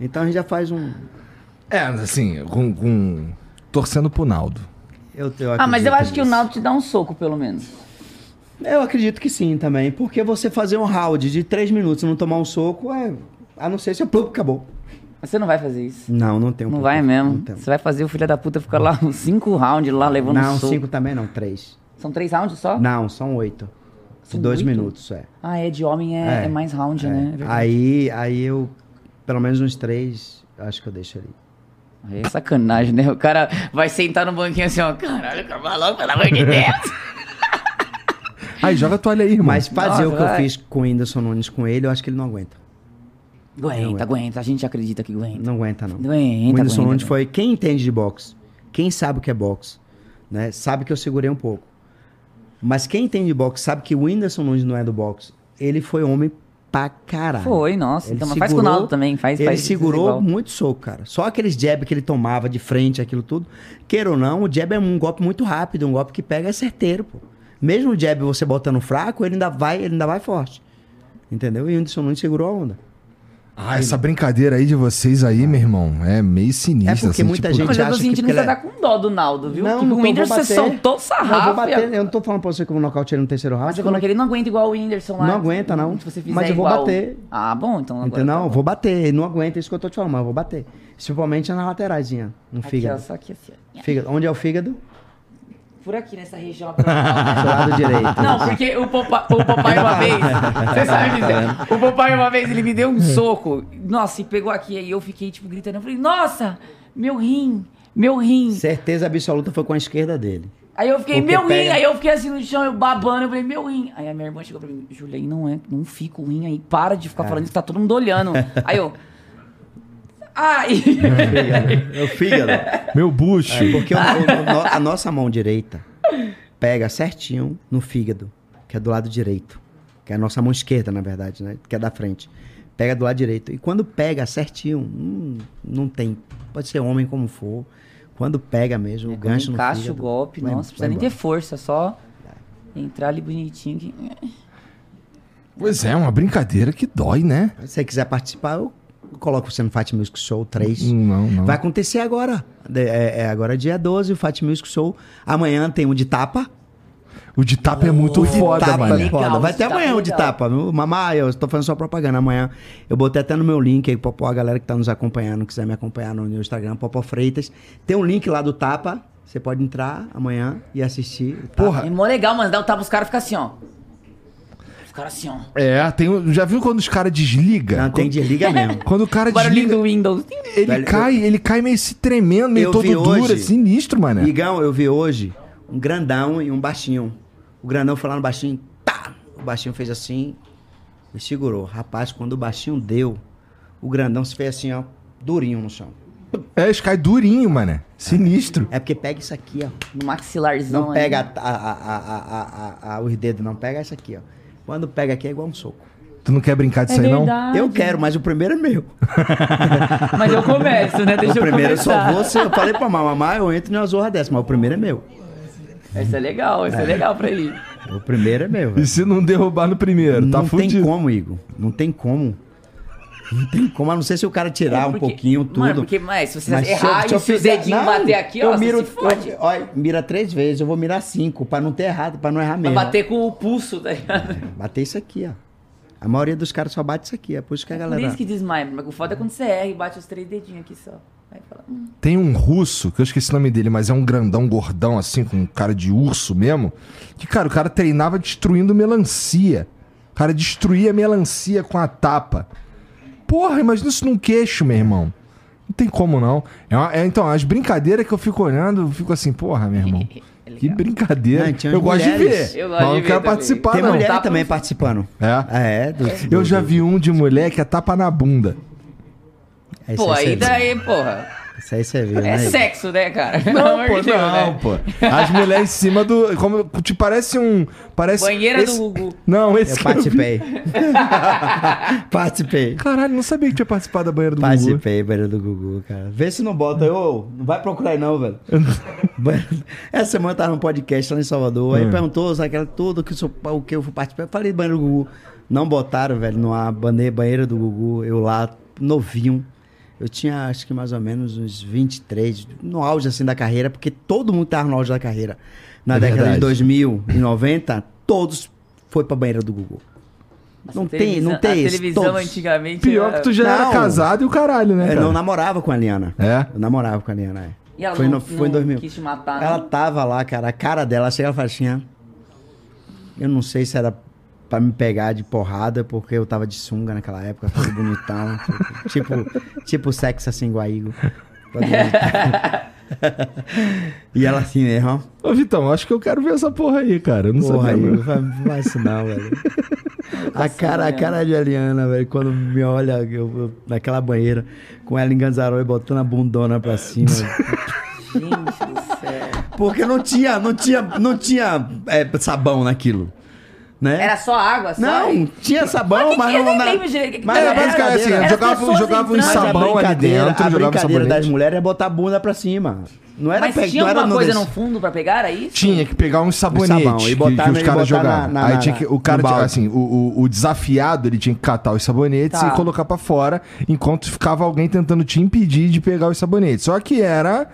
Então a gente já faz um. É, assim, com, com- torcendo pro Naldo. Eu, eu Ah, mas eu acho que o nisso. Naldo te dá um soco, pelo menos. Eu acredito que sim também. Porque você fazer um round de três minutos e não tomar um soco, é. A não ser se é plum, acabou. Mas Você não vai fazer isso. Não, não tem um Não vai mesmo. Você vai fazer o filho da puta ficar lá [LAUGHS] uns cinco rounds lá levando não soco. cinco também não, três. São três rounds só? Não, são oito. De São dois oito? minutos, é. Ah, é, de homem é, É, é mais round, É. né? É. Aí, aí eu, pelo menos uns três, acho que eu deixo ali. Aí é sacanagem, né? O cara vai sentar no banquinho assim, ó. Caralho, acaba logo, pelo amor de Deus. [LAUGHS] Aí, joga a toalha aí, irmão. Mas fazer Nossa, o que eu vai. fiz com o Whindersson Nunes com ele, eu acho que ele não aguenta. Aguenta, aguenta. A gente acredita que aguenta. Não aguenta, não. Aguenta, o Whindersson Nunes foi quem entende de boxe, quem sabe o que é boxe, né? Sabe que eu segurei um pouco. Mas quem entende de boxe sabe que o Whindersson Nunes não é do boxe. Ele foi homem pra caralho. Foi, nossa. Ele então, mas faz com o segurou- Naldo também. Faz, Ele faz segurou muito soco, cara. Só aqueles jab que ele tomava de frente, aquilo tudo. Queira ou não, o jab é um golpe muito rápido, um golpe que pega é certeiro, pô. Mesmo o jab você botando fraco, ele ainda vai, ele ainda vai forte. Entendeu? E o Whindersson Nunes segurou a onda. Ah, essa brincadeira aí de vocês aí, meu irmão, é meio sinistra. É porque assim, muita tipo, gente Mas eu tô acha que sentindo porque que você ele é- tá com dó do Naldo, viu? Não, que não o tô, Whindersson bater. soltou Não, sarrafo. vou bater. Eu não tô falando pra você que eu vou nocautear ele no terceiro round. Mas você falou que ele não aguenta igual o Whindersson lá. Não aguenta, não. Se você fizer Mas eu vou igual- bater. Ah, bom, então agora Entendeu? tá Não, vou bater. Ele não aguenta isso que eu tô te falando, mas eu vou bater. Principalmente na lateraisinha, no Aqui, ó, fígado. só aqui assim, ó. fígado. Onde é o fígado? Por aqui, nessa região [LAUGHS] lado direito. Não, porque o Popeye, o Popeye uma vez, você sabe dizer, o Popeye uma vez, ele me deu um soco, nossa, e pegou aqui, aí eu fiquei, tipo, gritando, eu falei, nossa, meu rim, meu rim. Certeza absoluta foi com a esquerda dele. Aí eu fiquei, Porque meu rim, pega- aí eu fiquei assim no chão, eu babando, eu falei, meu rim. Aí a minha irmã chegou pra mim, Julia, aí não é, não fica o rim aí, para de ficar falando isso, tá todo mundo olhando. Aí eu, ai, É o fígado. Meu bucho. Porque o- o- a [LAUGHS] nossa mão direita pega certinho no fígado, que é do lado direito. Que é a nossa mão esquerda, na verdade, né? Que é da frente. Pega do lado direito. E quando pega certinho, hum, não tem. Pode ser homem como for. Quando pega mesmo, o gancho no encaixa o fígado. golpe, vai- nossa, vai precisa nem ter força, só entrar ali bonitinho. Que... Pois é, uma brincadeira que dói, né? Se você quiser participar, eu coloco você no Fat Music Show 3. Não, não. Vai acontecer agora. É, é agora dia 12, o Fat Music Show. Amanhã tem um de tapa. O de tapa é muito foda, tapa mano. é Legal, foda. Vai tapa amanhã é o de tapa. viu? Mamãe, eu estou fazendo só propaganda amanhã. Eu botei até no meu link aí, Popó, a galera que tá nos acompanhando, quiser me acompanhar no meu Instagram, Popó Freitas. Tem um link lá do tapa. Você pode entrar amanhã e assistir. Porra. É mó legal, mano, dá o tapa, os caras ficam assim, ó. Os caras assim, ó. É, tem, já viu quando os caras desligam? Não, tem desliga [LAUGHS] mesmo. Quando o cara O desliga, do Windows. ele Velho, cai, ele cai meio se tremendo, meio Eu todo duro, hoje- é sinistro, mano. Igão, eu vi hoje um grandão e um baixinho. O grandão foi lá no baixinho, tá! O baixinho fez assim e segurou. Rapaz, quando o baixinho deu, o grandão se fez assim, ó, durinho no chão. É, eles caem durinho, mano. Sinistro. É porque pega isso aqui, ó. No maxilarzão. Não pega a- a- a- a- a- a- os dedos, não. Pega isso aqui, ó. Quando pega aqui é igual um soco. Tu não quer brincar disso É aí, não? Eu quero, mas o primeiro é meu. [LAUGHS] Mas eu começo, né? Deixa o primeiro eu começar. só vou ser. Eu falei pra mamãe, eu entro numa zorra dessa, mas o primeiro é meu. Esse é legal, esse é, legal pra ele. O primeiro é meu. E velho. se não derrubar no primeiro? tá não tem fudido. como, Igor. Não tem como. Não tem como, a não ser se o cara tirar É, um porque- pouquinho tudo. Mano, porque, mas se você Mas errar eu- e se o fizer- dedinho Não, bater aqui, eu ó, miro, você se fode. eu- olha, mira três vezes, eu vou mirar cinco, pra não ter errado, pra não errar mesmo. bater com o pulso, tá ligado? Bater isso aqui, ó. A maioria dos caras só bate isso aqui, é por isso que a Por galera... isso que desmaia. Mas o foda é quando você erra e bate os três dedinhos aqui só. Fala, hum. Tem um russo, que eu esqueci o nome dele, mas é um grandão, gordão, assim, com um cara de urso mesmo. Que, cara, o cara treinava destruindo melancia. O cara destruía melancia com a tapa. Porra, imagina isso num queixo, meu irmão. Não tem como, não. É uma- é, então, as brincadeiras que eu fico olhando, eu fico assim, porra, meu irmão. [LAUGHS] É Que brincadeira. Não, eu gosto de ver. Eu mas não quero também. participar, Tem não. mulher Tapa também participando. É? Ah, é? Do- Eu do- já do- vi um de mulher que é tapa na bunda. Pô, aí daí, porra. Isso aí você viu, É né? sexo, né, cara? Não, pô, de Deus, não, né? pô. As mulheres em cima do. Como, te parece um. Parece Banheira esse- do Gugu. Não, esse. Eu participei. [LAUGHS] participei. Caralho, não sabia que tinha participado da banheira do Gugu. Participei, banheiro do Gugu, cara. Vê se não bota. Ô, não vai procurar aí não, velho. [LAUGHS] Essa semana eu tava num podcast lá em Salvador. Aí Hum. perguntou sabe, aquela, tudo que, eu sou- o que eu fui participar. Eu falei banheiro do Gugu. Não botaram, velho, numa bane- banheira do Gugu. Eu lá, novinho. Eu tinha, acho que mais ou menos uns 23, no auge assim da carreira, porque todo mundo tava no auge da carreira. Na É década verdade. de 2000 e 90, todos foi pra banheira do. Nossa, Não tem- não tem A isso, televisão todos. antigamente. Pior era- que tu já era Não. casado e o caralho, né? Eu cara? não namorava com a Liana. É? Eu namorava com a Liana, é. E ela foi, não, no, foi em não 2000. quis te matar, Ela não? tava lá, cara. A cara dela, chega ela faixinha. Eu não sei se era pra me pegar de porrada, porque eu tava de sunga naquela época, todo [LAUGHS] bonitão. tipo, tipo, sexo assim. Todo bonitão. [LAUGHS] E ela assim mesmo, ó. Ô, Vitão, acho que eu quero ver essa porra aí, cara. Eu não Porra, sabia. aí, não. não faz isso não, velho. [LAUGHS] A cara, a cara de Eliana, velho, quando me olha eu- eu- naquela banheira, com ela em Ganzarol botando a bundona pra cima. Gente do céu. Porque não tinha, não tinha, não tinha é, sabão naquilo. Né? Era só água, só? Não, tinha sabão, que mas, que- não. na- que mas que a era. basicamente assim, brincadeira- Era jogava, jogava um sabão ali brincadeira- dentro, A jogava brincadeira das sabonete. mulheres é botar a bunda pra cima. Não era Mas pe- tinha não era alguma coisa desse- no fundo pra pegar, era isso? Tinha que pegar uns sabonetes sabão e que- botar que, na- os caras na- Aí tinha que, o cara, tinha- assim, o, o- o desafiado, ele tinha que catar os sabonetes Tá. e colocar pra fora, enquanto ficava alguém tentando te impedir de pegar os sabonetes. Só que era...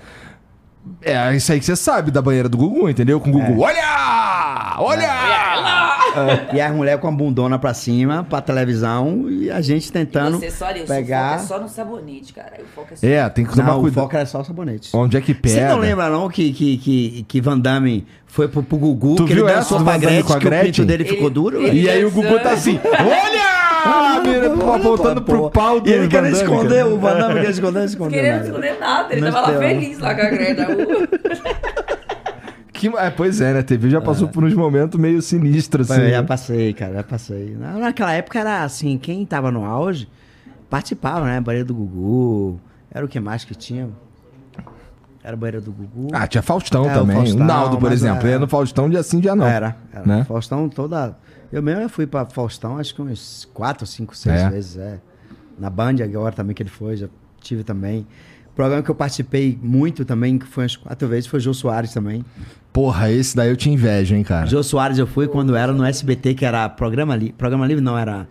É isso aí que você sabe da banheira do Gugu, entendeu? Com o É. Gugu, olha! Olha! E as mulheres com a bundona pra cima, pra televisão, e a gente tentando Você só, o pegar. foco é só no sabonete, cara. O foco é só... É, tem que tomar Não, o cuidado. foco era só o sabonete. Onde é que pega? Você não lembra não que, que, que, que Van Damme foi pro, pro Gugu, Tu que ele viu essa dançou do pra Gretchen, com a que o pinto Gretchen? dele ficou Ele- duro? ele- velho? E aí o Gugu tá assim, olha! Ah, mira, voltando pro pau do E ele querendo esconder, o Van Damme querendo esconder, não escondeu Querendo nada. esconder nada, ele tava lá feliz lá com a Greta. [LAUGHS] Que, é, pois é, né? A TV já passou por uns momentos meio sinistros, assim. Eu já né? passei, cara, já passei. Na- Naquela época era assim, quem tava no auge participava, né? Banheiro do Gugu, era o que mais que tinha? Era o banheiro do Gugu. Ah, tinha Faustão É, também. O, Faustão, Naldo, por exemplo. é- Ia no Faustão dia sim, dia não. Era, era. Né? Faustão toda. Eu mesmo fui pra Faustão, acho que uns quatro, cinco, seis É. vezes, é. Na Band agora também que ele foi, já tive também. Programa que eu participei muito também, que foi umas quatro vezes, foi o Jô Soares também. Porra, esse daí eu te invejo, hein, cara. Jô Soares eu fui quando era no SBT, que era Programa Livre. Programa Livre não, era.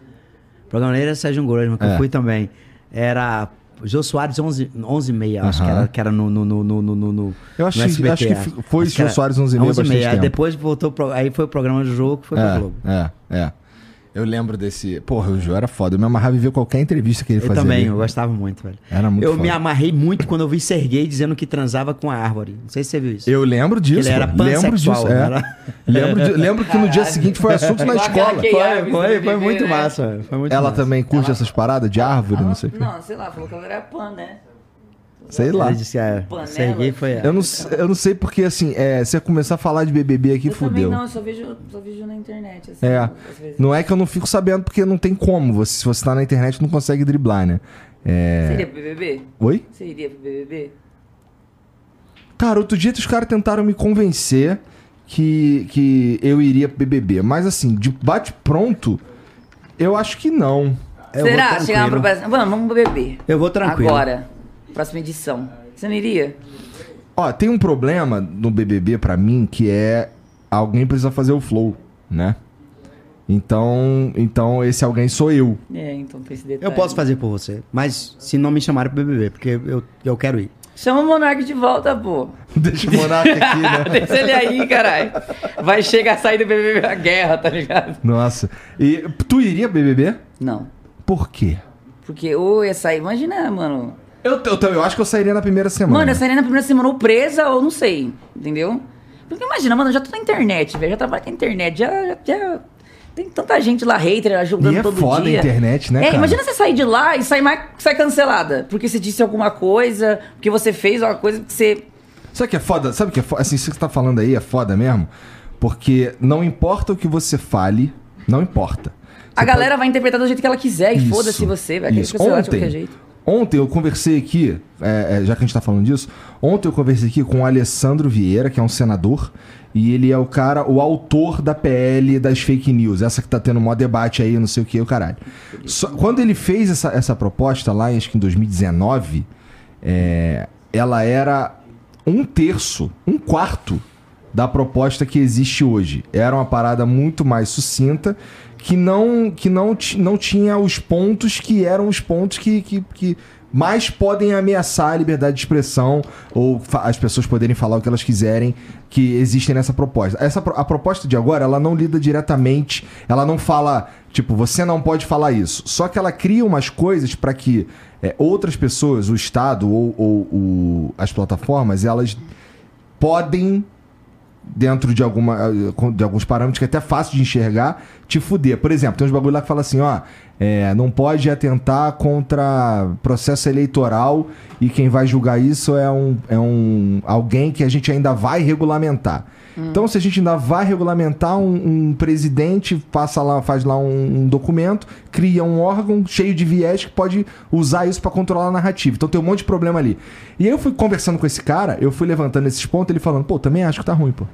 Programa Livre era Sérgio Grosma, que É. eu fui também. Era Jô Soares 11, 11 e meia, acho que era, que era no, no, no, no, no, no- Eu acho no SBT, acho que é. foi Acho Jô Soares 11 e meia 11 bastante Aí tempo. depois voltou, pro- aí foi o programa do jogo, que foi É, Globo. é, é. Eu lembro desse. Porra, o Jô era foda. Eu me amarrava em ver qualquer entrevista que ele Eu fazia. também, ali. eu gostava muito, velho. Era muito Eu foda. me amarrei muito quando eu vi Serguei dizendo que transava com a árvore. Não sei se você viu isso. Eu lembro disso. ele era lembro disso. é. era? Lembro, de- lembro que no dia seguinte foi assunto na escola. Foi, árvore, foi, foi vê, muito massa. velho. Foi muito Ela massa. também curte Ela- essas paradas de árvore, não sei o quê. Não, sei lá, falou que ela era pan, né? Sei lá. Ele disse que Panela. Serguei foi... Eu não, eu não sei porque, assim, é, se eu começar a falar de BBB aqui, eu fudeu. também não, eu só vejo, só vejo na internet, assim. É. às vezes. Não é que eu não fico sabendo, porque não tem como. Você, se você tá na internet, não consegue driblar, né? É... Você iria pro BBB? Oi? Você iria pro BBB? Cara, outro dia os caras tentaram me convencer que, que eu iria pro BBB. Mas, assim, de bate-pronto, eu acho que não. Eu Será? Chegar uma proposta. Vamos, vamos pro BBB. Eu vou tranquilo. Agora. Próxima edição. Você não iria? Ó, tem um problema no BBB pra mim que é alguém precisa fazer o flow, né? Então, então esse alguém sou eu. É, então tem esse detalhe. Eu posso fazer por você, mas se não me chamarem pro BBB, porque eu, eu quero ir. Chama o Monark de volta, pô. [LAUGHS] Deixa o Monark aqui, né? [LAUGHS] Deixa ele aí, caralho. Vai chegar, sair do BBB a guerra, tá ligado? Nossa. E tu iria BBB? Não. Por quê? Porque ou ia sair, imagina, mano. Eu, eu, eu acho que eu sairia na primeira semana. Mano, eu sairia na primeira semana ou presa ou não sei, entendeu? Porque imagina, mano, eu já tô na internet, velho. Já trabalho com a internet, já, já, já- Tem tanta gente lá, hater, julgando E é todo foda a dia. internet, né, É, cara? imagina você sair de lá e sair, mais, sair cancelada. Porque você disse alguma coisa, porque você fez uma coisa que você. Sabe o que é foda? Sabe o que é foda? Assim, isso que você tá falando aí é foda mesmo? Porque não importa o que você fale, não importa. A Você galera vai interpretar do jeito que ela quiser e foda-se você, isso. cancelar de Ontem, qualquer jeito. Ontem eu conversei aqui, é, é, já que a gente tá falando disso, ontem eu conversei aqui com o Alessandro Vieira, que é um senador, e ele é o cara, o autor da PL das fake news, essa que tá tendo um maior debate aí, não sei o que, o caralho. Só- quando ele fez essa, essa proposta lá, acho que em 2019, é, ela era um terço, um quarto da proposta que existe hoje. Era uma parada muito mais sucinta, que não, que não, não tinha os pontos que eram os pontos que, que, que mais podem ameaçar a liberdade de expressão ou as pessoas poderem falar o que elas quiserem que existem nessa proposta. Essa, a proposta de agora, ela não lida diretamente, ela não fala, tipo, você não pode falar isso. Só que ela cria umas coisas para que é, outras pessoas, o Estado ou, ou o- as plataformas, elas podem dentro de, alguma, eh, de alguns parâmetros que é até fácil de enxergar, te fuder. Por exemplo, tem uns bagulho lá que fala assim, ó, é, não pode atentar contra processo eleitoral e quem vai julgar isso é um, é um alguém que a gente ainda vai regulamentar. Então, se a gente ainda vai regulamentar um, um presidente, passa lá, faz lá um, um documento, cria um órgão cheio de viés que pode usar isso pra controlar a narrativa. Então tem um monte de problema ali. E aí eu fui conversando com esse cara, eu fui levantando esses pontos, ele falando, pô, também acho que tá ruim, pô.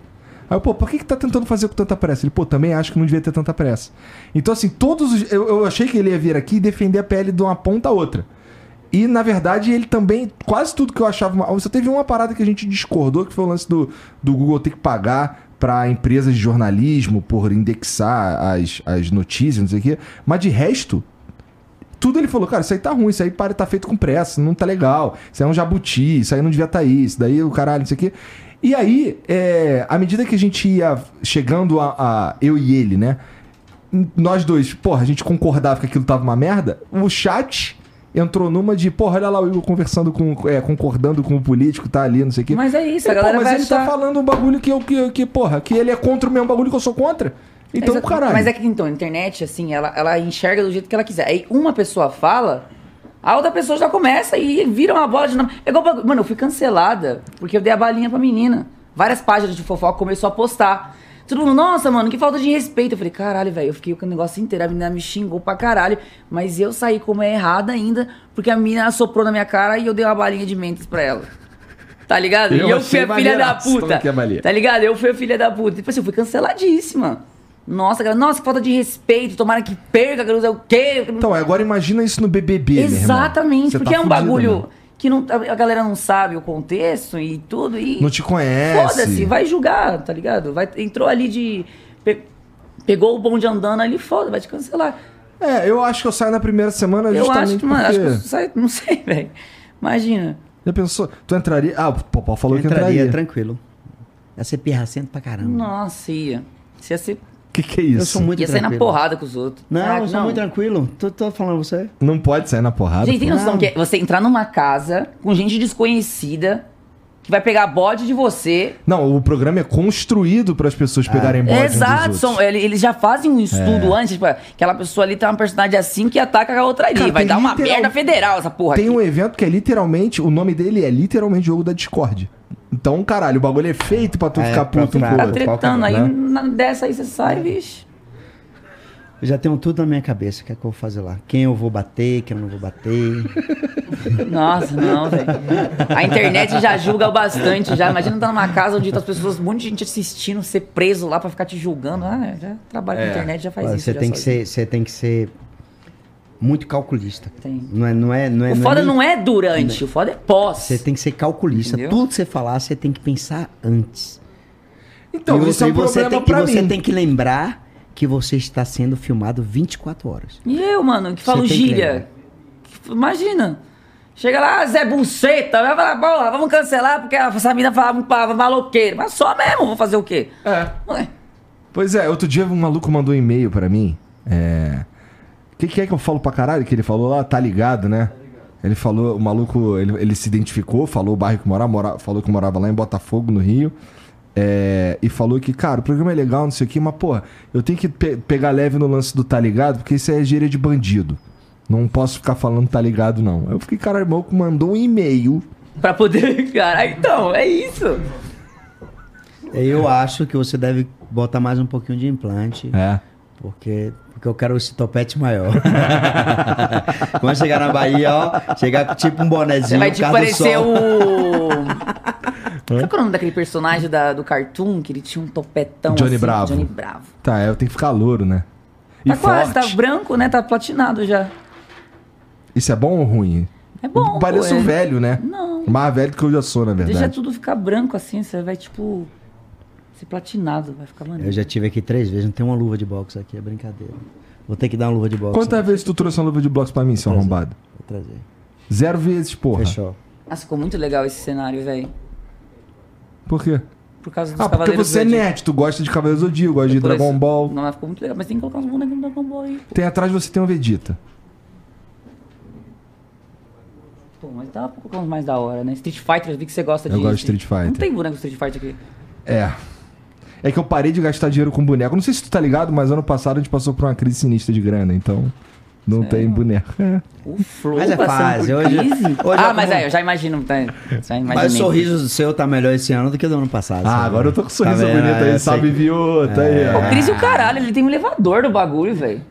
Aí eu, pô, por que, que tá tentando fazer com tanta pressa? Ele, pô, também acho que não devia ter tanta pressa. Então, assim, todos os. Eu, eu achei que ele ia vir aqui e defender a pele de uma ponta a outra. E, na verdade, ele também. Quase tudo que eu achava. Uma, só teve uma parada que a gente discordou, que foi o lance do, do Google ter que pagar para empresas de jornalismo por indexar as, as notícias, não sei o quê. Mas de resto, tudo ele falou, cara, isso aí tá ruim, isso aí tá feito com pressa, não tá legal, isso aí é um jabuti, isso aí não devia estar tá aí, isso daí o caralho, não sei o quê. E aí, é, à medida que a gente ia chegando a, a- eu e ele, né? Nós dois, porra, a gente concordava que aquilo tava uma merda, o chat entrou numa de, porra, olha lá o Igor conversando com, é, concordando com o político, tá ali, não sei o quê. Mas é isso, a É, pô, galera mas vai ele achar... tá falando um bagulho que eu, que, que, porra, que ele é contra o mesmo bagulho que eu sou contra. Então, Exato. caralho. Mas é que então, a internet, assim, ela, ela enxerga do jeito que ela quiser. Aí uma pessoa fala, a outra pessoa já começa e vira uma bola de nome. É igual, bagulho- mano, eu fui cancelada porque eu dei a balinha pra menina. Várias páginas de fofoca começou a postar. Todo mundo, nossa, mano, que falta de respeito. Eu falei, caralho, velho, eu fiquei com o negócio inteiro. A menina me xingou pra caralho. Mas eu saí como é errada ainda, porque a menina assoprou na minha cara e eu dei uma balinha de mentes pra ela. Tá ligado? Eu e eu fui a filha da puta. a balinha. Tá ligado? Eu fui a filha da puta. Tipo assim, eu fui canceladíssima. Nossa, cara, nossa, que falta de respeito. Tomara que perca, que não sei o quê. Então, agora imagina isso no BBB. Exatamente, porque tá é um fudido, bagulho mano. Que não, a galera não sabe o contexto e tudo. E Não te conhece. Foda-se, vai julgar, tá ligado? Vai, entrou ali de. pe- pegou o bonde andando ali, foda, vai te cancelar. É, eu acho que eu saio na primeira semana Eu justamente acho que, mano, acho porque... que eu saio, não sei, [LAUGHS] velho. Imagina. Já pensou? Tu entraria... Ah, o Popó falou que Entraria entraria. tranquilo. Ia ser pirracento pra caramba. Nossa, ia. Você ia, ser, Que que é isso? Eu sou muito ia sair na tranquilo. porrada com os outros. Não, Ah, eu sou muito tranquilo. Tô, tô falando você. Não pode sair na porrada. Gente, tem pô. noção Não. que é você entrar numa casa com gente desconhecida que vai pegar bode de você. Não, o programa é construído para as pessoas pegarem bode Exato, são, ele- eles já fazem um estudo antes, tipo, aquela pessoa ali tem uma personagem assim que ataca a outra ali. Cara, vai dar uma literal- merda federal essa porra Tem aqui. um evento que é literalmente... O nome dele é literalmente Jogo da Discord. Então, caralho, o bagulho é feito pra tu É, ficar pra puto um ficar- com o Tá outro. tretando aí, né? dessa aí você sai, vixe. Eu já tenho tudo na minha cabeça. O que é que eu vou fazer lá? Quem eu vou bater, quem eu não vou bater. Nossa, não, velho. A internet já julga bastante, já. Imagina estar numa casa onde tá as pessoas, um monte de gente assistindo, ser preso lá pra ficar te julgando. Ah, já trabalha com É. internet, já faz Olha, isso. você tem que ser, você tem que ser muito calculista. Tem. Não é, não é, não é. O foda nem- não é durante, o foda é pós. Você tem que ser calculista. Entendeu? Tudo que você falar, você tem que pensar antes. Então, e isso é um você problema tem, pra você mim. tem que lembrar que você está sendo filmado 24 horas. E eu, mano, que falo tem que gíria. Imagina. Chega lá, Zé Buceta, vai falar, porra, vamos cancelar porque essa mina falava muito palavra maloqueira. Mas só mesmo, vou fazer o quê? É. Ué, Pois é, outro dia um maluco mandou um e-mail pra mim. É. O que, que é que eu falo pra caralho? Que ele falou lá, tá ligado, né? Ele falou, o maluco, ele, ele se identificou, falou o bairro que morava, mora, falou que morava lá em Botafogo, no Rio. É, e falou que, cara, o programa é legal, não sei o quê, mas, porra, eu tenho que pe- pegar leve no lance do tá ligado, porque isso é gíria de bandido. Não posso ficar falando tá ligado, não. Eu fiquei, cara, o maluco mandou um e-mail. pra poder. [LAUGHS] Cara, então, é isso. Eu acho que você deve botar mais um pouquinho de implante. É. Porque, porque eu quero esse topete maior. [LAUGHS] Quando chegar na Bahia, ó, chegar com tipo um bonezinho, Você vai te parecer o. Qual é o nome daquele personagem da- do cartoon que ele tinha um topetão Johnny assim? Bravo. Johnny Bravo. Tá, é, eu tenho que ficar louro, né? E Tá quase, tá forte. branco, né? Tá platinado já. Isso é bom ou ruim? É bom. Pareço pô, é- velho, né? Não. Mais velho do que eu já sou, na verdade. Deixa tudo ficar branco assim, você vai tipo. Ser platinado, vai ficar maneiro. Eu já tive aqui três vezes, não tem uma luva de boxe aqui, é brincadeira. Vou ter que dar uma luva de boxe. Quantas vezes tu trouxe uma luva de blocos pra mim, seu arrombado? Vou trazer. Zero vezes, porra. Fechou. Nossa, ficou muito legal esse cenário, velho. Por quê? Por causa dos Ah, porque Cavaleiros você é nerd, tu gosta de Cavaleiro do Zodíaco, gosta de Dragon isso- Ball. Não, mas ficou muito legal. Mas tem que colocar uns bonequinhos do Dragon Ball aí. Pô, Tem atrás de você tem um Vegeta. Pô, mas dá pra colocar uns mais da hora, né? Street Fighter, eu vi que você gosta Eu de. gosto de Street Fighter. Não tem boneco Street Fighter aqui. É. É que eu parei de gastar dinheiro com boneco. Não sei se tu tá ligado, mas ano passado a gente passou por uma crise sinistra de grana, então não tem boneco. É. O Flow Mas é fase, por hoje- hoje ah, é mas aí, eu já imagino. Tá, já. Mas o sorriso seu tá melhor esse ano do que do ano passado. Ah, sabe? agora eu tô com um sorriso Tá bonito aí, É, sabe, viu? Tá aí, ó. O Cris e o caralho, ele tem um elevador do bagulho, velho.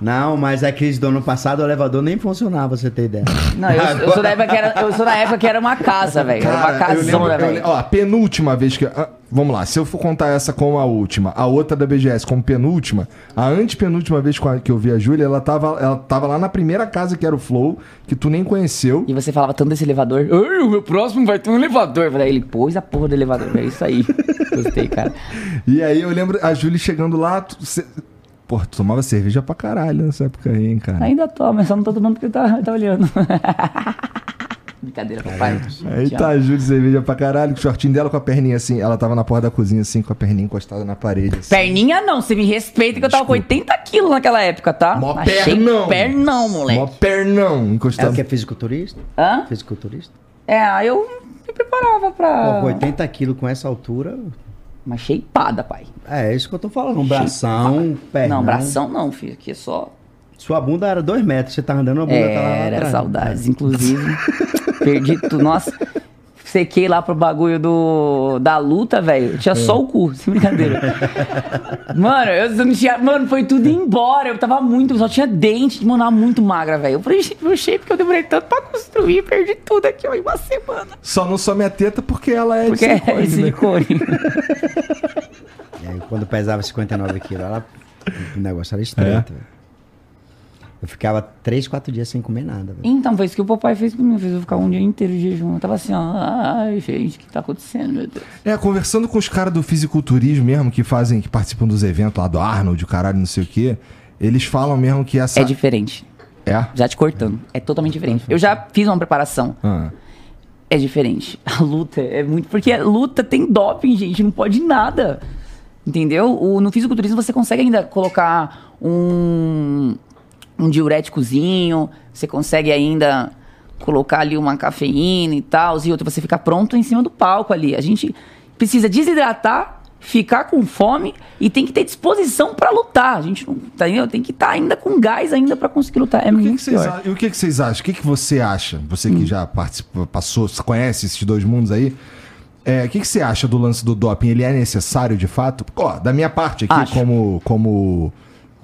Não, mas a crise do ano passado, o elevador nem funcionava, você ter ideia. Não, eu, eu sou da época que era, eu sou da época que era uma casa, velho. Era uma casona, velho. ó, a penúltima vez que. Vamos lá, se eu for contar essa como a última, a outra da BGS como penúltima, a antepenúltima vez que eu vi a Júlia, ela tava, ela tava lá na primeira casa que era o Flow, que tu nem conheceu. E você falava tanto desse elevador. Ai, o meu próximo vai ter um elevador. Eu falei, ele pôs a porra do elevador. É isso aí. [LAUGHS] Gostei, cara. E aí eu lembro a Júlia chegando lá. Tu, cê- Pô, tu tomava cerveja pra caralho nessa época aí, hein, cara. Ainda toma, só não tô tomando porque tá, tá olhando. [LAUGHS] Brincadeira, papai. Aí tá Júlia cerveja pra caralho, com o shortinho dela com a perninha assim. Ela tava na porta da cozinha assim, com a perninha encostada na parede. Assim. Perninha não, você me respeita que eu tava com 80 quilos naquela época, tá? Mó Achei pernão. Pernão, moleque. Mó pernão Ela encostado. que é fisiculturista? Hã? Fisiculturista? É, aí eu me preparava Pô, pra... com 80 quilos com essa altura. Mas shapeada, pai. É, é isso que eu tô falando. Um bração, perna. Não, bração não, filho. Aqui é só... Sua bunda era 2 metros, você tava andando a bunda tava lá Era, atrás. saudades, inclusive. [LAUGHS] Perdi tudo. Nossa, sequei lá pro bagulho do, da luta, velho. Tinha só o cu, [LAUGHS] sem brincadeira. Mano, eu não tinha. Mano, foi tudo embora. Eu tava muito. Só tinha dente, mano, tava muito magra, velho. Eu falei, gente, meu shape que eu demorei tanto pra construir, perdi tudo aqui, ó, em uma semana. Só não some a teta porque ela é Porque de é silicone, né? silicone. [LAUGHS] E aí, quando pesava 59 quilos, ela... o negócio era estreito. É? velho. Eu ficava 3, 4 dias sem comer nada. velho. Então, foi isso que o papai fez comigo. Fez eu ficar um dia inteiro de jejum. Eu tava assim, ó. Ai, gente, o que tá acontecendo, meu Deus? É, conversando com os caras do fisiculturismo mesmo, que fazem, que participam dos eventos lá do Arnold, o caralho, não sei o quê, eles falam mesmo que essa. É diferente. É? Já te cortando. É totalmente diferente. Eu já fiz uma preparação. Ah. É diferente. [LAUGHS] A luta é muito. Porque a luta tem doping, gente. Não pode nada. Entendeu? O, no fisiculturismo você consegue ainda colocar um. Um diuréticozinho. Você consegue ainda colocar ali uma cafeína e tal. E outra, você fica pronto em cima do palco ali. A gente precisa desidratar, ficar com fome e tem que ter disposição pra lutar. A gente não. Tá, tem que estar ainda com gás ainda pra conseguir lutar. É O que, muito que vocês, e o que, que vocês acham? O que, que você acha? Você que já participou, passou, conhece esses dois mundos aí. É, o que, que você acha do lance do doping? Ele é necessário de fato? Ó, da minha parte aqui, Acho. como, como,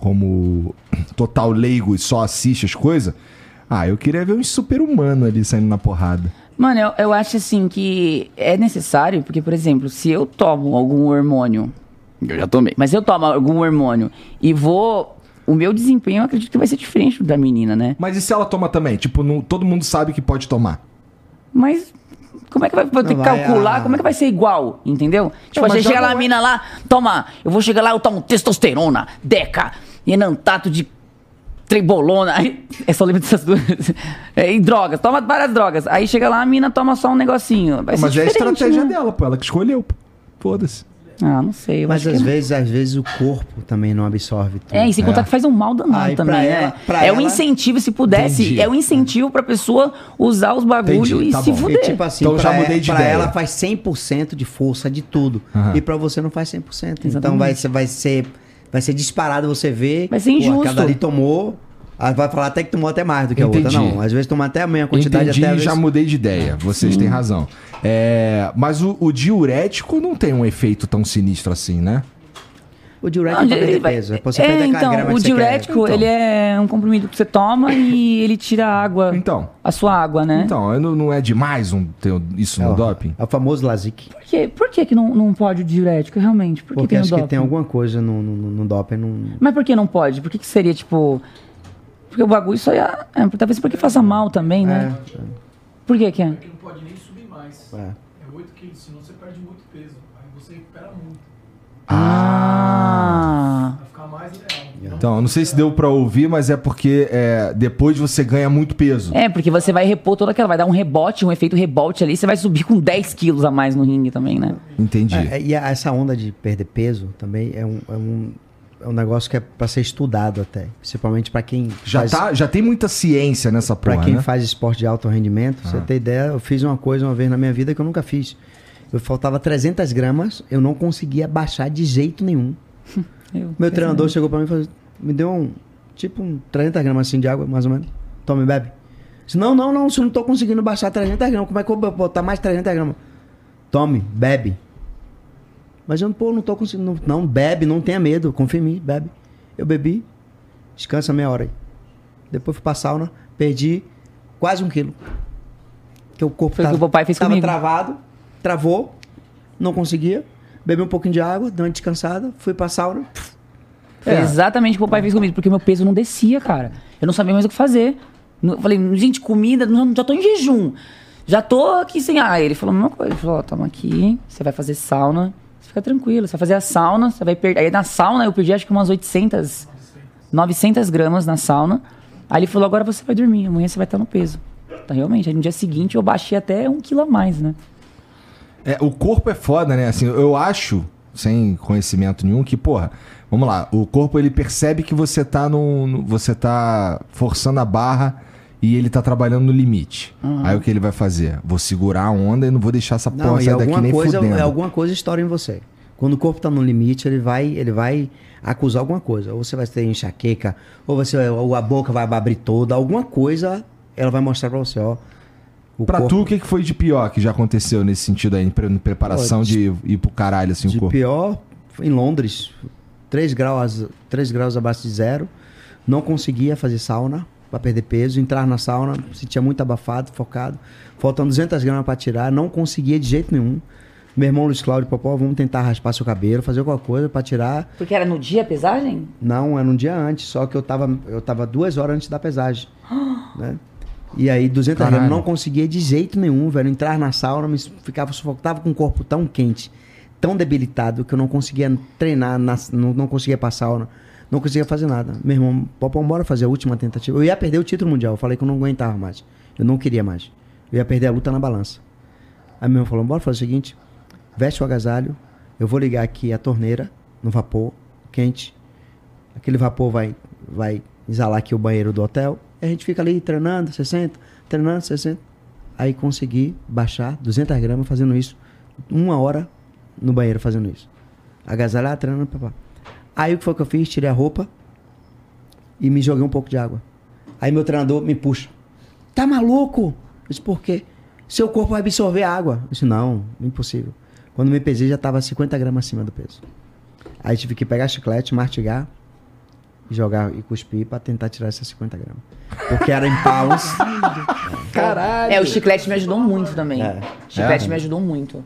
como total leigo e só assiste as coisas, ah, eu queria ver um super-humano ali saindo na porrada. Mano, eu, eu acho assim que é necessário, porque, por exemplo, se eu tomo algum hormônio. Eu já tomei. Mas se eu tomo algum hormônio e vou. O meu desempenho, eu acredito que vai ser diferente da menina, né? Mas e se ela toma também? Tipo, não- todo mundo sabe que pode tomar. Mas. Como é que vai, vou ter que calcular? ah. Como é que vai ser igual? Entendeu? Tipo, você chega lá, a mina lá, toma, eu vou chegar lá, eu tomo testosterona, deca, enantato de tribolona. [LAUGHS] Aí, é só lembra dessas duas. [LAUGHS] É, e drogas, toma várias drogas. Aí chega lá, a mina toma só um negocinho. Mas é a estratégia né? dela, pô. Ela que escolheu, pô. Foda-se. Ah, não sei. Eu Mas às que... vezes, às vezes o corpo também não absorve tudo. É, e sem contar É. que faz um mal danado Aí, pra também, ela- né? pra É um ela- incentivo, se pudesse, Entendi. é um incentivo pra pessoa usar os bagulhos e tá se bom. fuder. E tipo assim, Então pra, já mudei de pra ideia. ela faz 100% de força de tudo. Aham. E pra você não faz 100%. Então Exatamente. vai ser, vai ser vai ser disparado você ver. Vai ser pô, injusto. Cada ali tomou. Aí vai falar até que tomou até mais do que a Entendi. outra. Não, às vezes toma até a mesma quantidade Entendi, até a já vez... mudei de ideia. Vocês têm razão. É, mas o, o diurético não tem um efeito tão sinistro assim, né? O diurético é pra ele perder vai- peso. É pra você é, perder então, o que você quer. diurético, Então. ele é um comprimido que você toma e [LAUGHS] ele tira a água, Então. a sua água, né? Então, não, não é demais um, ter isso É no o- doping? É o famoso Lazic. Por, quê? Por que, que não, não pode o diurético, realmente? Por que Porque tem acho doping? que tem alguma coisa no, no, no doping. Não... Mas por que não pode? Por que, que seria, tipo... Porque o bagulho só ia... É, talvez porque faça mal também, né? Por que que é? Porque não pode nem subir mais. É, é. É 8 quilos, senão você perde muito peso. Aí você recupera muito. Ah... Vai ficar mais ideal. Então, eu não sei se deu pra ouvir, mas é porque é, depois você ganha muito peso. É, porque você vai repor toda aquela... Vai dar um rebote, um efeito rebote ali. Você vai subir com 10 quilos a mais no ringue também, né? Entendi. É, e a- essa onda de perder peso também é um, é um, é um negócio que é pra ser estudado até. Principalmente pra quem já, faz, tá, já tem muita ciência nessa pra porra, quem né? faz esporte de alto rendimento. Pra Você ter ideia, eu fiz uma coisa uma vez na minha vida que eu nunca fiz. Eu faltava 300 gramas, eu não conseguia baixar de jeito nenhum. [LAUGHS] Eu- Meu treinador chegou pra mim e falou: me deu um, tipo, um 300 gramas assim de água, mais ou menos. Tome, bebe. Disse, não, não, não, se eu não tô conseguindo baixar 300 gramas, como é que eu vou botar mais 300 gramas? Tome, bebe. Mas eu, pô, não tô conseguindo. Não, não, bebe, não tenha medo, confia em mim, bebe. Eu bebi, descansa meia hora aí. Depois fui pra sauna, perdi quase um quilo. Porque o corpo Foi o que o papai fez tava comigo. travado, travou, não conseguia. Bebi um pouquinho de água, dei uma descansada, fui pra sauna. É. exatamente o que o papai fez comigo, porque meu peso não descia, cara. Eu não sabia mais o que fazer. Eu falei, gente, comida, já tô em jejum. Já tô aqui sem ar. Ele falou a mesma coisa. Ele falou, ó, toma aqui, você vai fazer sauna. Fica tranquilo, você vai fazer a sauna, você vai perder. Aí na sauna eu perdi acho que umas 800, 900 gramas na sauna. Aí ele falou, agora você vai dormir, amanhã você vai estar no peso. Então, realmente, aí no dia seguinte eu baixei até um quilo a mais, né? É, o corpo é foda, né? Assim, eu acho, sem conhecimento nenhum, que, porra, vamos lá, o corpo ele percebe que você tá no- você tá forçando a barra e ele tá trabalhando no limite. Aí o que ele vai fazer? Vou segurar a onda e não vou deixar essa porra sair daqui alguma nem coisa, fudendo. é alguma coisa estoura em você. Quando o corpo tá no limite, ele vai, ele vai acusar alguma coisa. Ou você vai ter enxaqueca, ou você ou a boca vai abrir toda, alguma coisa ela vai mostrar pra você, ó. Pra corpo tu, o que, foi de pior que já aconteceu nesse sentido aí, em pre- em preparação Pô, de ir pro caralho, assim, de o corpo? pior foi em Londres, 3 graus, 3 graus abaixo de zero. Não conseguia fazer sauna pra perder peso, entrar na sauna, sentia muito abafado, focado. Faltando 200 gramas pra tirar, não conseguia de jeito nenhum. Meu irmão Luiz Cláudio Popó, vamos tentar raspar seu cabelo, fazer alguma coisa pra tirar. Porque era no dia a pesagem? Não, era um dia antes, só que eu tava, eu tava duas horas antes da pesagem. [GASPS] né? E aí, 200 Caralho. gramas, não conseguia de jeito nenhum, velho. Entrar na sauna, me ficava sufocado, tava com o corpo tão quente, tão debilitado, que eu não conseguia treinar, na- não, não conseguia passar sauna, não conseguia fazer nada. Meu irmão, Popó, bora fazer a última tentativa. Eu ia perder o título mundial, eu falei que eu não aguentava mais. Eu não queria mais. Eu ia perder a luta na balança. Aí meu irmão falou, bora fazer o seguinte, veste o agasalho, eu vou ligar aqui a torneira, no vapor, quente, aquele vapor vai, vai exalar aqui o banheiro do hotel. E a gente fica ali treinando, 60, treinando, 60. Aí consegui baixar 200 gramas fazendo isso. Uma hora no banheiro fazendo isso. Agasalhar, treinando, papá. Aí o que foi que eu fiz? Tirei a roupa e me joguei um pouco de água. Aí meu treinador me puxa. Tá maluco? Eu disse, por quê? Seu corpo vai absorver a água. Eu disse, não, impossível. Quando me pesei já tava 50 gramas acima do peso. Aí tive que pegar chiclete, mastigar e jogar e cuspir pra tentar tirar esses 50 gramas. Porque era em paus. [LAUGHS] Caralho! É, o chiclete me ajudou muito também. É. O chiclete É? me ajudou muito.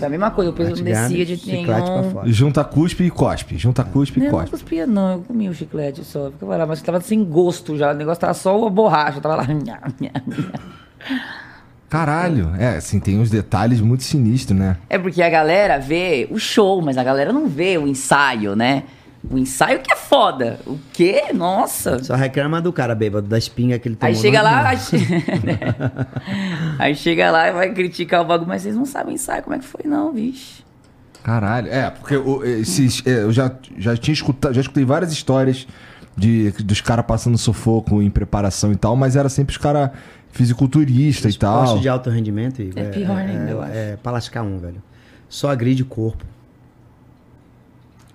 É a mesma coisa, o peso não Mastigando, descia de chiclete pra nenhum. fora. Junta cuspe e cospe. Junta cuspe Não, e eu não cospe. cuspia não, eu comia o chiclete só. Ficava lá, mas tava sem gosto já. O negócio tava só a borracha, tava lá. [LAUGHS] Caralho. É, assim, tem uns detalhes muito sinistros, né? É porque a galera vê o show, mas a galera não vê o ensaio, né? O ensaio que é foda. O quê? Nossa. Só reclama do cara bêbado, da espinga que ele tomou. Aí chega lá, aí, [LAUGHS] aí chega lá e vai criticar o bagulho, mas vocês não sabem o ensaio, como é que foi, não, vixe. Caralho. É, porque o- esses, é, eu já, já tinha escutado, já escutei várias histórias de, dos caras passando sufoco em preparação e tal, mas era sempre os caras fisiculturistas e tal. Esporte de alto rendimento, Igor, É pior ainda, eu acho. É pra lascar um, velho. Só agride o corpo.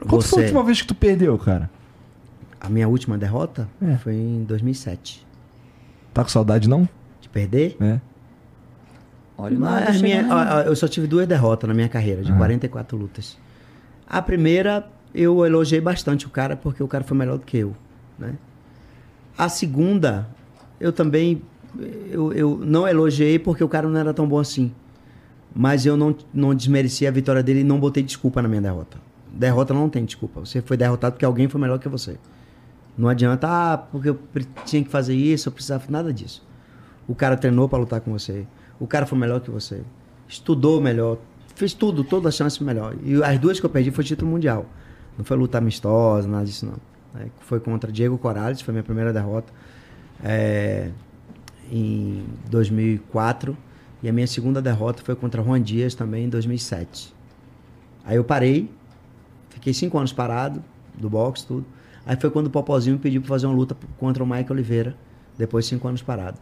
Quando foi a última vez que tu perdeu, cara? A minha última derrota É. foi em 2007. Tá com saudade, não? De perder? É. Olha o Mas minha- eu só tive duas derrotas na minha carreira, de 44 lutas. A primeira, eu elogiei bastante o cara, porque o cara foi melhor do que eu. Né? A segunda, eu também eu, eu não elogiei porque o cara não era tão bom assim. Mas eu não, não desmereci a vitória dele e não botei desculpa na minha derrota. Derrota não tem desculpa. Você foi derrotado porque alguém foi melhor que você. Não adianta, ah, porque eu tinha que fazer isso, eu precisava. Nada disso. O cara treinou pra lutar com você. O cara foi melhor que você. Estudou melhor. Fez tudo, toda a chance melhor. E as duas que eu perdi foi título mundial. Não foi luta amistosa, nada disso não. É, foi contra Diego Corales, foi minha primeira derrota. É, em 2004. E a minha segunda derrota foi contra Juan Dias também em 2007. Aí eu parei, fiquei cinco anos parado, do boxe, tudo. Aí foi quando o Popozinho me pediu pra fazer uma luta contra o Michael Oliveira, depois de cinco anos parado.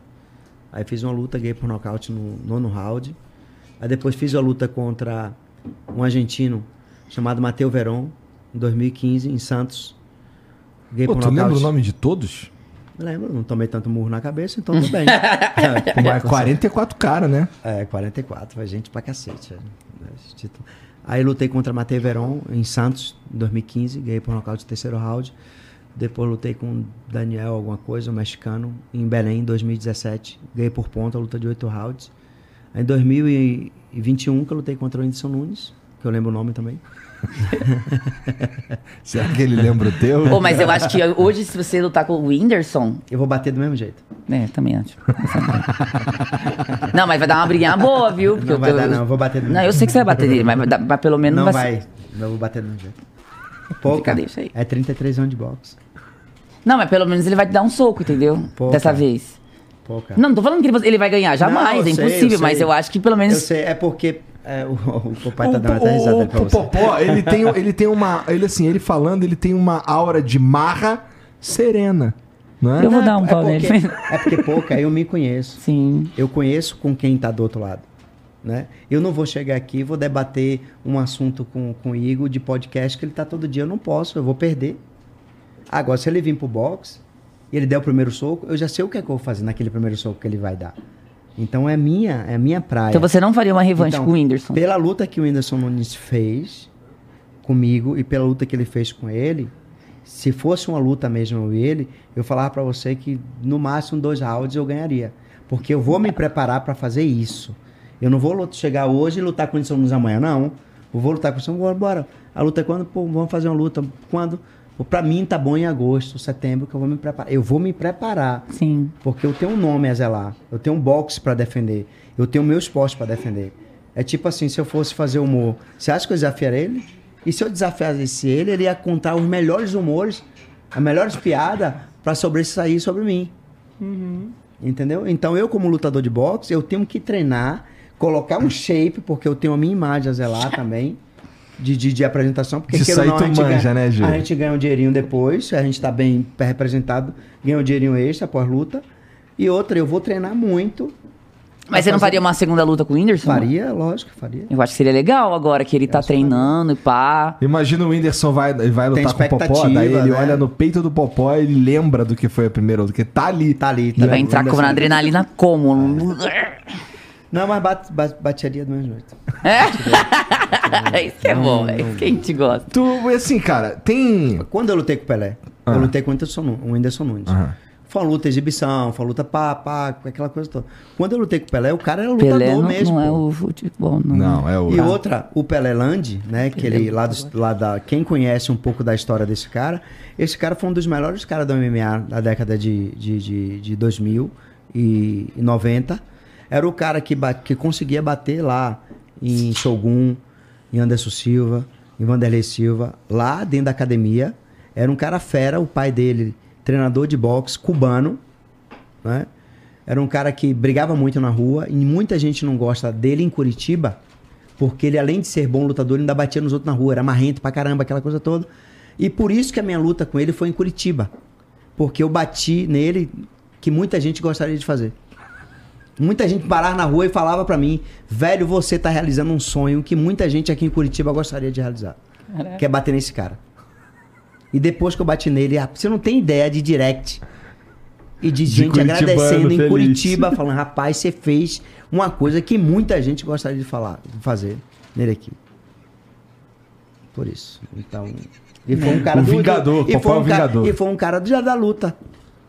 Aí fiz uma luta, ganhei por nocaute no nono round. Aí depois fiz a luta contra um argentino chamado Mateu Veron, em 2015, em Santos. Ganhei Pô, por tu lembra nocaute. o nome de todos? Lembro, não tomei tanto murro na cabeça, então tudo bem. [LAUGHS] É, Pô, mas 44 cara, né? É, 44, foi gente pra cacete. é, né, esse título. Aí lutei contra Matei Veron em Santos, em 2015, ganhei por nocaute no terceiro round. Depois lutei com Daniel, alguma coisa, um mexicano, em Belém, em 2017. Ganhei por ponta, luta de oito rounds. Em 2021 que eu lutei contra o Whindersson Nunes, que eu lembro o nome também. [LAUGHS] Será que ele lembra o teu? Pô, mas eu acho que hoje, se você lutar com o Whindersson. Eu vou bater do mesmo jeito. É, também acho. Não, mas vai dar uma briguinha boa, viu? Porque Não eu- vai eu- dar não, eu vou bater do mesmo Não, eu sei que você vai bater dele, mas, vai mas pelo menos Não não vai, ser- eu vou bater do mesmo jeito. Pouca. deixa aí. É 33 anos de boxe. Não, mas pelo menos ele vai te dar um soco, entendeu? Pô, Dessa vez. Pouca. Não, não tô falando que ele, vai ganhar, jamais, Não, é eu sei, impossível, eu mas eu acho que pelo Eu menos. sei, é porque é, o, o papai O, tá dando até risada o, pra o você. Popó, ele tem, ele tem uma. Ele assim, ele falando, ele tem uma aura de marra serena. Não é? Eu vou dar um é pau porque, nele. É porque pouca, eu me conheço. Sim. Eu conheço com quem tá do outro lado. Né? Eu não vou chegar aqui e vou debater um assunto com, com o Igor de podcast que ele tá todo dia. Eu não posso, eu vou perder. Agora, se ele vir pro box e ele der o primeiro soco, eu já sei o que é que eu vou fazer naquele primeiro soco que ele vai dar. Então é minha, é minha praia. Então você não faria uma revanche Então, com o Whindersson. Pela luta que o Whindersson Nunes fez comigo e pela luta que ele fez com ele, se fosse uma luta mesmo eu e ele, eu falava pra você que no máximo dois rounds eu ganharia. Porque eu vou me preparar pra fazer isso. Eu não vou chegar hoje e lutar com o Whindersson Nunes amanhã, não. Eu vou lutar com o Whindersson, bora. A luta é quando? Pô, vamos fazer uma luta. Quando? Pô, Pra mim tá bom em agosto, setembro, que eu vou me preparar. Eu vou me preparar. Sim. Porque eu tenho um nome a zelar. Eu tenho um boxe pra defender. Eu tenho meu esporte pra defender. É tipo assim, se eu fosse fazer humor, você acha que eu desafiaria ele? E se eu desafiasse ele, ele ia contar os melhores humores, as melhores piadas pra sobressair sobre mim. Entendeu? Então eu, como lutador de boxe, eu tenho que treinar, colocar um shape, porque eu tenho a minha imagem a zelar também. De, de, de apresentação, porque Disso aí não, a tu gente, manja, ganha, né, Gil? a gente ganha um dinheirinho depois, a gente tá bem representado, ganha um dinheirinho extra após luta. E outra, eu vou treinar muito. Mas você não faria uma segunda luta com o Whindersson? Faria, lógico, faria. Eu acho que seria legal agora que ele tá treinando e pá. Imagina o Whindersson vai, vai lutar com o Popó, daí ele né? olha no peito do Popó e ele lembra do que foi a primeira luta, porque tá ali. Tá ali, E tá vai ali. entrar com uma adrenalina como? Não, mas bate, bate- bateria do mesmo jeito. Isso que é bom, é isso que a gente gosta. Tu, assim, cara, tem. Quando eu lutei com o Pelé, Ah. eu lutei com o Whindersson, Nu- o Whindersson Nunes. Aham. Foi uma luta exibição, foi uma luta pá, pá, aquela coisa toda. Quando eu lutei com o Pelé, o cara era lutador Pelé não, mesmo. não é o futebol, não. Não, é o. E outra, o Pelé Land, né? Que ele, lá, do, lá da. Quem conhece um pouco da história desse cara, esse cara foi um dos melhores caras do MMA da década de, de, de, de 2000 e, e 90. Era o cara que, que conseguia bater lá em Shogun, em Anderson Silva, em Vanderlei Silva, lá dentro da academia. Era um cara fera, o pai dele, treinador de boxe, cubano, né? Era um cara que brigava muito na rua e muita gente não gosta dele em Curitiba, porque ele, além de ser bom lutador, ainda batia nos outros na rua, era marrento pra caramba, aquela coisa toda. E por isso que a minha luta com ele foi em Curitiba. Porque eu bati nele que muita gente gostaria de fazer. Muita gente parava na rua e falava pra mim, velho, você tá realizando um sonho que muita gente aqui em Curitiba gostaria de realizar. Que é bater nesse cara. E depois que eu bati nele, ah, você não tem ideia de direct. E de, gente curitibano agradecendo em feliz. Curitiba, [LAUGHS] falando, rapaz, você fez uma coisa que muita gente gostaria de falar, de fazer nele aqui. Por isso. Então. E foi um cara O do, Vingador, e Popó foi é um o cara, Vingador. E foi um cara já da luta.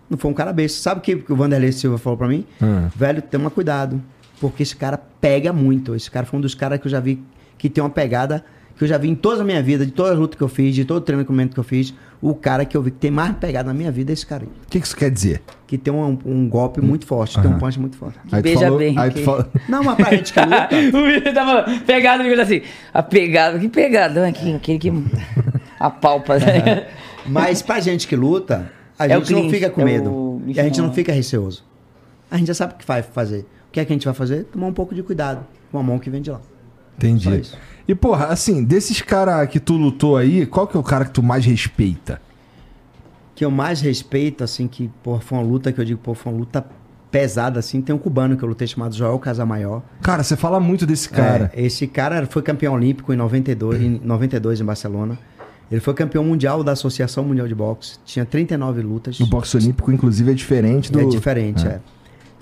Não foi um cara besta. Sabe o que, que o Vanderlei Silva falou pra mim? Hum. Velho, toma cuidado. Porque esse cara pega muito. Esse cara foi um dos caras que eu já vi que tem uma pegada que eu já vi em toda a minha vida, de toda a luta que eu fiz, de todo o treinamento que eu fiz. O cara que eu vi que tem mais pegada na minha vida é esse cara aí. O que, que isso quer dizer? Que tem um, um golpe muito forte, tem um punch muito forte. Aí tu beija falou- bem. Aí tu Que- falou- [LAUGHS] Não, mas pra gente que luta. [LAUGHS] o William tá falando, pegada, William assim, a pegada, que pegadão aqui, aquele que apalpa, [LAUGHS] né? Mas pra gente que luta, a É o gente não fica com é medo. o- E a gente não fica receoso. A gente já sabe o que vai fazer. O que é que a gente vai fazer? Tomar um pouco de cuidado com a mão que vem de lá. Entendi. isso. E, porra, assim, desses caras que tu lutou aí, qual que é o cara que tu mais respeita? que eu mais respeito, assim, que pô, foi uma luta que eu digo, pô, foi uma luta pesada assim. Tem um cubano que eu lutei chamado Joel Casamaior. Cara, você fala muito desse cara. É, esse cara foi campeão olímpico em 92, em 92 em Barcelona. Ele foi campeão mundial da Associação Mundial de Boxe. Tinha 39 lutas. O boxe olímpico, inclusive, é diferente do. É diferente, É. é.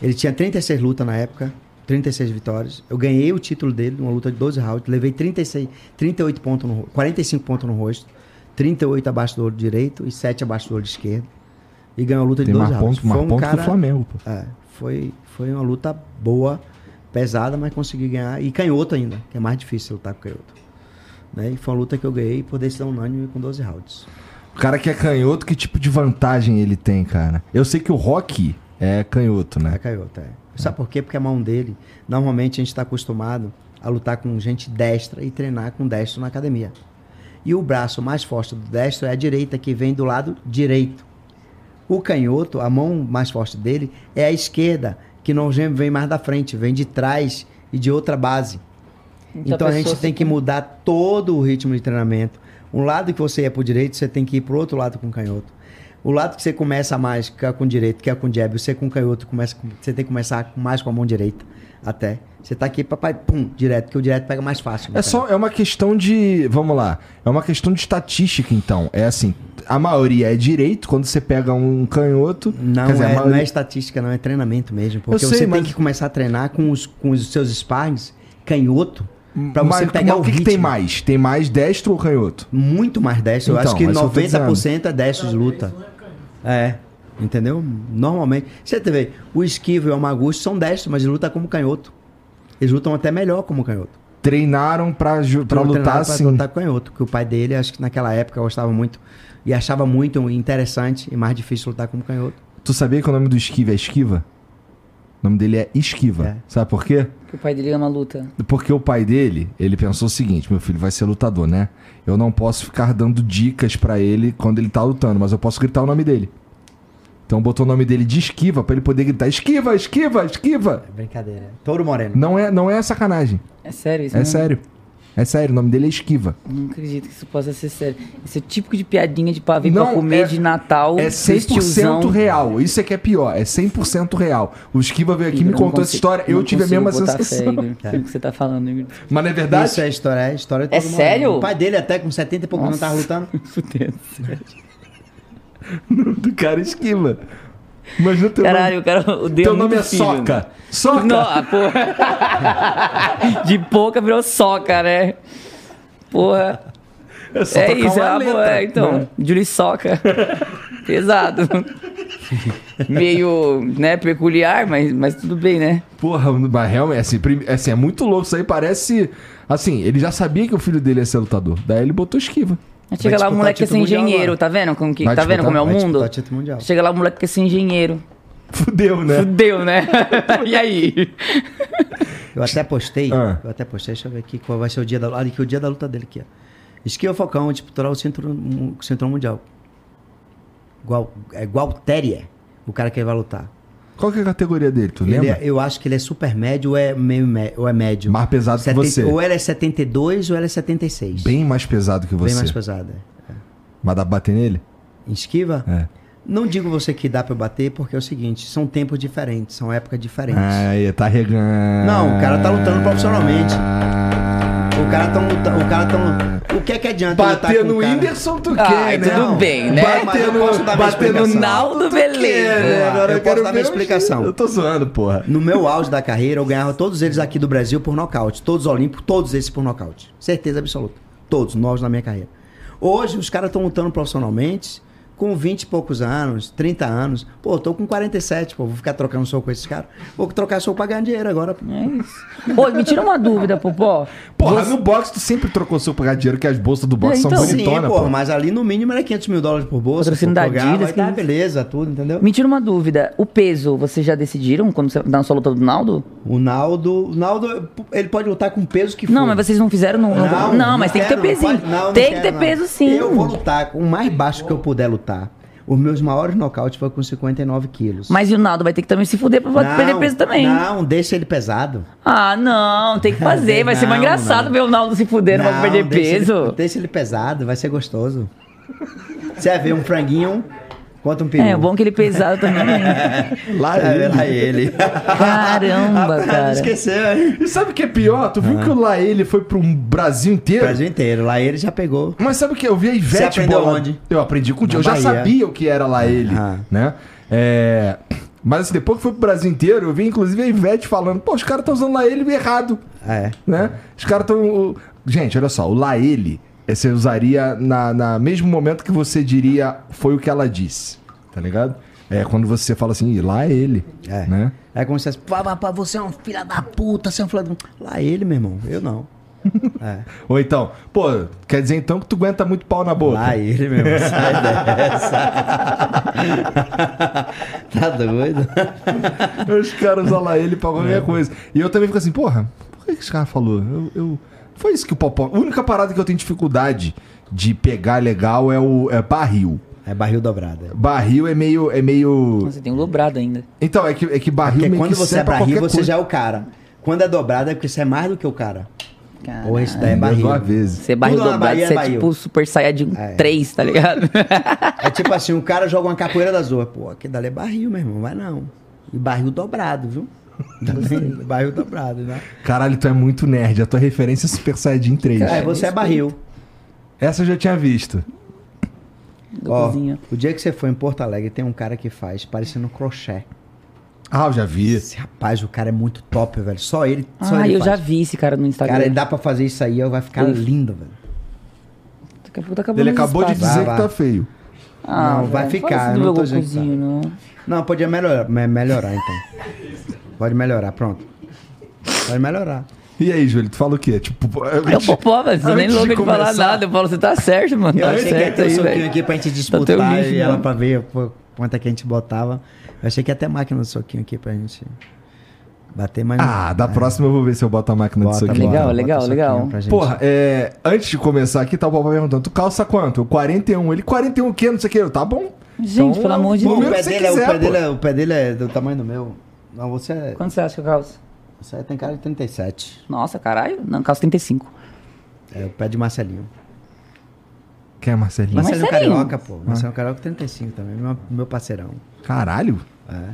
Ele tinha 36 lutas na época, 36 vitórias. Eu ganhei o título dele numa luta de 12 rounds, levei 36, 38 pontos no, ro- 45 pontos no rosto, 38 abaixo do olho direito e 7 abaixo do olho esquerdo. E ganhou a luta de Tem 12 mais rounds. pontos mais Foi um ponto cara- o Flamengo, pô. É, foi, foi uma luta boa, pesada, mas consegui ganhar. E canhoto ainda, que é mais difícil lutar com canhoto. Né? E foi uma luta que eu ganhei por decisão unânime com 12 rounds. O cara que é canhoto, que tipo de vantagem ele tem, cara? Eu sei que o Rock é canhoto, É né? canhoto, é. Sabe por quê? Porque a mão dele, normalmente a gente está acostumado a lutar com gente destra e treinar com destro na academia. E o braço mais forte do destro é a direita, que vem do lado direito. O canhoto, a mão mais forte dele, é a esquerda, que não vem mais da frente, vem de trás e de outra base. Então, a, gente tem que mudar todo o ritmo de treinamento. Um lado que você ia pro direito, você tem que ir pro outro lado com canhoto. O lado que você começa mais que é com direito, que é com jab, você com canhoto, começa com- você tem que começar com- mais com a mão direita, até. Você tá aqui, papai, pum, direto, que o direto pega mais fácil. É só é uma questão de, vamos lá, é uma questão de estatística então. É assim, a maioria é direito quando você pega um canhoto, Não, quer dizer, é, não maioria- é estatística, não, é treinamento mesmo. Porque Eu você sei, tem mas- que começar a treinar com os, com os seus sparrings canhoto, pra Mas você pegar mas o que, que tem mais? Tem mais destro ou canhoto? Muito mais destro. Eu Então, acho que mas eu tô 90% é destro de luta. É. Entendeu? Normalmente. Você vê, o Esquivo e o Amaguchi são destros, mas eles lutam como canhoto. Eles lutam até melhor como canhoto. Treinaram pra, ju- pra lutar treinados assim. Pra lutar com canhoto. Que o pai dele, acho que naquela época, gostava muito e achava muito interessante e mais difícil lutar como canhoto. Tu sabia que o nome do esquiva é esquiva? O nome dele é Esquiva. É. Sabe por quê? Que o pai dele ama luta. Porque o pai dele, ele pensou o seguinte: meu filho vai ser lutador, né? Eu não posso ficar dando dicas pra ele quando ele tá lutando, mas eu posso gritar o nome dele. Então botou o nome dele de esquiva pra ele poder gritar: esquiva, esquiva, esquiva. É brincadeira. Touro Moreno. Não é, não é sacanagem. É sério isso? É mesmo? sério. É sério, o nome dele é esquiva. Não acredito que isso possa ser sério. Esse é o típico de piadinha de pavê Não, pra comer é- de Natal. É dos 100% tiozão. real. Isso é que é pior. É 100% real. O Esquiva veio aqui e me contou essa história. Eu tive a mesma sensação. Fé, Igor, pelo que você tá falando, Igor. Mas não é verdade? Isso é história, é história É sério? O pai dele até com 70 e pouco não tava lutando. [LAUGHS] Fudendo. [LAUGHS] do cara esquiva. Imagina teu Caralho, o cara odeia Teu nome muito é filho, Soca. né? Soca. Não, ah, porra. [LAUGHS] De pouca virou soca, né? Porra. É só é isso, uma é, uma letra, boa, é, então. né? Julie Soca. [LAUGHS] Pesado. Meio, né, peculiar, mas, mas tudo bem, né? Porra, mas realmente, assim, assim, é muito louco. Isso aí parece. Assim, ele já sabia que o filho dele ia ser lutador. Daí ele botou esquiva. Aí Chega lá, o moleque quer ser título mundial engenheiro, tá vendo? Como que, Vai tá vendo como é o mundo? Chega lá, o moleque quer ser engenheiro. [LAUGHS] Fudeu, né? Fudeu, né? [LAUGHS] e aí? Eu até postei, Ah. eu até postei, deixa eu ver aqui qual vai ser o dia da luta. Aqui, o dia da luta dele aqui, ó. Esquiva Falcão disputará o cinturão, o cinturão mundial. Igual, é Gualtéria, o cara que ele vai lutar. Qual que é a categoria dele? Tu Ele lembra? é- eu acho que ele é super médio ou é, meio ou é médio. Mais pesado que 70 você. Ou ele é 72 ou ele é 76. Bem mais pesado que você. Bem mais pesado. é. Mas dá pra bater nele? Em Esquiva? É. Não digo você que dá pra eu bater, porque é o seguinte, são tempos diferentes, são épocas diferentes. Aí, tá regando. Não, o cara tá lutando profissionalmente. O cara tão lutando. O cara tão. O que é que adianta eu lutar Bater no? Whindersson tu quer, né? tudo bem, né? Bater eu no, bater no. Naldo, tu beleza. quer, né? Agora eu quero posso dar minha explicação. Eu tô zoando, porra. No meu auge da carreira, eu ganhava todos eles aqui do Brasil por nocaute. Todos os olímpicos, todos esses por nocaute. Certeza absoluta. Todos, novos na minha carreira. Hoje, os caras estão lutando profissionalmente com 20 e poucos anos, 30 anos. Pô, tô com 47, pô. Vou ficar trocando soco com esses caras. Vou trocar soco pra ganhar dinheiro agora. pô. É isso. Ô, me tira uma dúvida, Popó. Porra, Você- no boxe tu sempre trocou seu pagar dinheiro, que as bolsas do boxe É, são então. bonitonas, Sim, pô, pô. mas ali no mínimo era 500 mil dólares por bolsa. Patrocínio da Adidas, tá, que- beleza, tudo, entendeu? Me tira uma dúvida. O peso, vocês já decidiram quando você na sua luta do Naldo? O Naldo, o Naldo, ele pode lutar com o peso que for. Não, mas vocês não fizeram no. no- Não, mas tem que ter quero, não pezinho. pode- não, não tem que quero, ter não. peso sim. Eu vou lutar com o mais baixo que eu puder lutar. Os meus maiores nocautes foram com 59 quilos. Mas e o Naldo vai ter que também se fuder pra Não, perder peso também. Não, deixa ele pesado. Ah, não, tem que fazer. Vai ser [LAUGHS] mais Não, engraçado não. ver o Naldo se fuder pra perder deixa peso. Ele, deixa ele pesado, vai ser gostoso. Você vai ver um franguinho Conta um peru. É, bom que ele pesado também. [LAUGHS] Lá É, ele. lá ele. Caramba, [LAUGHS] cara. Esqueceu, hein? E sabe o que é pior? Tu viu que o lá ele foi pro Brasil inteiro? Brasil inteiro. Lá ele já pegou. Mas sabe o que? Eu vi a Ivete aprendeu bola- onde? Eu aprendi contigo. Na Eu já sabia o que era lá ele, Ah. né? É... Mas assim, depois que foi pro Brasil inteiro, eu vi inclusive a Ivete falando, pô, os caras estão usando lá ele errado, É. né? Os caras estão... Gente, olha só, o lá ele, você usaria na, na mesmo momento que você diria foi o que ela disse, tá ligado? É quando você fala assim, "Ih, lá ele, É. né? É como se fosse, pá, você é um filho da puta, você é um filho da... Lá ele, meu irmão. Eu não. [LAUGHS] É. Ou então, pô, quer dizer então que tu aguenta muito pau na boca. Lá ele, meu irmão. Sai [LAUGHS] dessa. tá doido? Os caras usam lá ele pra qualquer coisa. E eu também fico assim, porra, por que, que esse cara falou? Eu, eu- Foi isso que o Popó. A única parada que eu tenho dificuldade de pegar legal é o é barril. É barril dobrado. é. Barril é meio. É meio... Nossa, tem um dobrado ainda. Então, é que, é que barril Porque meio quando que você é barril, você coisa. já é o cara. Quando é dobrado é porque você é mais do que o cara. Ou isso daí é barril. Você é barril Tudo dobrado, é você é barril. tipo Super Saiyajin É. 3, tá ligado? É tipo assim, um cara joga uma capoeira das ruas. Pô, aquele dali é barril, meu irmão. Vai não. E barril dobrado, viu? [LAUGHS] barril dobrado, né? Caralho, tu é muito nerd. A tua referência é Super Saiyajin 3. É, você é barril. Essa eu já tinha visto. Ó, o dia que você for em Porto Alegre, tem um cara que faz parecendo um crochê. Ah, eu já vi. Esse rapaz, o cara é muito top, velho. Só ele, só Ah, ele eu já faz. vi esse cara no Instagram. Cara, ele dá pra fazer isso aí, vai ficar Uf. lindo, velho. Daqui a pouco tá acabando Ele acabou de dizer Vai, que vai. tá feio. Ah, Não, vai velho, ficar, não que tá. Não. Não, podia melhorar, me- melhorar então. [LAUGHS] Pode melhorar, pronto. Pode melhorar. E aí, Júlio, tu fala o quê? Tipo, É o popó, velho. Você nem Antes louco de de falar nada. Eu falo, você tá certo, mano. Eu Tá achei que ia certo ter um aí, soquinho velho. aqui pra gente Tá disputar lixo, e ela não. pra ver pô, quanto é que a gente botava. Eu achei que ia ter máquina do soquinho aqui pra gente bater, mas não. Ah, da próxima eu vou ver se eu boto a máquina Bota, aqui. bota, Legal, bota legal, soquinho legal. gente. Porra, é, antes de começar aqui, tá o papai perguntando: tu calça quanto? Eu, 41. Ele, 41 o quê? Não sei o quê. Eu, tá bom. Gente, Então, pelo amor de Pô, número o, que pé é- quiser, o, pé pô. dele é, o pé dele é do tamanho do meu. Não, você é. Quanto você acha que eu calço? Você tem cara de 37. Nossa, caralho. Não, calço 35. É o pé de Marcelinho. Quem é Marcelinho? Marcelinho Marcelinho. Carioca, pô. Marcelinho Carioca 35 também. Meu, meu parceirão. Caralho. É.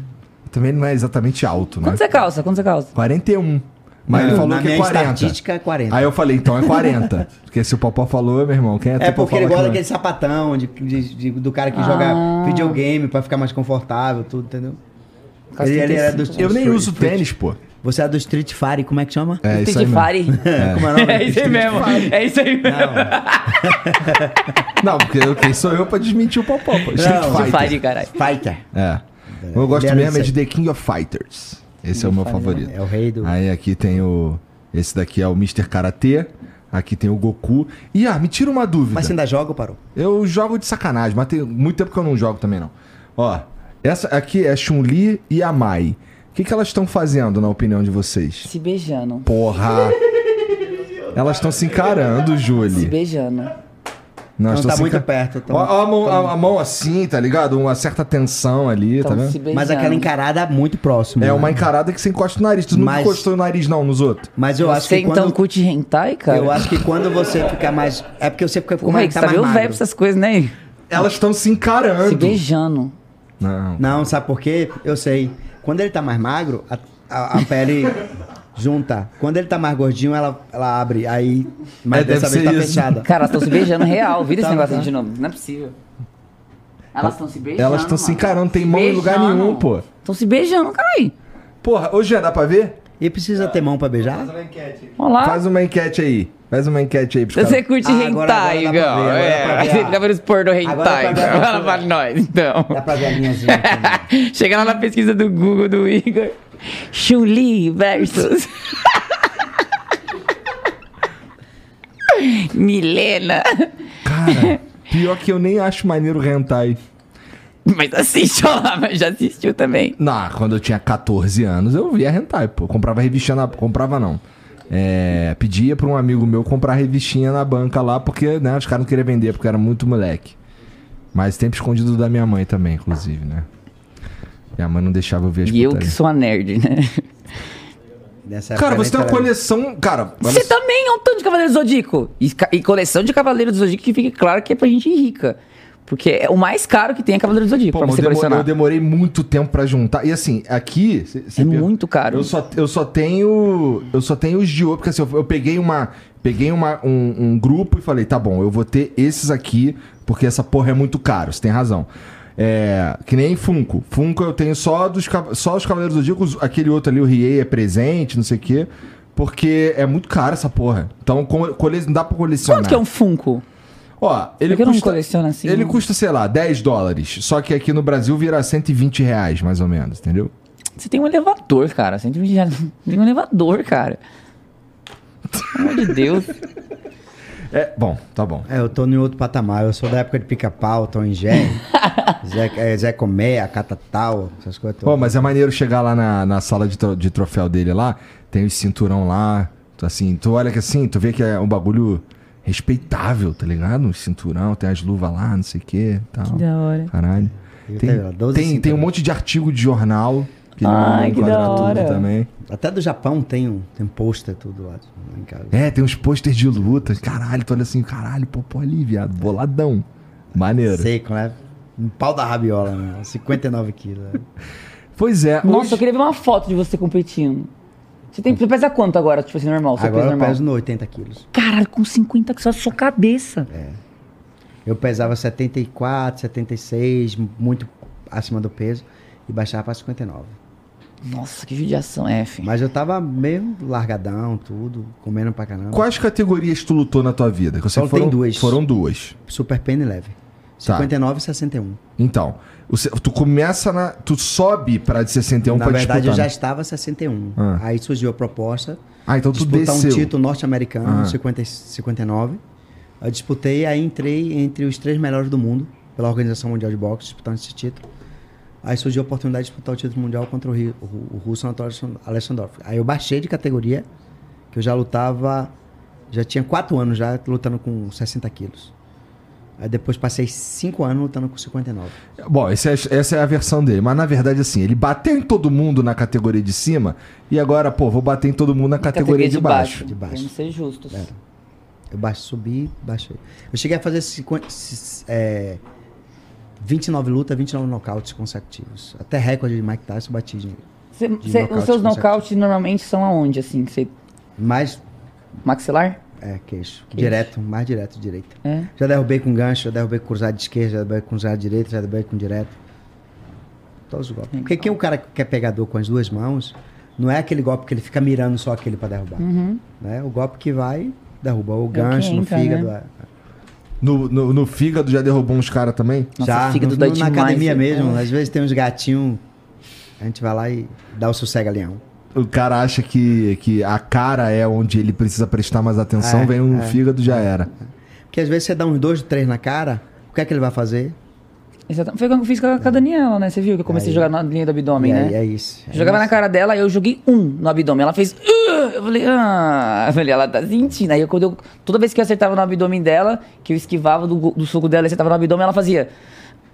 Também não é exatamente alto, né? Quanto você calça? Quanto você calça? 41. Mas ele Não, falou na que é minha 40. estatística é 40. Aí eu falei, então é 40. [LAUGHS] Porque se o Popó falou, meu irmão, quem é É porque ele gosta não daquele sapatão de, de- de- do cara que Ah. joga videogame pra ficar mais confortável, tudo, entendeu? Ele, ele era do 35. Eu nem Street- uso tênis, pô. Você é do Street Fighter, como é que chama? É Street mesmo. Fighter. Como é o nome? É isso aí mesmo. É isso aí mesmo. Não, [LAUGHS] Não, porque eu- quem sou eu pra desmentir o Popó, pô. Street Não, Fighter. Street Fighter, caralho. Fighter. É. Eu gosto Ele mesmo é de. The King of Fighters. Esse é o meu favorito. É o rei do... Aí aqui tem o. Esse daqui é o Mr. Karate. Aqui tem o Goku. E ah, me tira uma dúvida. Mas você ainda joga ou parou? Eu jogo de sacanagem, mas tem muito tempo que eu não jogo também, não. Ó, essa aqui é Chun-Li e a Mai. O que, que elas estão fazendo, na opinião de vocês? Se beijando. Porra! Elas estão se encarando, Se Julie. beijando. Não, Não, estão tá se muito enca- perto. tão- Ó, ó a, mão, a- a mão assim, tá ligado? Uma certa tensão ali, tá Tão vendo? se beijando. Mas aquela encarada muito próximo. É né? uma encarada que você encosta o nariz. Tu nunca Mas- encostou o nariz, não, nos outros. Mas eu acho Você que então quando... curte hentai, cara? Eu acho que quando você fica mais... É porque você fica com Porra, mais, tá você tá meio velho pra essas coisas, né? Elas estão se encarando. Se beijando. Não. Não, sabe por quê? Eu sei. Quando ele tá mais magro, a, a- a pele [LAUGHS] junta. Quando ele tá mais gordinho, ela, ela abre. Aí, mas É, dessa deve vez tá ser isso. fechada. Cara, elas estão se beijando real. Vira [LAUGHS] esse Tá, negócio tá. de novo. Não é possível. Elas estão se beijando. Elas estão se encarando, tem Se mão em lugar beijando. nenhum, pô. Estão se beijando, caralho. Porra, ô Jean, dá pra ver? E precisa ter mão pra beijar? Faz uma enquete. Olha lá. Faz uma enquete aí. Faz uma enquete aí pros Você curte Ah, hentai, pra Igão. ver, agora dá pra É, você os porno Agora hentai. pra Fala pra pra nós, então. Dá pra ver a linhazinha? [LAUGHS] Chega lá na pesquisa do Google do Igor. Chun-Li versus. [LAUGHS] Milena. Cara, pior que eu nem acho maneiro hentai. Mas assiste lá, mas já assistiu também. Não, quando eu tinha 14 anos, eu via hentai, pô. Comprava revistinha na... Comprava não. É, pedia pra um amigo meu comprar revistinha na banca lá, porque, né, os caras não queriam vender, porque era muito moleque. Mas tempo escondido da minha mãe também, inclusive, né? Minha mãe não deixava eu ver as E eu que sou a nerd, né? Nessa Cara, você tem uma coleção... Cara, Você também é um tanto de Cavaleiro do Zodíaco. E, e coleção de Cavaleiro do Zodíaco que fique claro que é pra gente rica. Porque é o mais caro que tem é Cavaleiro do Zodíaco Pô, pra você colecionar. eu demorei muito tempo pra juntar. E assim, aqui. cê- cê É muito caro. Eu só, eu só tenho. Eu só tenho os de ouro. Porque assim, eu, eu peguei uma. Peguei uma, um, um grupo e falei, tá bom, eu vou ter esses aqui, porque essa porra é muito caro, você tem razão. É, que nem Funko. Funko eu tenho só dos só os Cavaleiros do Zodíaco, aquele outro ali, o Riei é presente, não sei o quê. Porque é muito caro essa porra. Então cole- não dá pra colecionar. Quanto que é um Funko? Ó, ele É que eu não custa, coleciono assim, Ele não. custa, sei lá, 10 dólares. Só que aqui no Brasil vira 120 reais, mais ou menos, entendeu? Você tem um elevador, cara. 120 reais. Tem um elevador, cara. Pelo amor de Deus. [LAUGHS] É, bom, tá bom. É, eu tô em outro patamar. Eu sou da época de pica-pau, Tom e Jerry, [LAUGHS] Zé, é, Zé Comé, Catatal, essas coisas Pô, todas. mas é maneiro chegar lá na, na sala de, tro- de troféu dele lá, tem os cinturão lá, tu, assim, tu olha que assim, tu vê que é um bagulho respeitável, tá ligado? Um cinturão, tem as luvas lá, não sei o que tal. Que da hora. Caralho. Tem, tenho lá 12 tem, tem um monte de artigo de jornal. Que ele Ai, que enquadra da tudo hora. também. Até do Japão tem um, tem um pôster tudo lá, lá em casa. É, tem uns pôsteres de luta. Caralho, tu olha assim, caralho, pô, pô ali, viado, boladão. Maneiro. Seco, né? Um pau da rabiola, né? 59 quilos. né? Pois é. Nossa, hoje- eu queria ver uma foto de você competindo. Você, tem, você pesa quanto agora? Tipo assim, normal? Você Agora pesa eu normal? peso no 80 quilos. Caralho, com 50 que só sua cabeça. Eu pesava 74, 76, muito acima do peso, e baixava pra 59. Nossa, que judiação, F. Mas eu tava meio largadão, tudo, comendo pra caramba. Quais categorias tu lutou na tua vida? Que eu que foram, duas. Foram duas. Super pene leve. Tá. 59 e 61. Então, tu começa na. Tu sobe pra de 61 Na pra verdade, eu disputar. já né? estava 61. Ah. Aí surgiu a proposta Ah, então tu disputar desceu. um título norte-americano Ah. no 50, e 59. Eu disputei, aí entrei entre os três melhores do mundo, pela Organização Mundial de Boxe, disputando esse título. Aí surgiu a oportunidade de disputar o título mundial contra o, Ri- o, o russo Anatoly Alexandrov. Aí eu baixei de categoria, que eu já lutava, já tinha quatro anos já lutando com 60 quilos. Aí depois passei cinco anos lutando com 59. Bom, esse é- essa é a versão dele. Mas na verdade, assim, ele bateu em todo mundo na categoria de cima e agora, pô, vou bater em todo mundo na categoria, de, baixo. De baixo. Vamos ser justos. É. Eu baixo, subi, baixei. Eu cheguei a fazer 50, s- é, 29 lutas, 29 nocautes consecutivos. Até recorde de Mike Tyson eu bati. de- Cê- De cê- os seus nocautes normalmente são aonde, assim? Cê, Mais, maxilar? É, queixo. Queixo. Direto, mais direto, direita. É. Já derrubei com gancho, já derrubei com cruzado de esquerda, já derrubei com cruzado de direita, já derrubei com direto. Todos os golpes. Porque quem é o cara que é pegador com as duas mãos, não é aquele golpe que ele fica mirando só aquele pra derrubar. Né? O golpe que vai, derruba. O gancho no entra, fígado. né? é. No, no, no fígado já derrubou uns caras também? Nossa, Já, fígado no- no- na academia né? mesmo. Às vezes tem uns gatinhos, a gente vai lá e dá o sossega-leão. O cara acha que, que a cara é onde ele precisa prestar mais atenção, É, vem no é, fígado já era. Porque às vezes você dá uns dois, três na cara, o que é que ele vai fazer? Exatamente. Foi o que eu fiz com a, com a Daniela, né? Você viu que eu comecei Aí. a jogar na linha do abdômen, né? é isso. É Jogava isso. na cara dela, aí eu joguei um no abdômen. Ela fez. "Ah!" Eu falei, ah. Eu falei, ela tá sentindo. Aí eu, quando eu, toda vez que eu acertava no abdômen dela, que eu esquivava do, do soco dela e acertava no abdômen, ela fazia.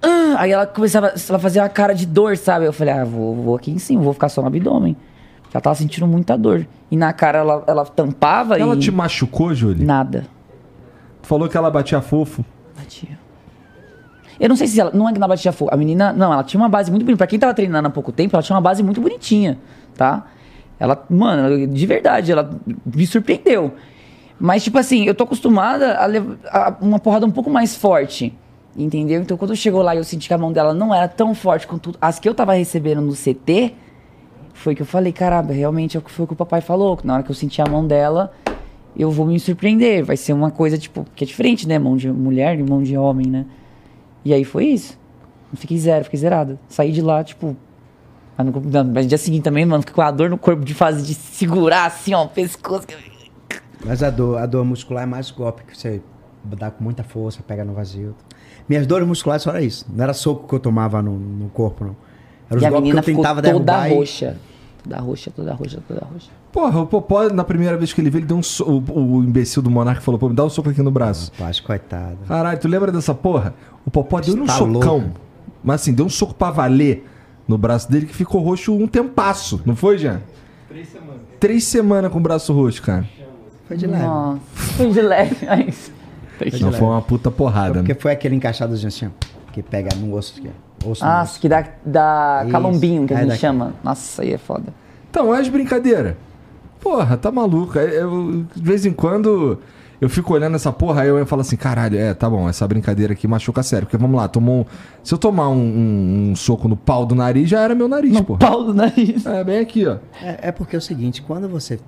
"Ah!" Aí ela começava, ela fazia uma cara de dor, sabe? Eu falei, ah, vou, vou aqui em cima, vou ficar só no abdômen. Ela tava sentindo muita dor. E na cara ela, ela tampava Ela e. te machucou, Júlio? Nada. Tu falou que ela batia fofo. Batia. Eu não sei se ela. Não é que na batia fogo. A menina. Não, ela tinha uma base muito bonita. Pra quem tava treinando há pouco tempo, ela tinha uma base muito bonitinha, tá? Ela, mano, de verdade, ela me surpreendeu. Mas, tipo assim, eu tô acostumada a levar uma porrada um pouco mais forte. Entendeu? Então, quando chegou lá e eu senti que a mão dela não era tão forte quanto as que eu tava recebendo no CT, foi que eu falei, caramba, realmente é o que foi o que o papai falou. Na hora que eu senti a mão dela, eu vou me surpreender. Vai ser uma coisa, tipo, que é diferente, né? Mão de mulher e mão de homem, né? E aí foi isso. Fiquei zero, fiquei zerado. Saí de lá, tipo. Mas no, no dia seguinte também, mano, fiquei com a dor no corpo de fazer de segurar assim, ó, o pescoço. Mas a dor, a dor muscular é mais golpe que você dá com muita força, pega no vazio. Minhas dores musculares só era isso. Não era soco que eu tomava no, no corpo, não. Era os E a golpes que menina eu ficou tentava toda derrubar. e- roxa. Toda roxa, toda roxa, toda roxa. Porra, o Popó, na primeira vez que ele veio, ele deu um so... o, o imbecil do Monark falou, pô, me dá um soco aqui no braço. Rapaz, coitado. Caralho, tu lembra dessa porra? O Popó deu um Tá socão. louco. Mas assim, deu um soco pra valer no braço dele que ficou roxo um tempasso. Não foi, Jean? Três semanas. Três semanas com o braço roxo, cara. Foi de leve. Nossa, foi de leve, mas. Não foi uma puta porrada, Porque né? foi aquele encaixado assim, que pega no osso aqui. Ah, que dá, dá Isso. calombinho, que a É, gente dá- chama. Nossa, aí é foda. Então, é as brincadeiras. Porra, tá maluco. É, Eu, de vez em quando eu fico olhando essa porra, aí eu falo assim, caralho, é, tá bom, essa brincadeira aqui machuca sério. Porque vamos lá, tomou um- Se eu tomar um, um- um soco no pau do nariz, já era meu nariz, No porra. pau do nariz. É, bem aqui, ó. É, é porque é o seguinte, quando você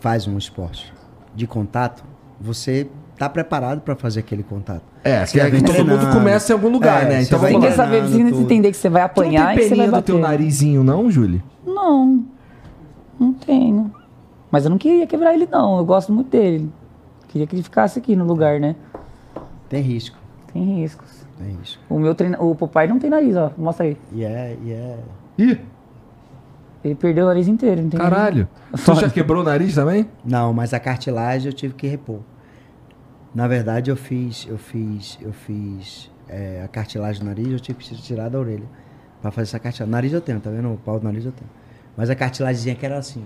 faz um esporte de contato, você tá preparado para fazer aquele contato. É, Você que, é todo mundo começa em algum lugar, É, né? você Então vai Você lá. saber, você entender que você vai Tu apanhar não e tem você vai do bater. teu narizinho, não, Júlia? Não. Não tenho. Mas eu não queria quebrar ele, não. Eu gosto muito dele. Queria que ele ficasse aqui no lugar, né? Tem risco, Tem riscos. tem risco. O meu treina... O papai não tem nariz, ó. Mostra aí. E é, e é... Ih, Ele perdeu o nariz inteiro, não tem caralho. [LAUGHS] nariz. Tu já quebrou o nariz também? Não, mas a cartilagem eu tive que repor. Na verdade, eu fiz, eu fiz, eu fiz é, a cartilagem do nariz, eu tive que tirar da orelha para fazer essa cartilagem. Nariz eu tenho, tá vendo? O pau do nariz eu tenho. Mas a cartilagemzinha que era assim.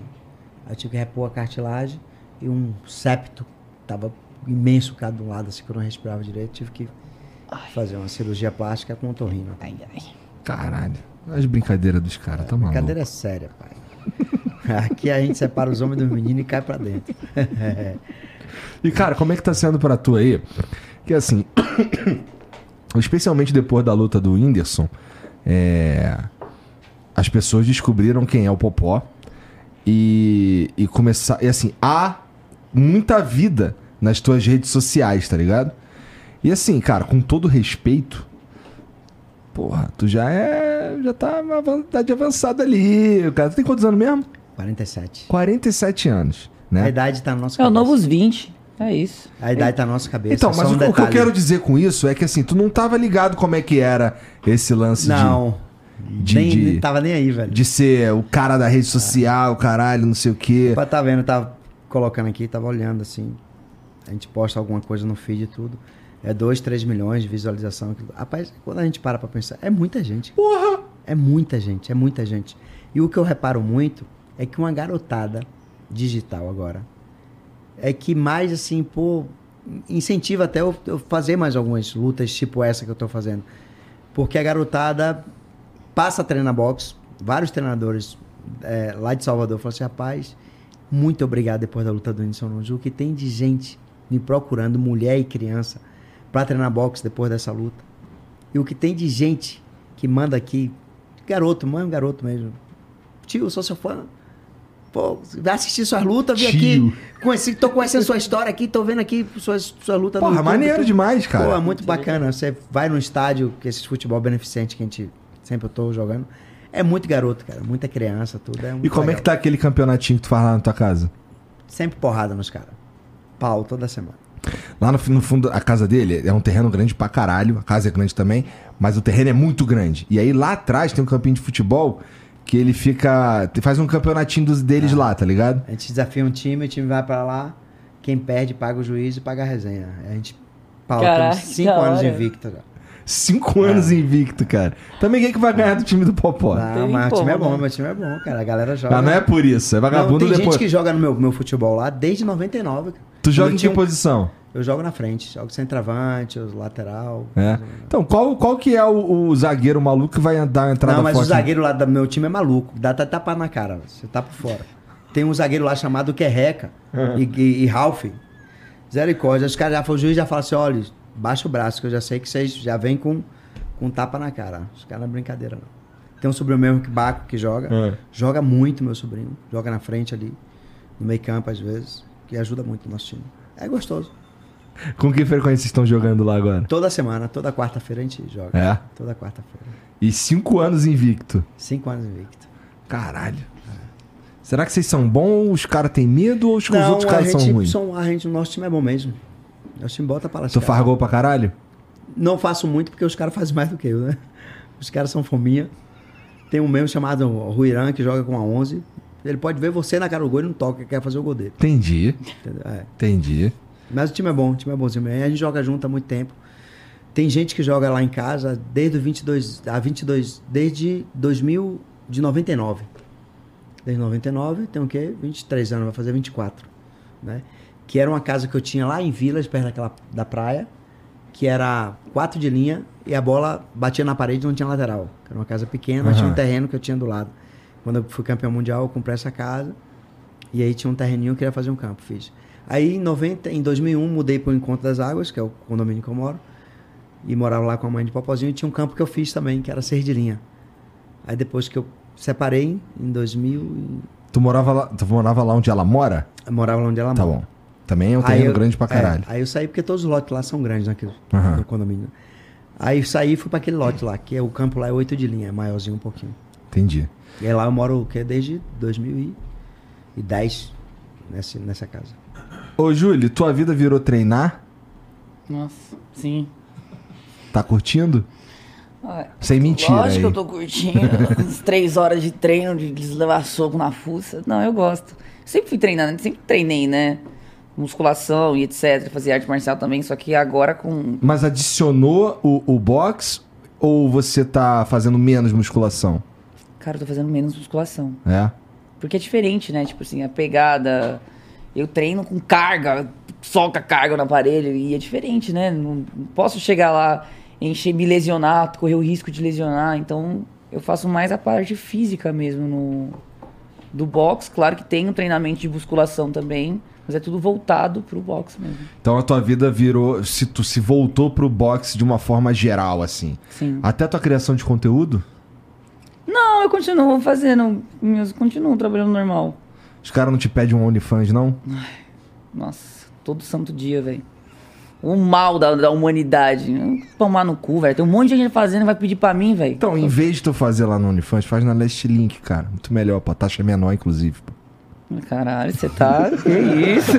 Aí eu tive que repor a cartilagem e um septo tava imenso cada um lado, assim que eu não respirava direito, tive que fazer uma cirurgia plástica com otorrino. Ai, ai. Caralho. As brincadeiras dos caras, tá maluco. Brincadeira é séria, pai. [LAUGHS] Aqui a gente separa os homens dos meninos e cai pra dentro. [LAUGHS] E, cara, como é que tá sendo pra tu aí? Que assim, [COUGHS] especialmente depois da luta do Whindersson, é, as pessoas descobriram quem é o Popó e, e começar. E assim, há muita vida nas tuas redes sociais, tá ligado? E assim, cara, com todo respeito, porra, tu já é. Já tá uma idade avançada ali. Cara, tu tem quantos anos mesmo? 47. 47 anos, né? A idade tá na nossa É o cabeça. novos 20. É isso. A idade tá na nossa cabeça. Então, é mas o, um o que eu detalhe. quero dizer com isso é que assim, tu não tava ligado como é que era esse lance Não. de, nem, de, nem tava nem aí, velho. de ser o cara da rede social, caralho, não sei o quê. Pra tá vendo, tava colocando aqui, tava olhando assim. A gente posta alguma coisa no feed e tudo. É 2, 3 milhões de visualização. Rapaz, quando a gente para pra pensar, é muita gente. Porra! É muita gente, é muita gente. E o que eu reparo muito é que uma garotada digital agora é que mais assim, pô, incentiva até eu, eu fazer mais algumas lutas tipo essa que eu tô fazendo. Porque a garotada passa a treinar boxe, vários treinadores é, lá de Salvador falam assim, rapaz, muito obrigado depois da luta do Nunes. O que tem de gente me procurando, mulher e criança, pra treinar boxe depois dessa luta. E o que tem de gente que manda aqui, garoto, mãe, garoto mesmo. Tio, sou seu fã. Pô, vai assistir suas lutas, vim Tio. aqui. Conheci, tô conhecendo sua história aqui, tô vendo aqui suas, suas lutas Porra, YouTube, maneiro demais, cara. Pô, é muito bacana. Você vai no estádio, que esse futebol beneficente que a gente sempre eu tô jogando. É muito garoto, cara. Muita criança, tudo. É E como é legal. que tá aquele campeonatinho que tu faz lá na tua casa? Sempre porrada nos caras. Pau toda semana. Lá no, no fundo, a casa dele é um terreno grande pra caralho. A casa é grande também, mas o terreno é muito grande. E aí lá atrás tem um campinho de futebol que ele fica. Faz um campeonatinho dos, deles Ah. lá, tá ligado? A gente desafia um time, o time vai pra lá. Quem perde paga o juiz e paga a resenha. A gente pau, Caraca, temos cinco anos invicto já. Cinco anos invicto, cara. Também quem que vai ganhar do time do Popó? Não, tem mas o time é bom, né? meu time é bom, cara. A galera joga. Mas não é por isso, é Não, vagabundo tem depois. gente que joga no meu, meu futebol lá desde 99. cara. Tu joga em que um- posição? Eu jogo na frente, jogo centroavante, lateral. É. Então, qual, qual que é o, o zagueiro maluco que vai dar a entrada Não, mas forte? o zagueiro lá do meu time é maluco. Dá até tapa na cara, você tá por fora. Tem um zagueiro lá chamado Querreca e, e, e Ralph. Misericórdia. Os caras já o juiz já fala assim: olha, baixa o braço, que eu já sei que vocês já vêm com, com tapa na cara. Os caras não é brincadeira, não. Tem um sobrinho meu que Baco que joga. É. Joga muito, meu sobrinho. Joga na frente ali, no meio campo às vezes. Que ajuda muito o nosso time. É gostoso. [LAUGHS] Com que frequência vocês estão jogando lá agora? Toda semana, toda quarta-feira a gente joga. É? Toda quarta-feira. E cinco anos invicto. Cinco anos invicto. Caralho. Será que vocês são bons, os caras têm medo ou os, os outros caras são ruins? são- a gente, o nosso time é bom mesmo. Nosso time bota pra Tu lascar. faz gol pra caralho? Não faço muito porque os caras fazem mais do que eu, né? Os caras são fominha. Tem um mesmo chamado Ruirã que joga com a 11. Ele pode ver você na cara do gol e não toca, quer fazer o gol dele. Entendi? É. entendi. Mas o time é bom, o time é bonzinho. A gente joga junto há muito tempo. Tem gente que joga lá em casa desde o 22, a 22, desde 2000, de 99. Desde 99, tem o quê? 23 anos, vai fazer 24, né? Que era uma casa que eu tinha lá em Vilas, perto daquela da praia, que era quatro de linha e a bola batia na parede e não tinha lateral. Era uma casa pequena, mas tinha um terreno que eu tinha do lado. Quando eu fui campeão mundial, eu comprei essa casa. E aí tinha um terreninho, eu queria fazer um campo, fiz. Aí em 90, em 2001, mudei para o Encontro das Águas, que é o condomínio que eu moro. E morava lá com a mãe de Popozinho. E tinha um campo que eu fiz também, que era seis de linha. Aí depois que eu separei, em 2000, e- Tu morava lá, tu morava lá onde ela mora? eu morava lá onde ela Tá mora. bom. Também é um terreno eu- grande pra é, caralho. aí eu saí porque todos os lotes lá são grandes naquele Aham. no condomínio. Aí eu saí e fui para aquele lote lá, que é o campo lá é 8 de linha, é maiorzinho um pouquinho. Entendi. E aí lá eu moro o quê? desde 2010 nessa, nessa casa. Ô, Júlio, tua vida virou treinar? Nossa, sim. Tá curtindo? Sem mentira Lógico que aí. eu tô curtindo. [LAUGHS] Uns três horas de treino, de levar soco na fuça. Não, eu gosto. Sempre fui treinando, sempre treinei, né? Musculação e etc. Fazia arte marcial também, só que agora com. Mas adicionou o, o box ou você tá fazendo menos musculação? Cara, eu tô fazendo menos musculação. É? Porque é diferente, né? Tipo assim, a pegada. Eu treino com carga, solta carga no aparelho e é diferente, né? Não, não posso chegar lá, encher, me lesionar, correr o risco de lesionar. Então, eu faço mais a parte física mesmo no do box. Claro que tem um treinamento de musculação também, mas é tudo voltado pro box mesmo. Então a tua vida virou. Se tu se voltou pro boxe de uma forma geral, assim. Sim. Até a tua criação de conteúdo? Não, eu continuo fazendo, eu continuo trabalhando normal. Os caras não te pedem um OnlyFans, não? Nossa, todo santo dia, velho. O mal da, da humanidade. Tomar no cu, velho. Tem um monte de gente fazendo e vai pedir pra mim, velho. Então, em vez de tu fazer lá no OnlyFans, faz na Last Link, cara. Muito melhor, pô. A taxa é menor, inclusive. pô. Caralho, você tá. que isso?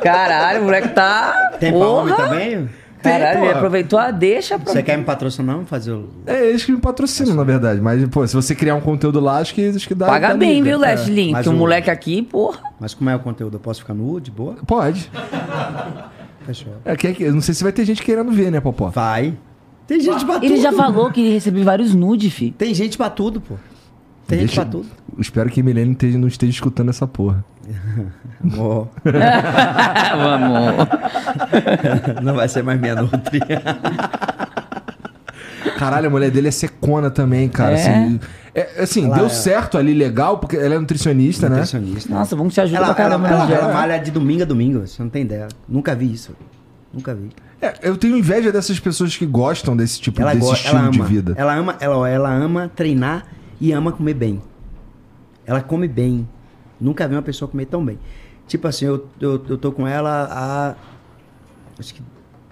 Caralho, o moleque tá. Tem pra homem Porra! também? Caralho, ele aproveitou a deixa pra. Você quer me patrocinar? Vamos fazer o. É eles que me patrocinam, na verdade. Mas, pô, se você criar um conteúdo lá, acho que, acho que dá. Paga dá bem, liga. viu, Last É. Link? mas Que o o- moleque aqui, porra. Mas como é o conteúdo? Eu posso ficar nu, de boa? Pode. [LAUGHS] Fechou. É, que, que- eu não sei se vai ter gente querendo ver, né, Popó? Vai. Tem gente pra tudo. Ele já falou que recebeu vários nude, fi. Tem gente pra tudo, pô. Tem gente Deixa- pra tudo. Espero que Milene esteja- não esteja escutando essa porra. [LAUGHS] Amor. [LAUGHS] Vamos. [LAUGHS] Não vai ser mais minha nutri. Caralho, a mulher dele é secona também, cara. É? Assim, é, assim, Ela deu é- certo ali, legal, porque ela é nutricionista, né? Nutricionista. Nossa, bom que te ajuda Ela, pra ela, caramba, ela, né, ela malha de domingo a domingo, você não tem ideia. Nunca vi isso. Nunca vi. É, eu tenho inveja dessas pessoas que gostam desse tipo, Ela desse estilo ela ama. de vida. Ela ama, ela, ela ama treinar e ama comer bem. Ela come bem. Nunca vi uma pessoa comer tão bem. Tipo assim, eu, eu, eu tô com ela há. Acho que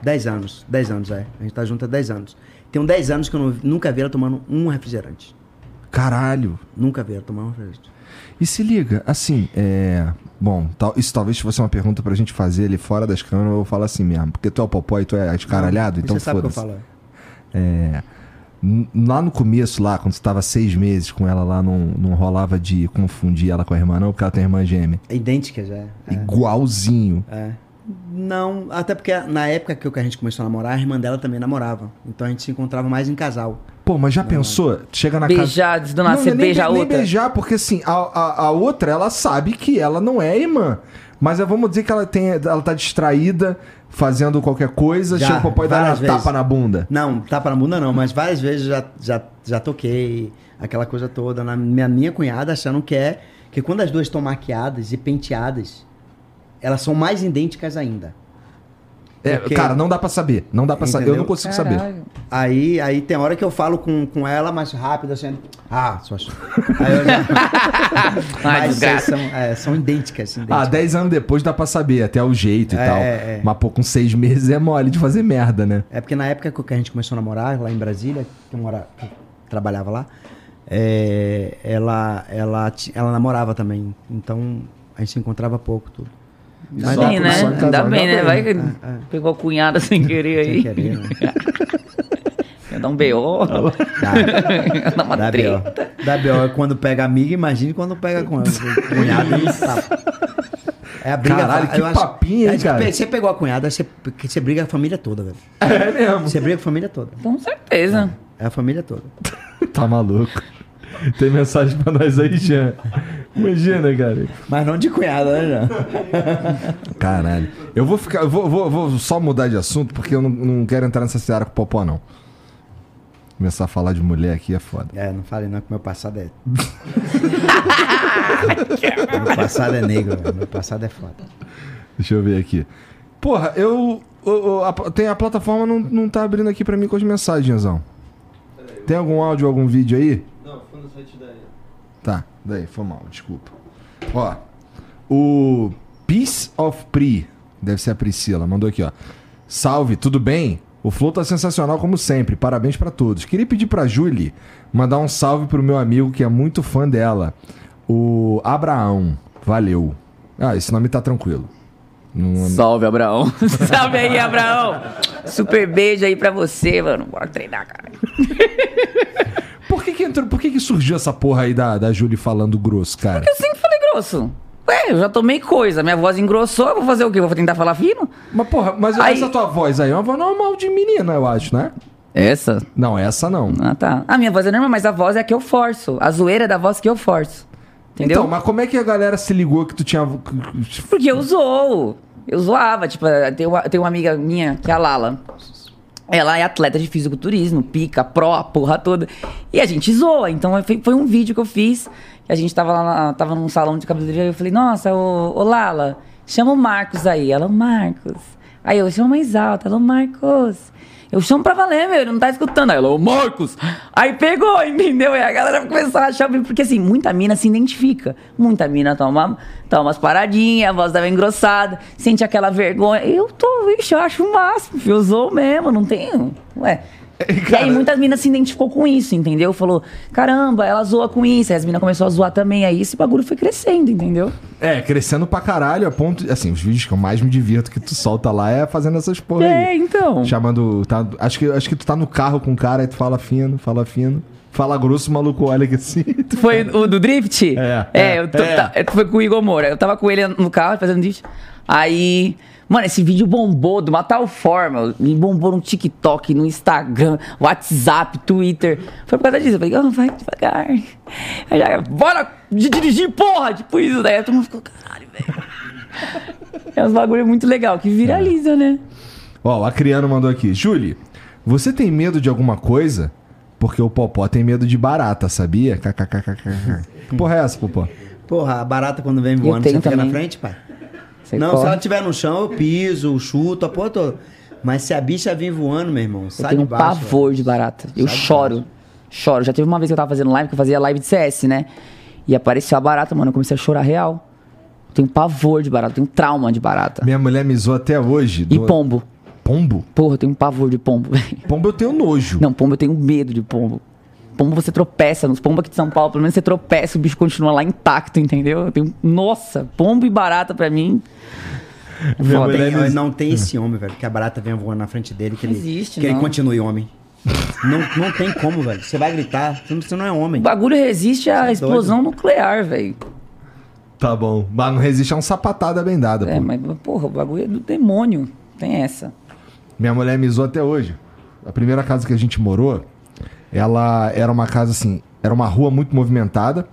10 anos. 10 anos, é. A gente tá junto há 10 anos. Tem uns 10 anos que eu não- nunca vi ela tomando um refrigerante. Caralho. Nunca vi ela tomar um refrigerante. E se liga, assim, é. Bom, tal- isso talvez fosse uma pergunta pra gente fazer ali fora das câmeras, eu vou falar assim mesmo. Porque tu é o popó e tu é escaralhado, então Você sabe o que eu foda-se. falo. É, n- lá no começo, lá, quando você tava seis meses com ela lá, não, não rolava de confundir ela com a irmã, não, porque ela tem irmã gêmea. É idêntica já. É. Igualzinho. É. Não, até porque na época que a gente começou a namorar, a irmã dela também namorava. Então a gente se encontrava mais em casal. Pô, mas já pensou? Chega na casa. Beijar, do nada Não, você nem, beija a nem outra. beijar, porque assim, a, a, a outra, ela sabe que ela não é irmã. Mas é, vamos dizer que ela, tem, ela tá distraída, fazendo qualquer coisa, Já, chega o papai e dá uma vezes. tapa na bunda. Não, tapa na bunda não, mas várias vezes já, já, já toquei aquela coisa toda na minha, minha cunhada achando que é que quando as duas estão maquiadas e penteadas, elas são mais idênticas ainda. É, Porque- cara, não dá pra saber. Não dá pra saber. Eu Entendeu? não consigo saber. Caralho. Aí, aí tem hora que eu falo com, com ela mais rápido, assim. Ah, só acho. Aí eu já. [LAUGHS] Ai, mas desgraça. são, é, são idênticas, Ah, idênticas. 10 anos depois dá pra saber, até o jeito e É, tal. é. Mas, pô, com seis meses é mole de fazer merda, né? É porque na época que a gente começou a namorar, lá em Brasília, que eu, mora, que eu trabalhava lá, é, ela, ela, ti- ela namorava também. Então a gente se encontrava pouco, tudo. Ainda Só bem, né? só casal, Ainda bem, né? bem. Vai que é. pegou a cunhada sem querer aí. Sem querer, né? [LAUGHS] Ia dar um B.O. Dá, Dá uma dá treta. B.O. Dá B.O. Quando pega amiga, imagine quando pega com e tapa. É a briga. Caralho, que eu acho- Aí, cara? Você pegou a cunhada, você, porque você briga a família toda, velho. É mesmo. Você briga a família toda. Com certeza. É a família toda. Tá maluco. Tem mensagem pra nós aí, Jean. Imagina, cara. Mas não de cunhada, né, já? Caralho. Eu vou ficar. Eu vou, vou- vou só mudar de assunto porque eu não, não quero entrar nessa seara com o Popó, não. Começar a falar de mulher aqui é foda. É, não fale não que meu passado é. [LAUGHS] meu passado é negro, velho. meu passado é foda. Deixa eu ver aqui. Porra, eu. o- a, tem, a plataforma não, não tá abrindo aqui pra mim com as mensagensão. Tem algum áudio, algum vídeo aí? Tá, daí, foi mal, desculpa. Ó, o Peace of Pri, deve ser a Priscila, mandou aqui, ó. Salve, tudo bem? O flow tá sensacional como sempre, parabéns pra todos. Queria pedir pra Julie mandar um salve pro meu amigo que é muito fã dela, o Abraão. Valeu. Ah, esse nome tá tranquilo. Não- Salve, Abraão. [LAUGHS] Salve aí, Abraão. Super beijo aí pra você, mano. Bora treinar, cara. [LAUGHS] Por que que entrou, por que que surgiu essa porra aí da, da Julie falando grosso, cara? Eu sempre falei grosso. Ué, eu já tomei coisa. Minha voz engrossou, eu vou fazer o quê? Vou tentar falar fino? Mas porra, mas Aí- essa tua voz aí é uma voz normal de menina, eu acho, né? Essa? Não, essa não. Ah, tá. A minha voz é normal, mas a voz é a que eu forço. A zoeira é da voz que eu forço. Entendeu? Então, mas como é que a galera se ligou que tu tinha. Porque eu zoou. Eu zoava. Tipo, tem uma, tem uma amiga minha, que é a Lala. Ela é atleta de fisiculturismo, pica, pró, a porra toda. E a gente zoa. Então foi, um vídeo que eu fiz. A gente tava lá, na- tava num salão de cabeleireiro e eu falei, nossa, ô, ô Lala, chama o Marcos aí. Ela, o Marcos. Aí eu chamo mais alto, ela, o Marcos. Eu chamo pra valer, meu, ele não tá escutando. Aí ela, ô Marcos. Aí pegou, [LAUGHS] entendeu? E a galera começou a achar, porque assim, muita mina se identifica. Muita mina toma, toma umas paradinhas, a voz dava engrossada, sente aquela vergonha. Eu tô, vixe, eu acho o máximo, eu sou mesmo, não tenho. Ué. [LAUGHS] e aí muitas minas se identificou com isso, entendeu? Falou, caramba, ela zoa com isso. Aí as minas começaram a zoar também. Aí esse bagulho foi crescendo, entendeu? É, crescendo pra caralho, a ponto. Assim, os vídeos que eu mais me divirto que tu solta lá é fazendo essas porra É, aí. então. Chamando. Tá, acho, que, acho que tu tá no carro com o cara e tu fala fino, fala fino. Fala grosso, o maluco olha aqui assim. [LAUGHS] Foi o do drift? É, É, é, eu tô- é. tá- foi com o Igor Moura. Eu tava com ele no carro fazendo drift. Aí. Mano, esse vídeo bombou de uma tal forma. Me bombou no TikTok, no Instagram, WhatsApp, Twitter. Foi por causa disso. Eu falei, oh, vai devagar. Aí já, bora de dirigir, porra! Tipo isso. Daí todo mundo ficou, caralho, velho. [LAUGHS] É uns bagulho muito legal que viraliza, né? Ó, o Acriano mandou aqui. Julie, você tem medo de alguma coisa? Porque o Popó tem medo de barata, sabia? KKKKK. Que porra é essa, Popó? Porra, a barata quando vem voando, você fica também. na frente, pai? Você não, corre. se ela estiver no chão, eu piso, chuto, a porra toda. Mas se a bicha vir voando, meu irmão, Eu sai tenho de um baixo. pavor de barata. Eu choro. Choro. Já teve uma vez que eu tava fazendo live, que eu fazia live de CS, né? E apareceu a barata, mano. Eu comecei a chorar real. Eu tenho pavor de barata, eu tenho trauma de barata. Minha mulher me zoou até hoje. E do- pombo. Pombo? Porra, eu tenho um pavor de pombo, [LAUGHS] velho. Pombo eu tenho nojo. Não, pombo eu tenho medo de pombo. Pombo você tropeça, nos pombos aqui de São Paulo, pelo menos você tropeça, o bicho continua lá intacto, entendeu? Eu tenho... Nossa, pombo e barata pra mim. Minha foda. mulher Tem- me- não tem esse homem, velho, que a barata venha voando na frente dele, que ele, Existe, que ele não. continue homem. não, não tem como, velho. Você vai gritar, você não, você não é homem. O bagulho resiste à é explosão nuclear, velho. Tá bom. Mas não resiste a um sapatada bem dada, É, pô. mas, porra, o bagulho é do demônio. Tem essa. Minha mulher me zoou até hoje. A primeira casa que a gente morou, ela era uma casa assim, era uma rua muito movimentada.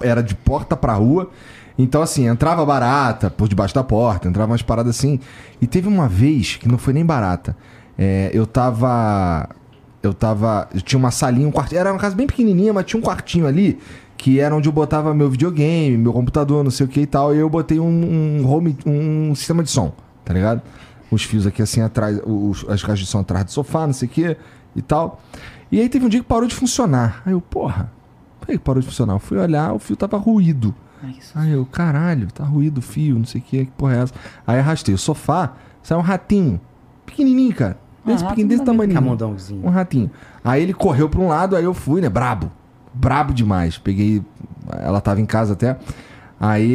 Era de porta pra rua. Então, assim, entrava barata por debaixo da porta, entrava umas paradas assim. E teve uma vez que não foi nem barata. É, eu tava. Eu tava. Eu tinha uma salinha, um quartinho. Era uma casa bem pequenininha, mas tinha um quartinho ali que era onde eu botava meu videogame, meu computador, não sei o que e tal. E eu botei um, um home, um sistema de som, tá ligado? Os fios aqui assim atrás, os, as caixas de som atrás do sofá, não sei o que e tal. E aí teve um dia que parou de funcionar. Aí eu, porra, por que parou de funcionar? Eu fui olhar, o fio tava ruído. Aí eu, caralho, tá ruído o fio, não sei o que, que porra é essa? Aí arrastei o sofá, saiu um ratinho, pequenininho, cara. Desse Ah, pequenininho, desse tamanho. Um ratinho. Aí ele correu pra um lado, aí eu fui, né? Brabo. Brabo demais. Peguei. Ela tava em casa até. Aí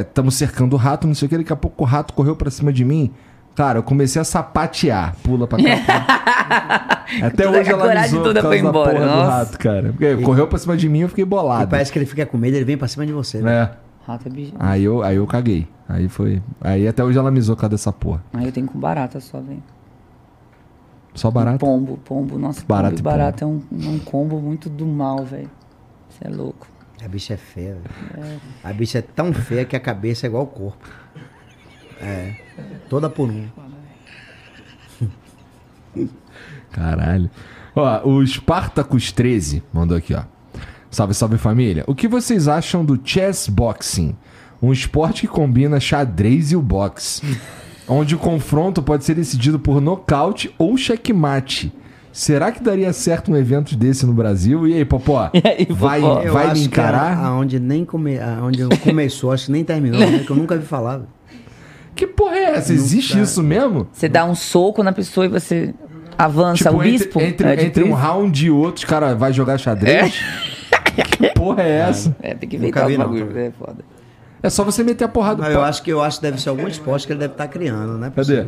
estamos cercando o rato, não sei o que. Daqui a pouco o rato correu pra cima de mim. Cara, eu comecei a sapatear. Pula pra cá. [LAUGHS] Até hoje a ela me coragem zoou toda foi causa da embora, porra do nossa. rato, cara. Porque correu pra cima de mim eu fiquei E bolado. parece que ele fica com medo, ele vem pra cima de você. velho. É. Rato é bicho. Aí eu, aí eu caguei. Aí foi. Aí até hoje ela me zoou causa dessa porra. Aí eu tenho com barata só, velho. Só barato. Pombo, pombo. Nossa, Barata pombo e e barata é um, um combo muito do mal, velho. Você é louco. A bicha é feia, velho. A bicha é tão feia que a cabeça é igual ao corpo. É. Toda por um. Caralho. Ó, o Spartacus 13 mandou aqui, ó. Salve, salve família. O que vocês acham do chess boxing? Um esporte que combina xadrez e o boxe. onde o confronto pode ser decidido por nocaute ou checkmate. Será que daria certo um evento desse no Brasil? E aí, Popó? [LAUGHS] E aí, Popó? vai Eu vai me que encarar? aonde nem come, aonde começou, acho que nem terminou, né? Que eu nunca vi falar. Que porra é essa? Existe isso mesmo? Você dá um soco na pessoa e você avança Tipo, o bispo. entre, entre, é, entre um round e outro, os cara vai jogar xadrez? Que porra é essa? É, tem que inventar não, bagulho. É foda. É só você meter a porrada. Mas eu acho que eu acho que deve ser algum esporte que ele deve estar criando, né? Cadê?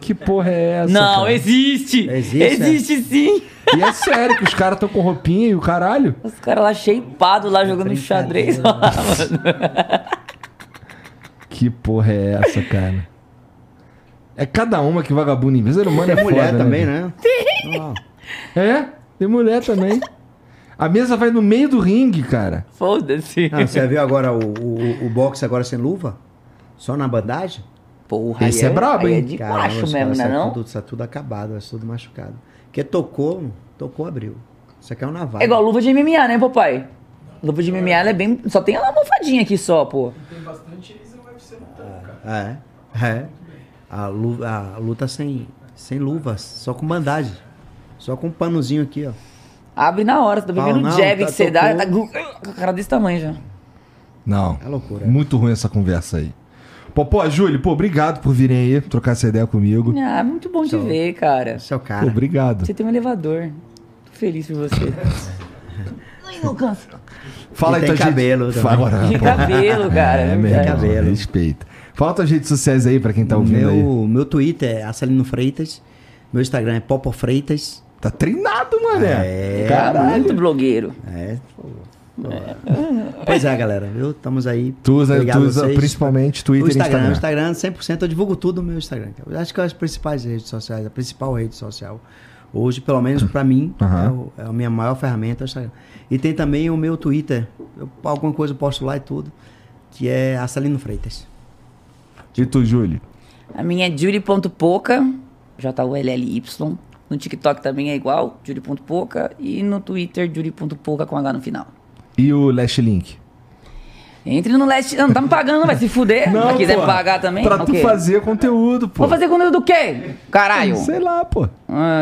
Que porra é essa? Não, cara? existe! Existe, é? Existe sim! E é sério que os caras estão com roupinha e o caralho? Os caras lá shapeados lá jogando xadrez. Que porra é essa, cara? É cada uma que vagabundo em. Ser humano é Tem mulher foda, também, né? né? É, tem mulher também. A mesa vai no meio do ringue, cara. Foda-se. Não, você viu agora o, o, o boxe agora sem luva? Só na bandagem? Porra, Esse aí é brabo, aí hein? É de Caramba, macho mesmo, caras né? Não? Tudo, sai tudo acabado, sai tudo machucado. Porque tocou, tocou, abriu. Isso aqui é um navalha. É igual luva de MMA, né, papai? Luva de MMA ela é bem. Só tem uma almofadinha aqui só, pô. Tem bastante ex no UFC lutando, cara. É, é. A luta, a luta sem, sem luvas, só com bandagem. Só com um panozinho aqui, ó. Abre na hora, você tá Pau, vendo o não, jab tá- que você dá, tá com a cara desse tamanho já. Não. É loucura. Muito ruim essa conversa aí. Popó, Júlio, pô, obrigado por virem aí trocar essa ideia comigo. Ah, muito bom te Só- ver, cara. É o Pô, cara. obrigado. Você tem um elevador. Tô feliz por você. Ai, não canso. Fala E aí tem tua cabelo gente... também. Fala, De pô. cabelo, cara. É, meu Tem irmão, cabelo. respeita. Fala tuas redes sociais aí pra quem tá ouvindo aí. meu, meu Twitter é Assalino Freitas. Meu Instagram é Popo Freitas. Tá treinado, mané. É, Caralho. Muito blogueiro. É, pô. Pô. Pois é, galera, viu? Estamos aí. Tu usa, tu usa principalmente Twitter e Instagram, Instagram. o Instagram 100% eu divulgo tudo no meu Instagram. Eu acho que é as principais redes sociais, a principal rede social. Hoje, pelo menos pra mim, [COUGHS] Aham. é, o- é a minha maior ferramenta é o Instagram. E tem também o meu Twitter. Eu, alguma coisa eu posto lá e tudo. Que é Assalino Freitas. E tu, Júlio? A minha é julie.poca, J-U-L-L-Y. No TikTok também é igual, julie.poca. E no Twitter, julie.poca com H no final. E o Last Link? Entre no Leste. Não, tá me pagando, vai se fuder. Se quiser pô, pagar também. Pra tu fazer conteúdo, pô. Vou fazer conteúdo do quê? Caralho. Sei lá, pô.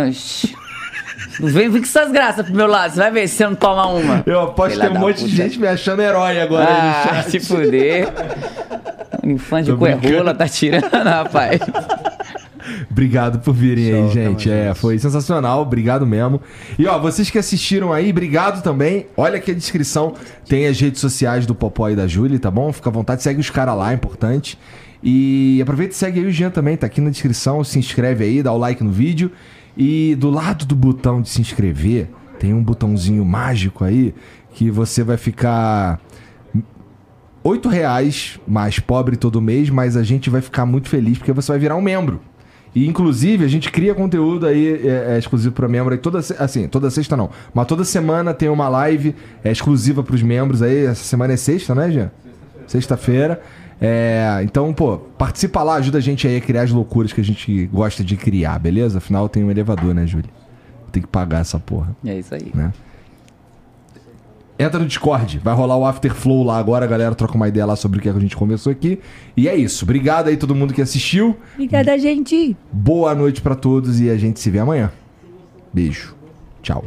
Oxi. Não vem com essas graças pro meu lado. Você vai ver se você não toma uma. Eu aposto que tem um monte de puta. gente me achando herói agora aí no Ah, chat. se fuder. [LAUGHS] Infante de coerrola tá tirando, rapaz. Obrigado por virem aí, Show, gente. tamo É, foi sensacional, obrigado mesmo. E ó, vocês que assistiram aí, obrigado também. Olha aqui a descrição, tem as redes sociais do Popó e da Júlia, tá bom? Fica à vontade, segue os caras lá, é importante. E aproveita e segue aí o Jean também, tá aqui na descrição, se inscreve aí, dá o like no vídeo. E do lado do botão de se inscrever, tem um botãozinho mágico aí que você vai ficar 8 reais mais pobre todo mês, mas a gente vai ficar muito feliz porque você vai virar um membro. E inclusive a gente cria conteúdo aí é, é, exclusivo para membro aí toda assim, toda sexta não, mas toda semana tem uma live é, exclusiva para os membros aí. Essa semana é sexta, né, Jean? Sexta-feira. É, então, pô, participa lá, ajuda a gente aí a criar as loucuras que a gente gosta de criar, beleza? Afinal tem um elevador, né, Júlia? Tem que pagar essa porra É isso aí. né? Entra no Discord, vai rolar o Afterflow lá agora, a galera troca uma ideia lá sobre o que a gente conversou aqui. E é isso. Obrigado aí todo mundo que assistiu. Obrigada, gente. Boa noite pra todos e a gente se vê amanhã. Beijo. Tchau.